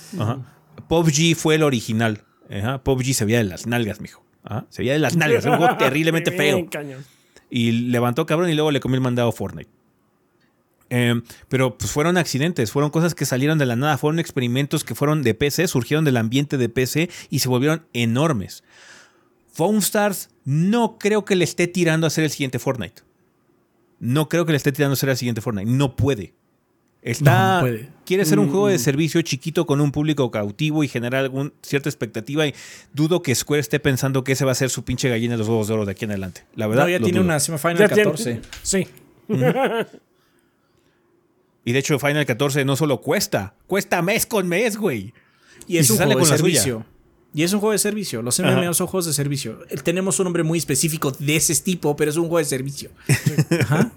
PUBG fue el original. PUBG se veía de las nalgas, mijo. Se veía de las nalgas, un juego terriblemente feo. Y levantó cabrón y luego le comió el mandado a Fortnite. Em, pero pues fueron accidentes, fueron cosas que salieron de la nada, fueron experimentos que fueron de PC, surgieron del ambiente de PC y se volvieron enormes. Foam Stars no creo que le esté tirando a ser el siguiente Fortnite. No creo que le esté tirando a ser el siguiente Fortnite. No puede. Está, quiere ser un juego de mm. servicio chiquito con un público cautivo y generar alguna cierta expectativa. Y dudo que Square esté pensando que ese va a ser su pinche gallina de los huevos de oro de aquí en adelante. La verdad. No, ya tiene una Final 14. sí. y de hecho, Final 14 no solo cuesta, cuesta mes con mes, güey. Y es un juego de servicio. Y es un juego de servicio. Los MMO son juegos de servicio. Tenemos un nombre muy específico de ese tipo, pero es un juego de servicio. Ajá.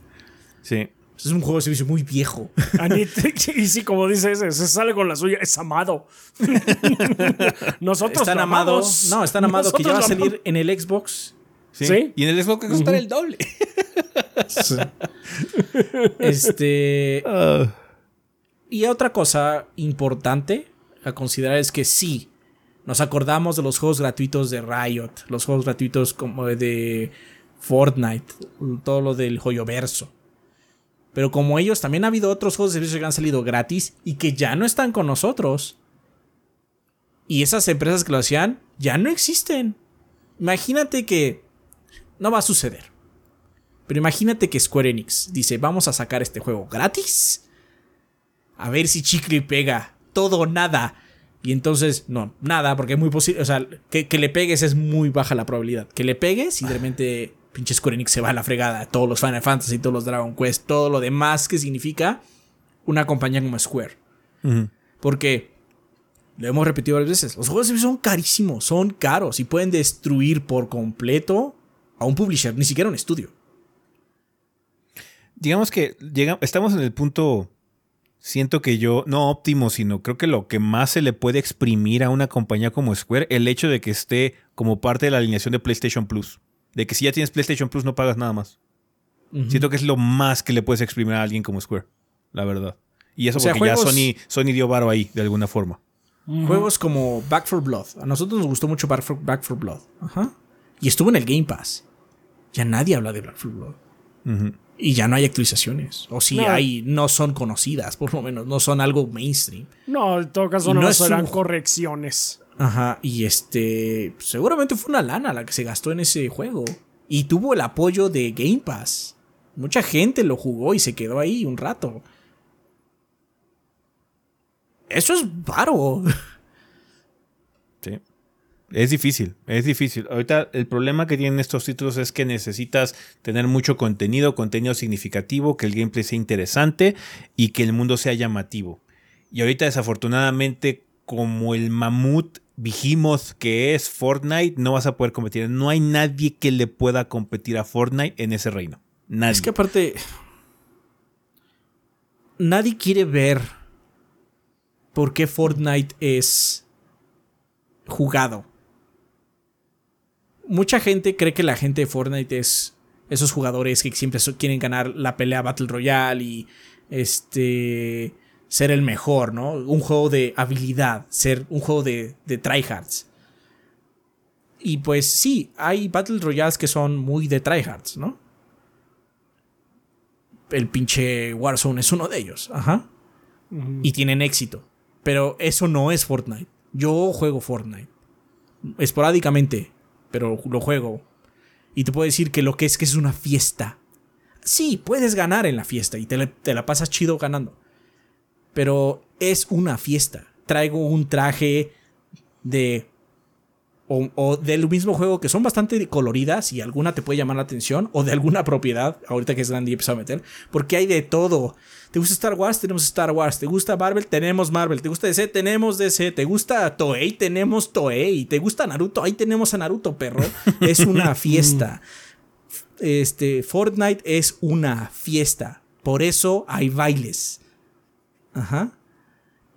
Sí. Es un juego de servicio muy viejo. y sí, como dice ese, se sale con la suya, es amado. Nosotros están amados. No, están amados que ya va a salir en el Xbox. ¿Sí? Y en el Xbox costar el doble. Este. Y otra cosa importante a considerar es que sí, nos acordamos de los juegos gratuitos de Riot, los juegos gratuitos como de Fortnite, todo lo del joyoverso. Pero como ellos, también ha habido otros juegos de servicio que han salido gratis y que ya no están con nosotros. Y esas empresas que lo hacían ya no existen. Imagínate que... No va a suceder. Pero imagínate que Square Enix dice, vamos a sacar este juego gratis. A ver si chicle pega. Todo o nada. Y entonces, no, nada, porque es muy posible. O sea, que, que, le pegues es muy baja la probabilidad. Que le pegues y de repente pinche Square Enix se va a la fregada. Todos los Final Fantasy, todos los Dragon Quest, todo lo demás que significa una compañía como Square. Porque, lo hemos repetido varias veces, los juegos son carísimos, son caros y pueden destruir por completo a un publisher, ni siquiera un estudio. Digamos que estamos en el punto, siento que yo, no óptimo, sino creo que lo que más se le puede exprimir a una compañía como Square, el hecho de que esté como parte de la alineación de PlayStation Plus de que si ya tienes PlayStation Plus no pagas nada más. Siento que es lo más que le puedes exprimir a alguien como Square, la verdad. Y eso porque ya Sony, Sony dio varo ahí, de alguna forma. Juegos como Back for Blood. A nosotros nos gustó mucho Back for, Back for Blood. Ajá. Y estuvo en el Game Pass. Ya nadie habla de Back for Blood. Y ya no hay actualizaciones. O si hay, no son conocidas, por lo menos. No son algo mainstream. No, en todo caso no, serán correcciones. Ajá, y este, seguramente fue una lana la que se gastó en ese juego. Y tuvo el apoyo de Game Pass. Mucha gente lo jugó y se quedó ahí un rato. Eso es varo. Sí. Es difícil, es difícil. Ahorita el problema que tienen estos títulos es que necesitas tener mucho contenido, contenido significativo, que el gameplay sea interesante y que el mundo sea llamativo. Y ahorita desafortunadamente como el mamut Dijimos que es Fortnite, no vas a poder competir. No hay nadie que le pueda competir a Fortnite en ese reino. Nadie. Es que aparte. Nadie quiere ver por qué Fortnite es jugado. Mucha gente cree que la gente de Fortnite es Esos jugadores que siempre quieren ganar la pelea Battle Royale y este ser el mejor, ¿no? Un juego de habilidad, ser un juego de, de tryhards. Y pues sí, hay Battle Royales que son muy de tryhards, ¿no? El pinche Warzone es uno de ellos, ajá. Y tienen éxito. Pero eso no es Fortnite. Yo juego Fortnite. Esporádicamente, pero lo juego. Y te puedo decir que lo que es que es una fiesta. Sí, puedes ganar en la fiesta y te, la- te la pasas chido ganando. Pero es una fiesta. Traigo un traje de o, o del mismo juego que son bastante coloridas y alguna te puede llamar la atención, o de alguna propiedad, ahorita que es grande y empezó a meter, porque hay de todo. ¿Te gusta Star Wars? Tenemos Star Wars. ¿Te gusta Marvel? Tenemos Marvel. ¿Te gusta DC? Tenemos DC. ¿Te gusta Toei? Tenemos Toei. ¿Te gusta Naruto? Ahí tenemos a Naruto, perro. Es una fiesta. Este, Fortnite es una fiesta. Por eso hay bailes. Ajá.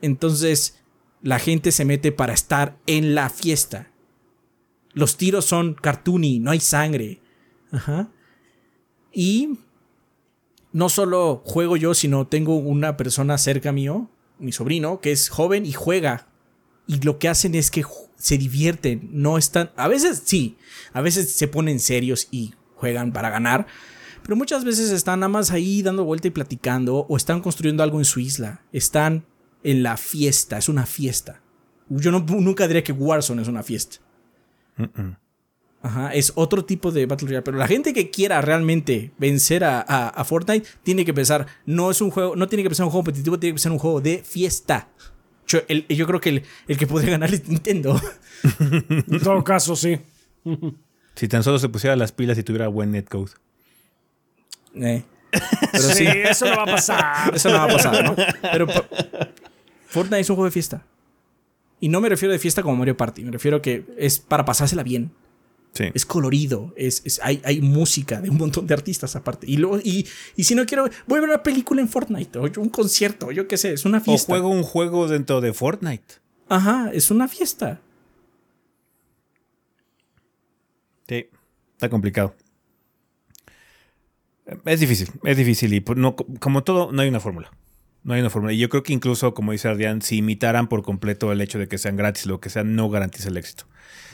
Entonces, la gente se mete para estar en la fiesta. Los tiros son cartoony, no hay sangre. Ajá. Y no solo juego yo, sino tengo una persona cerca mío, mi sobrino, que es joven y juega. Y lo que hacen es que se divierten, no están... A veces sí, a veces se ponen serios y juegan para ganar. Pero muchas veces están nada más ahí dando vuelta y platicando o están construyendo algo en su isla. Están en la fiesta, es una fiesta. Yo no- nunca diría que Warzone es una fiesta. Ajá, es otro tipo de Battle Royale. Pero la gente que quiera realmente vencer a, a- a Fortnite tiene que pensar, no es un juego, no tiene que pensar un juego competitivo, tiene que pensar un juego de fiesta. Yo, el- yo creo que el, el que podría ganar es Nintendo. En todo caso, sí. Si tan solo se pusiera las pilas y tuviera buen netcode. Eh, Pero sí, sí, eso no va a pasar. eso no va a pasar, ¿no? Pero Fortnite es un juego de fiesta. Y no me refiero de fiesta como Mario Party, me refiero que es para pasársela bien. Sí. Es colorido, es, es- hay, hay música de un montón de artistas aparte. Y, luego, y, y si no quiero, voy a ver una película en Fortnite, o un concierto, yo qué sé, es una O fiesta. juego un juego dentro de Fortnite. Ajá, es una fiesta. Sí, está complicado. Es difícil, es difícil. Y pues, no, como todo, no hay una fórmula. No hay una fórmula. Y yo creo que incluso, como dice Adrián, si imitaran por completo el hecho de que sean gratis, lo que sea, no garantiza el éxito.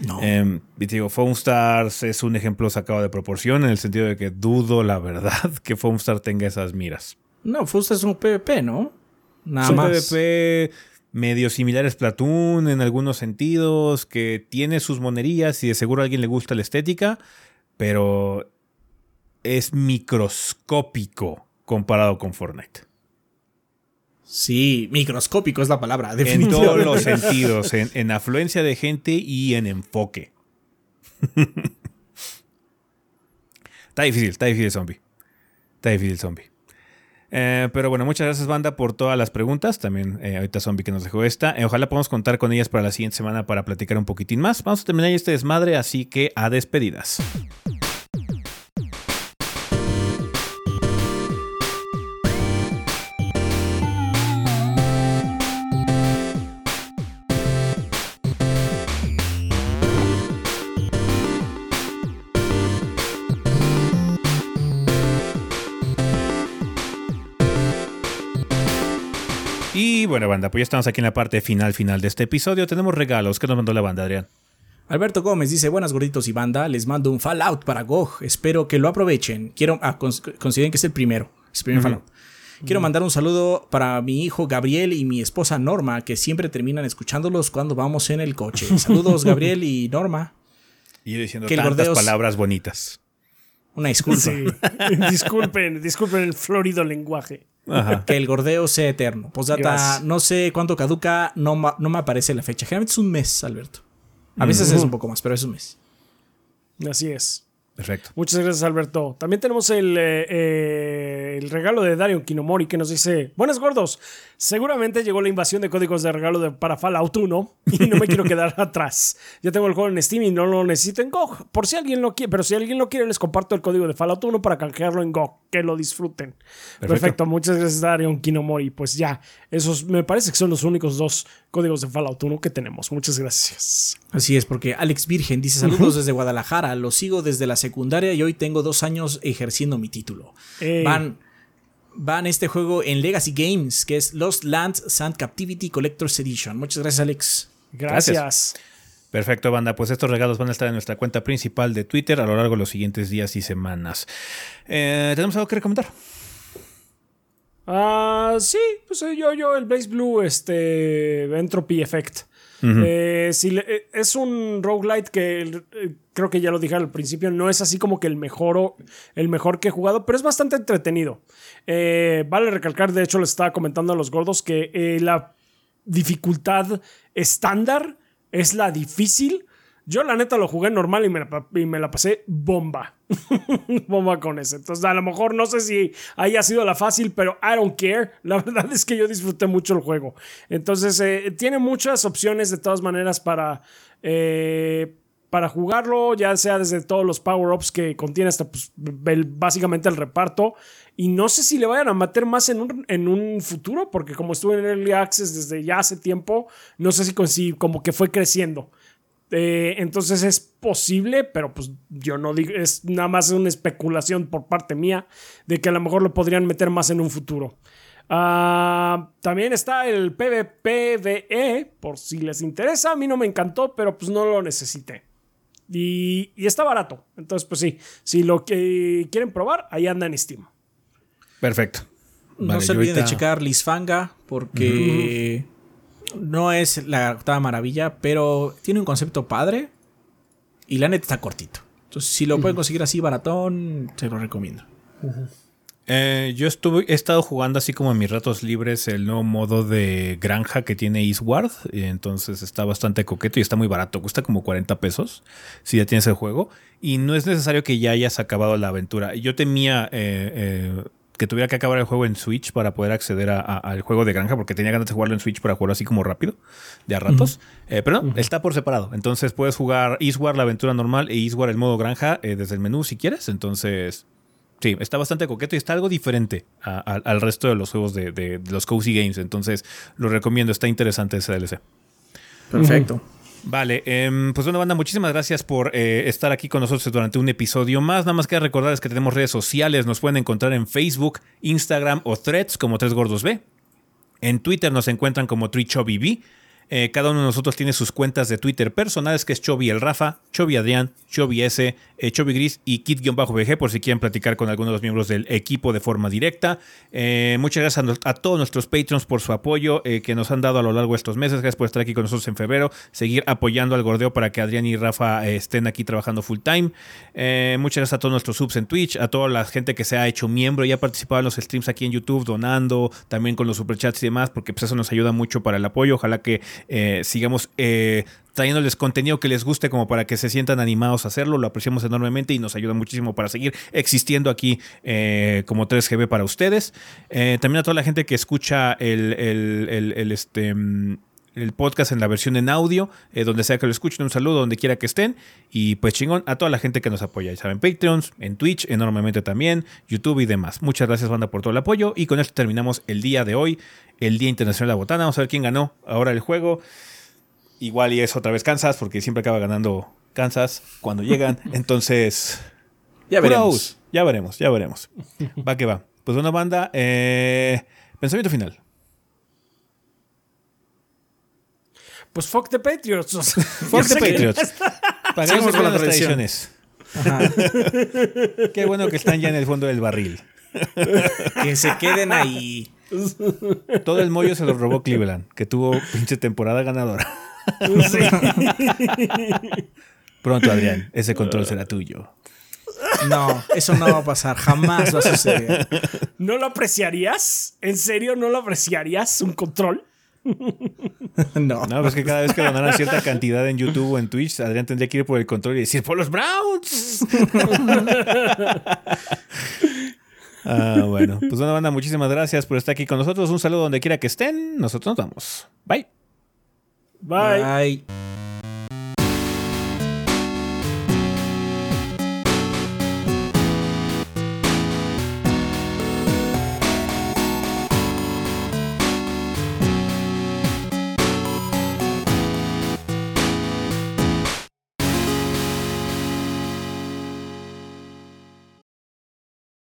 No. Eh, y te digo, Foam Stars es un ejemplo sacado de proporción en el sentido de que dudo, la verdad, que Foam Star tenga esas miras. no, Fusta es un PvP, ¿no? Nada es un más. PvP medio similar a Splatoon en algunos sentidos, que tiene sus monerías y de seguro a alguien le gusta la estética, pero es microscópico comparado con Fortnite. Sí, microscópico es la palabra, En todos los sentidos, en, en afluencia de gente y en enfoque. está difícil, está difícil zombie. Está difícil zombie. Eh, pero bueno, muchas gracias banda por todas las preguntas. También eh, ahorita Zombie que nos dejó esta. Eh, ojalá podamos contar con ellas para la siguiente semana para platicar un poquitín más. Vamos a terminar este desmadre, así que a despedidas. Bueno, banda, pues ya estamos aquí en la parte final final de este episodio. Tenemos regalos. ¿Qué nos mandó la banda, Adrián? Alberto Gómez dice, buenas gorditos y banda, les mando un Fallout para GOG, espero que lo aprovechen. Quiero, ah, cons- consideren que es el primero, es el primer Fallout. Quiero mandar un saludo para mi hijo Gabriel y mi esposa Norma, que siempre terminan escuchándolos cuando vamos en el coche. Saludos Gabriel y Norma. Y yo diciendo Que tantas palabras bonitas. Una disculpa. Sí. disculpen, disculpen el florido lenguaje. Ajá. Que el gordeo sea eterno. Postdata, no sé cuánto caduca, no me aparece la fecha. Generalmente es un mes, Alberto. A veces es un poco más, pero es un mes. Así es. Perfecto. Muchas gracias, Alberto. También tenemos el, eh, eh, el regalo de Dario Kinomori que nos dice: Buenas gordos, seguramente llegó la invasión de códigos de regalo de, para Fallout 1 y no me quiero quedar atrás. Ya tengo el juego en Steam y no lo necesito en GOG. Por si alguien lo quiere, pero si alguien lo quiere, les comparto el código de Fallout 1 para canjearlo en GOG. Que lo disfruten. Perfecto, muchas gracias, Dario Kinomori. Pues ya, esos me parece que son los únicos dos códigos de Fallout 1 que tenemos. Muchas gracias. Así es, porque Alex Virgen dice: Saludos desde Guadalajara, lo sigo desde la secundaria y hoy tengo dos años ejerciendo mi título. Ey. Van, van este juego en Legacy Games, que es Lost Lands Sand Captivity Collector's Edition. Muchas gracias, Alex. Gracias. Perfecto, banda. Pues estos regalos van a estar en nuestra cuenta principal de Twitter a lo largo de los siguientes días y semanas. Eh, ¿Tenemos algo que recomendar? Ah, sí, pues eh, yo, yo, el Blaze Blue, este, Entropy Effect. Eh, si le- eh, es un roguelite que eh, creo que ya lo dije al principio, no es así como que el mejor, el mejor que he jugado, pero es bastante entretenido. Vale recalcar, de hecho, les estaba comentando a los gordos que la dificultad estándar es la difícil. Yo la neta lo jugué normal y me la, y me la pasé bomba. bomba con ese. Entonces a lo mejor no sé si haya sido la fácil, pero I don't care. La verdad es que yo disfruté mucho el juego. Entonces eh, tiene muchas opciones de todas maneras para... eh, para jugarlo, ya sea desde todos los power-ups que contiene hasta pues, el- básicamente el reparto. Y no sé si le vayan a meter más en un, en un futuro, porque como estuve en Early Access desde ya hace tiempo, no sé si, si como que fue creciendo. Eh, entonces es posible, pero pues yo no digo, es nada más una especulación por parte mía de que a lo mejor lo podrían meter más en un futuro. Ah, también está el PvPVE, por si les interesa. A mí no me encantó, pero pues no lo necesité. Y, y está barato. Entonces, pues sí, si lo que quieren probar, ahí anda en Steam. Perfecto. no se olviden de checar Lisfanga, porque no es la octava maravilla, pero tiene un concepto padre y la neta está cortito. Entonces, si lo pueden conseguir así baratón, se lo recomiendo. Eh, yo estuve, he estado jugando así como en mis ratos libres el nuevo modo de granja que tiene Eastward. y Entonces está bastante coqueto y está muy barato. Cuesta como 40 pesos si ya tienes el juego. Y no es necesario que ya hayas acabado la aventura. Yo temía eh, eh, que tuviera que acabar el juego en Switch para poder acceder a- a- al juego de granja porque tenía ganas de jugarlo en Switch para jugarlo así como rápido, de a ratos. Eh, pero no, está por separado. Entonces puedes jugar Eastward la aventura normal e Eastward el modo granja eh, desde el menú si quieres. Entonces Sí, está bastante coqueto y está algo diferente a- a- al resto de los juegos de, de- de los Cozy Games. Entonces, lo recomiendo, está interesante ese DLC. Perfecto. Vale, em, pues bueno, banda, muchísimas gracias por eh, estar aquí con nosotros durante un episodio más. Nada más que recordarles que tenemos redes sociales. Nos pueden encontrar en Facebook, Instagram o Threads como Tres Gordos B. En Twitter nos encuentran como TreeChubbyB. Eh, cada uno de nosotros tiene sus cuentas de Twitter personales, que es Chovy el Rafa, Chovy Adrián, Chovy S, eh, Chovy Gris y Kit-BG, por si quieren platicar con alguno de los miembros del equipo de forma directa. Eh, muchas gracias a, todos nuestros patrons por su apoyo eh, que nos han dado a lo largo de estos meses. Gracias por estar aquí con nosotros en febrero. Seguir apoyando al gordeo para que Adrián y Rafa estén aquí trabajando full time. Muchas gracias a todos nuestros subs en Twitch, a toda la gente que se ha hecho miembro y ha participado en los streams aquí en YouTube, donando, también con los superchats y demás, porque pues, eso nos ayuda mucho para el apoyo. Ojalá que eh, sigamos eh, trayéndoles contenido que les guste como para que se sientan animados a hacerlo. Lo apreciamos enormemente y nos ayuda muchísimo para seguir existiendo aquí eh, como 3GB para ustedes. También a toda la gente que escucha el, el- el- el, este... el podcast en la versión en audio, eh, donde sea que lo escuchen, un saludo donde quiera que estén. Y pues chingón, a toda la gente que nos apoya, ya saben, Patreons, en Twitch, enormemente también, YouTube y demás. Muchas gracias, banda, por todo el apoyo. Y con esto terminamos el día de hoy, el Día Internacional de la Botana. Vamos a ver quién ganó ahora el juego. Igual y es otra vez Kansas, porque siempre acaba ganando Kansas cuando llegan. Entonces, Ya veremos. Ya veremos, ya veremos. Va que va. Pues bueno, banda, eh, pensamiento final. Pues fuck the Patriots. o sea, Fuck the Patriots. Pagamos con con la las tradiciones. Qué bueno que están ya en el fondo del barril. Que se queden ahí. Todo el mollo se lo robó Cleveland, que tuvo pinche temporada ganadora. Pronto, Adrián, ese control será tuyo. No, eso no va a pasar. Jamás va a suceder. ¿No lo apreciarías? ¿En serio no lo apreciarías? ¿Un control? No. No, pues que cada vez que donaran cierta cantidad en YouTube o en Twitch, Adrián tendría que ir por el control y decir, ¡por los Browns! Ah, bueno, pues una banda, muchísimas gracias por estar aquí con nosotros. Un saludo donde quiera que estén. Nosotros nos vamos. Bye. Bye. Bye.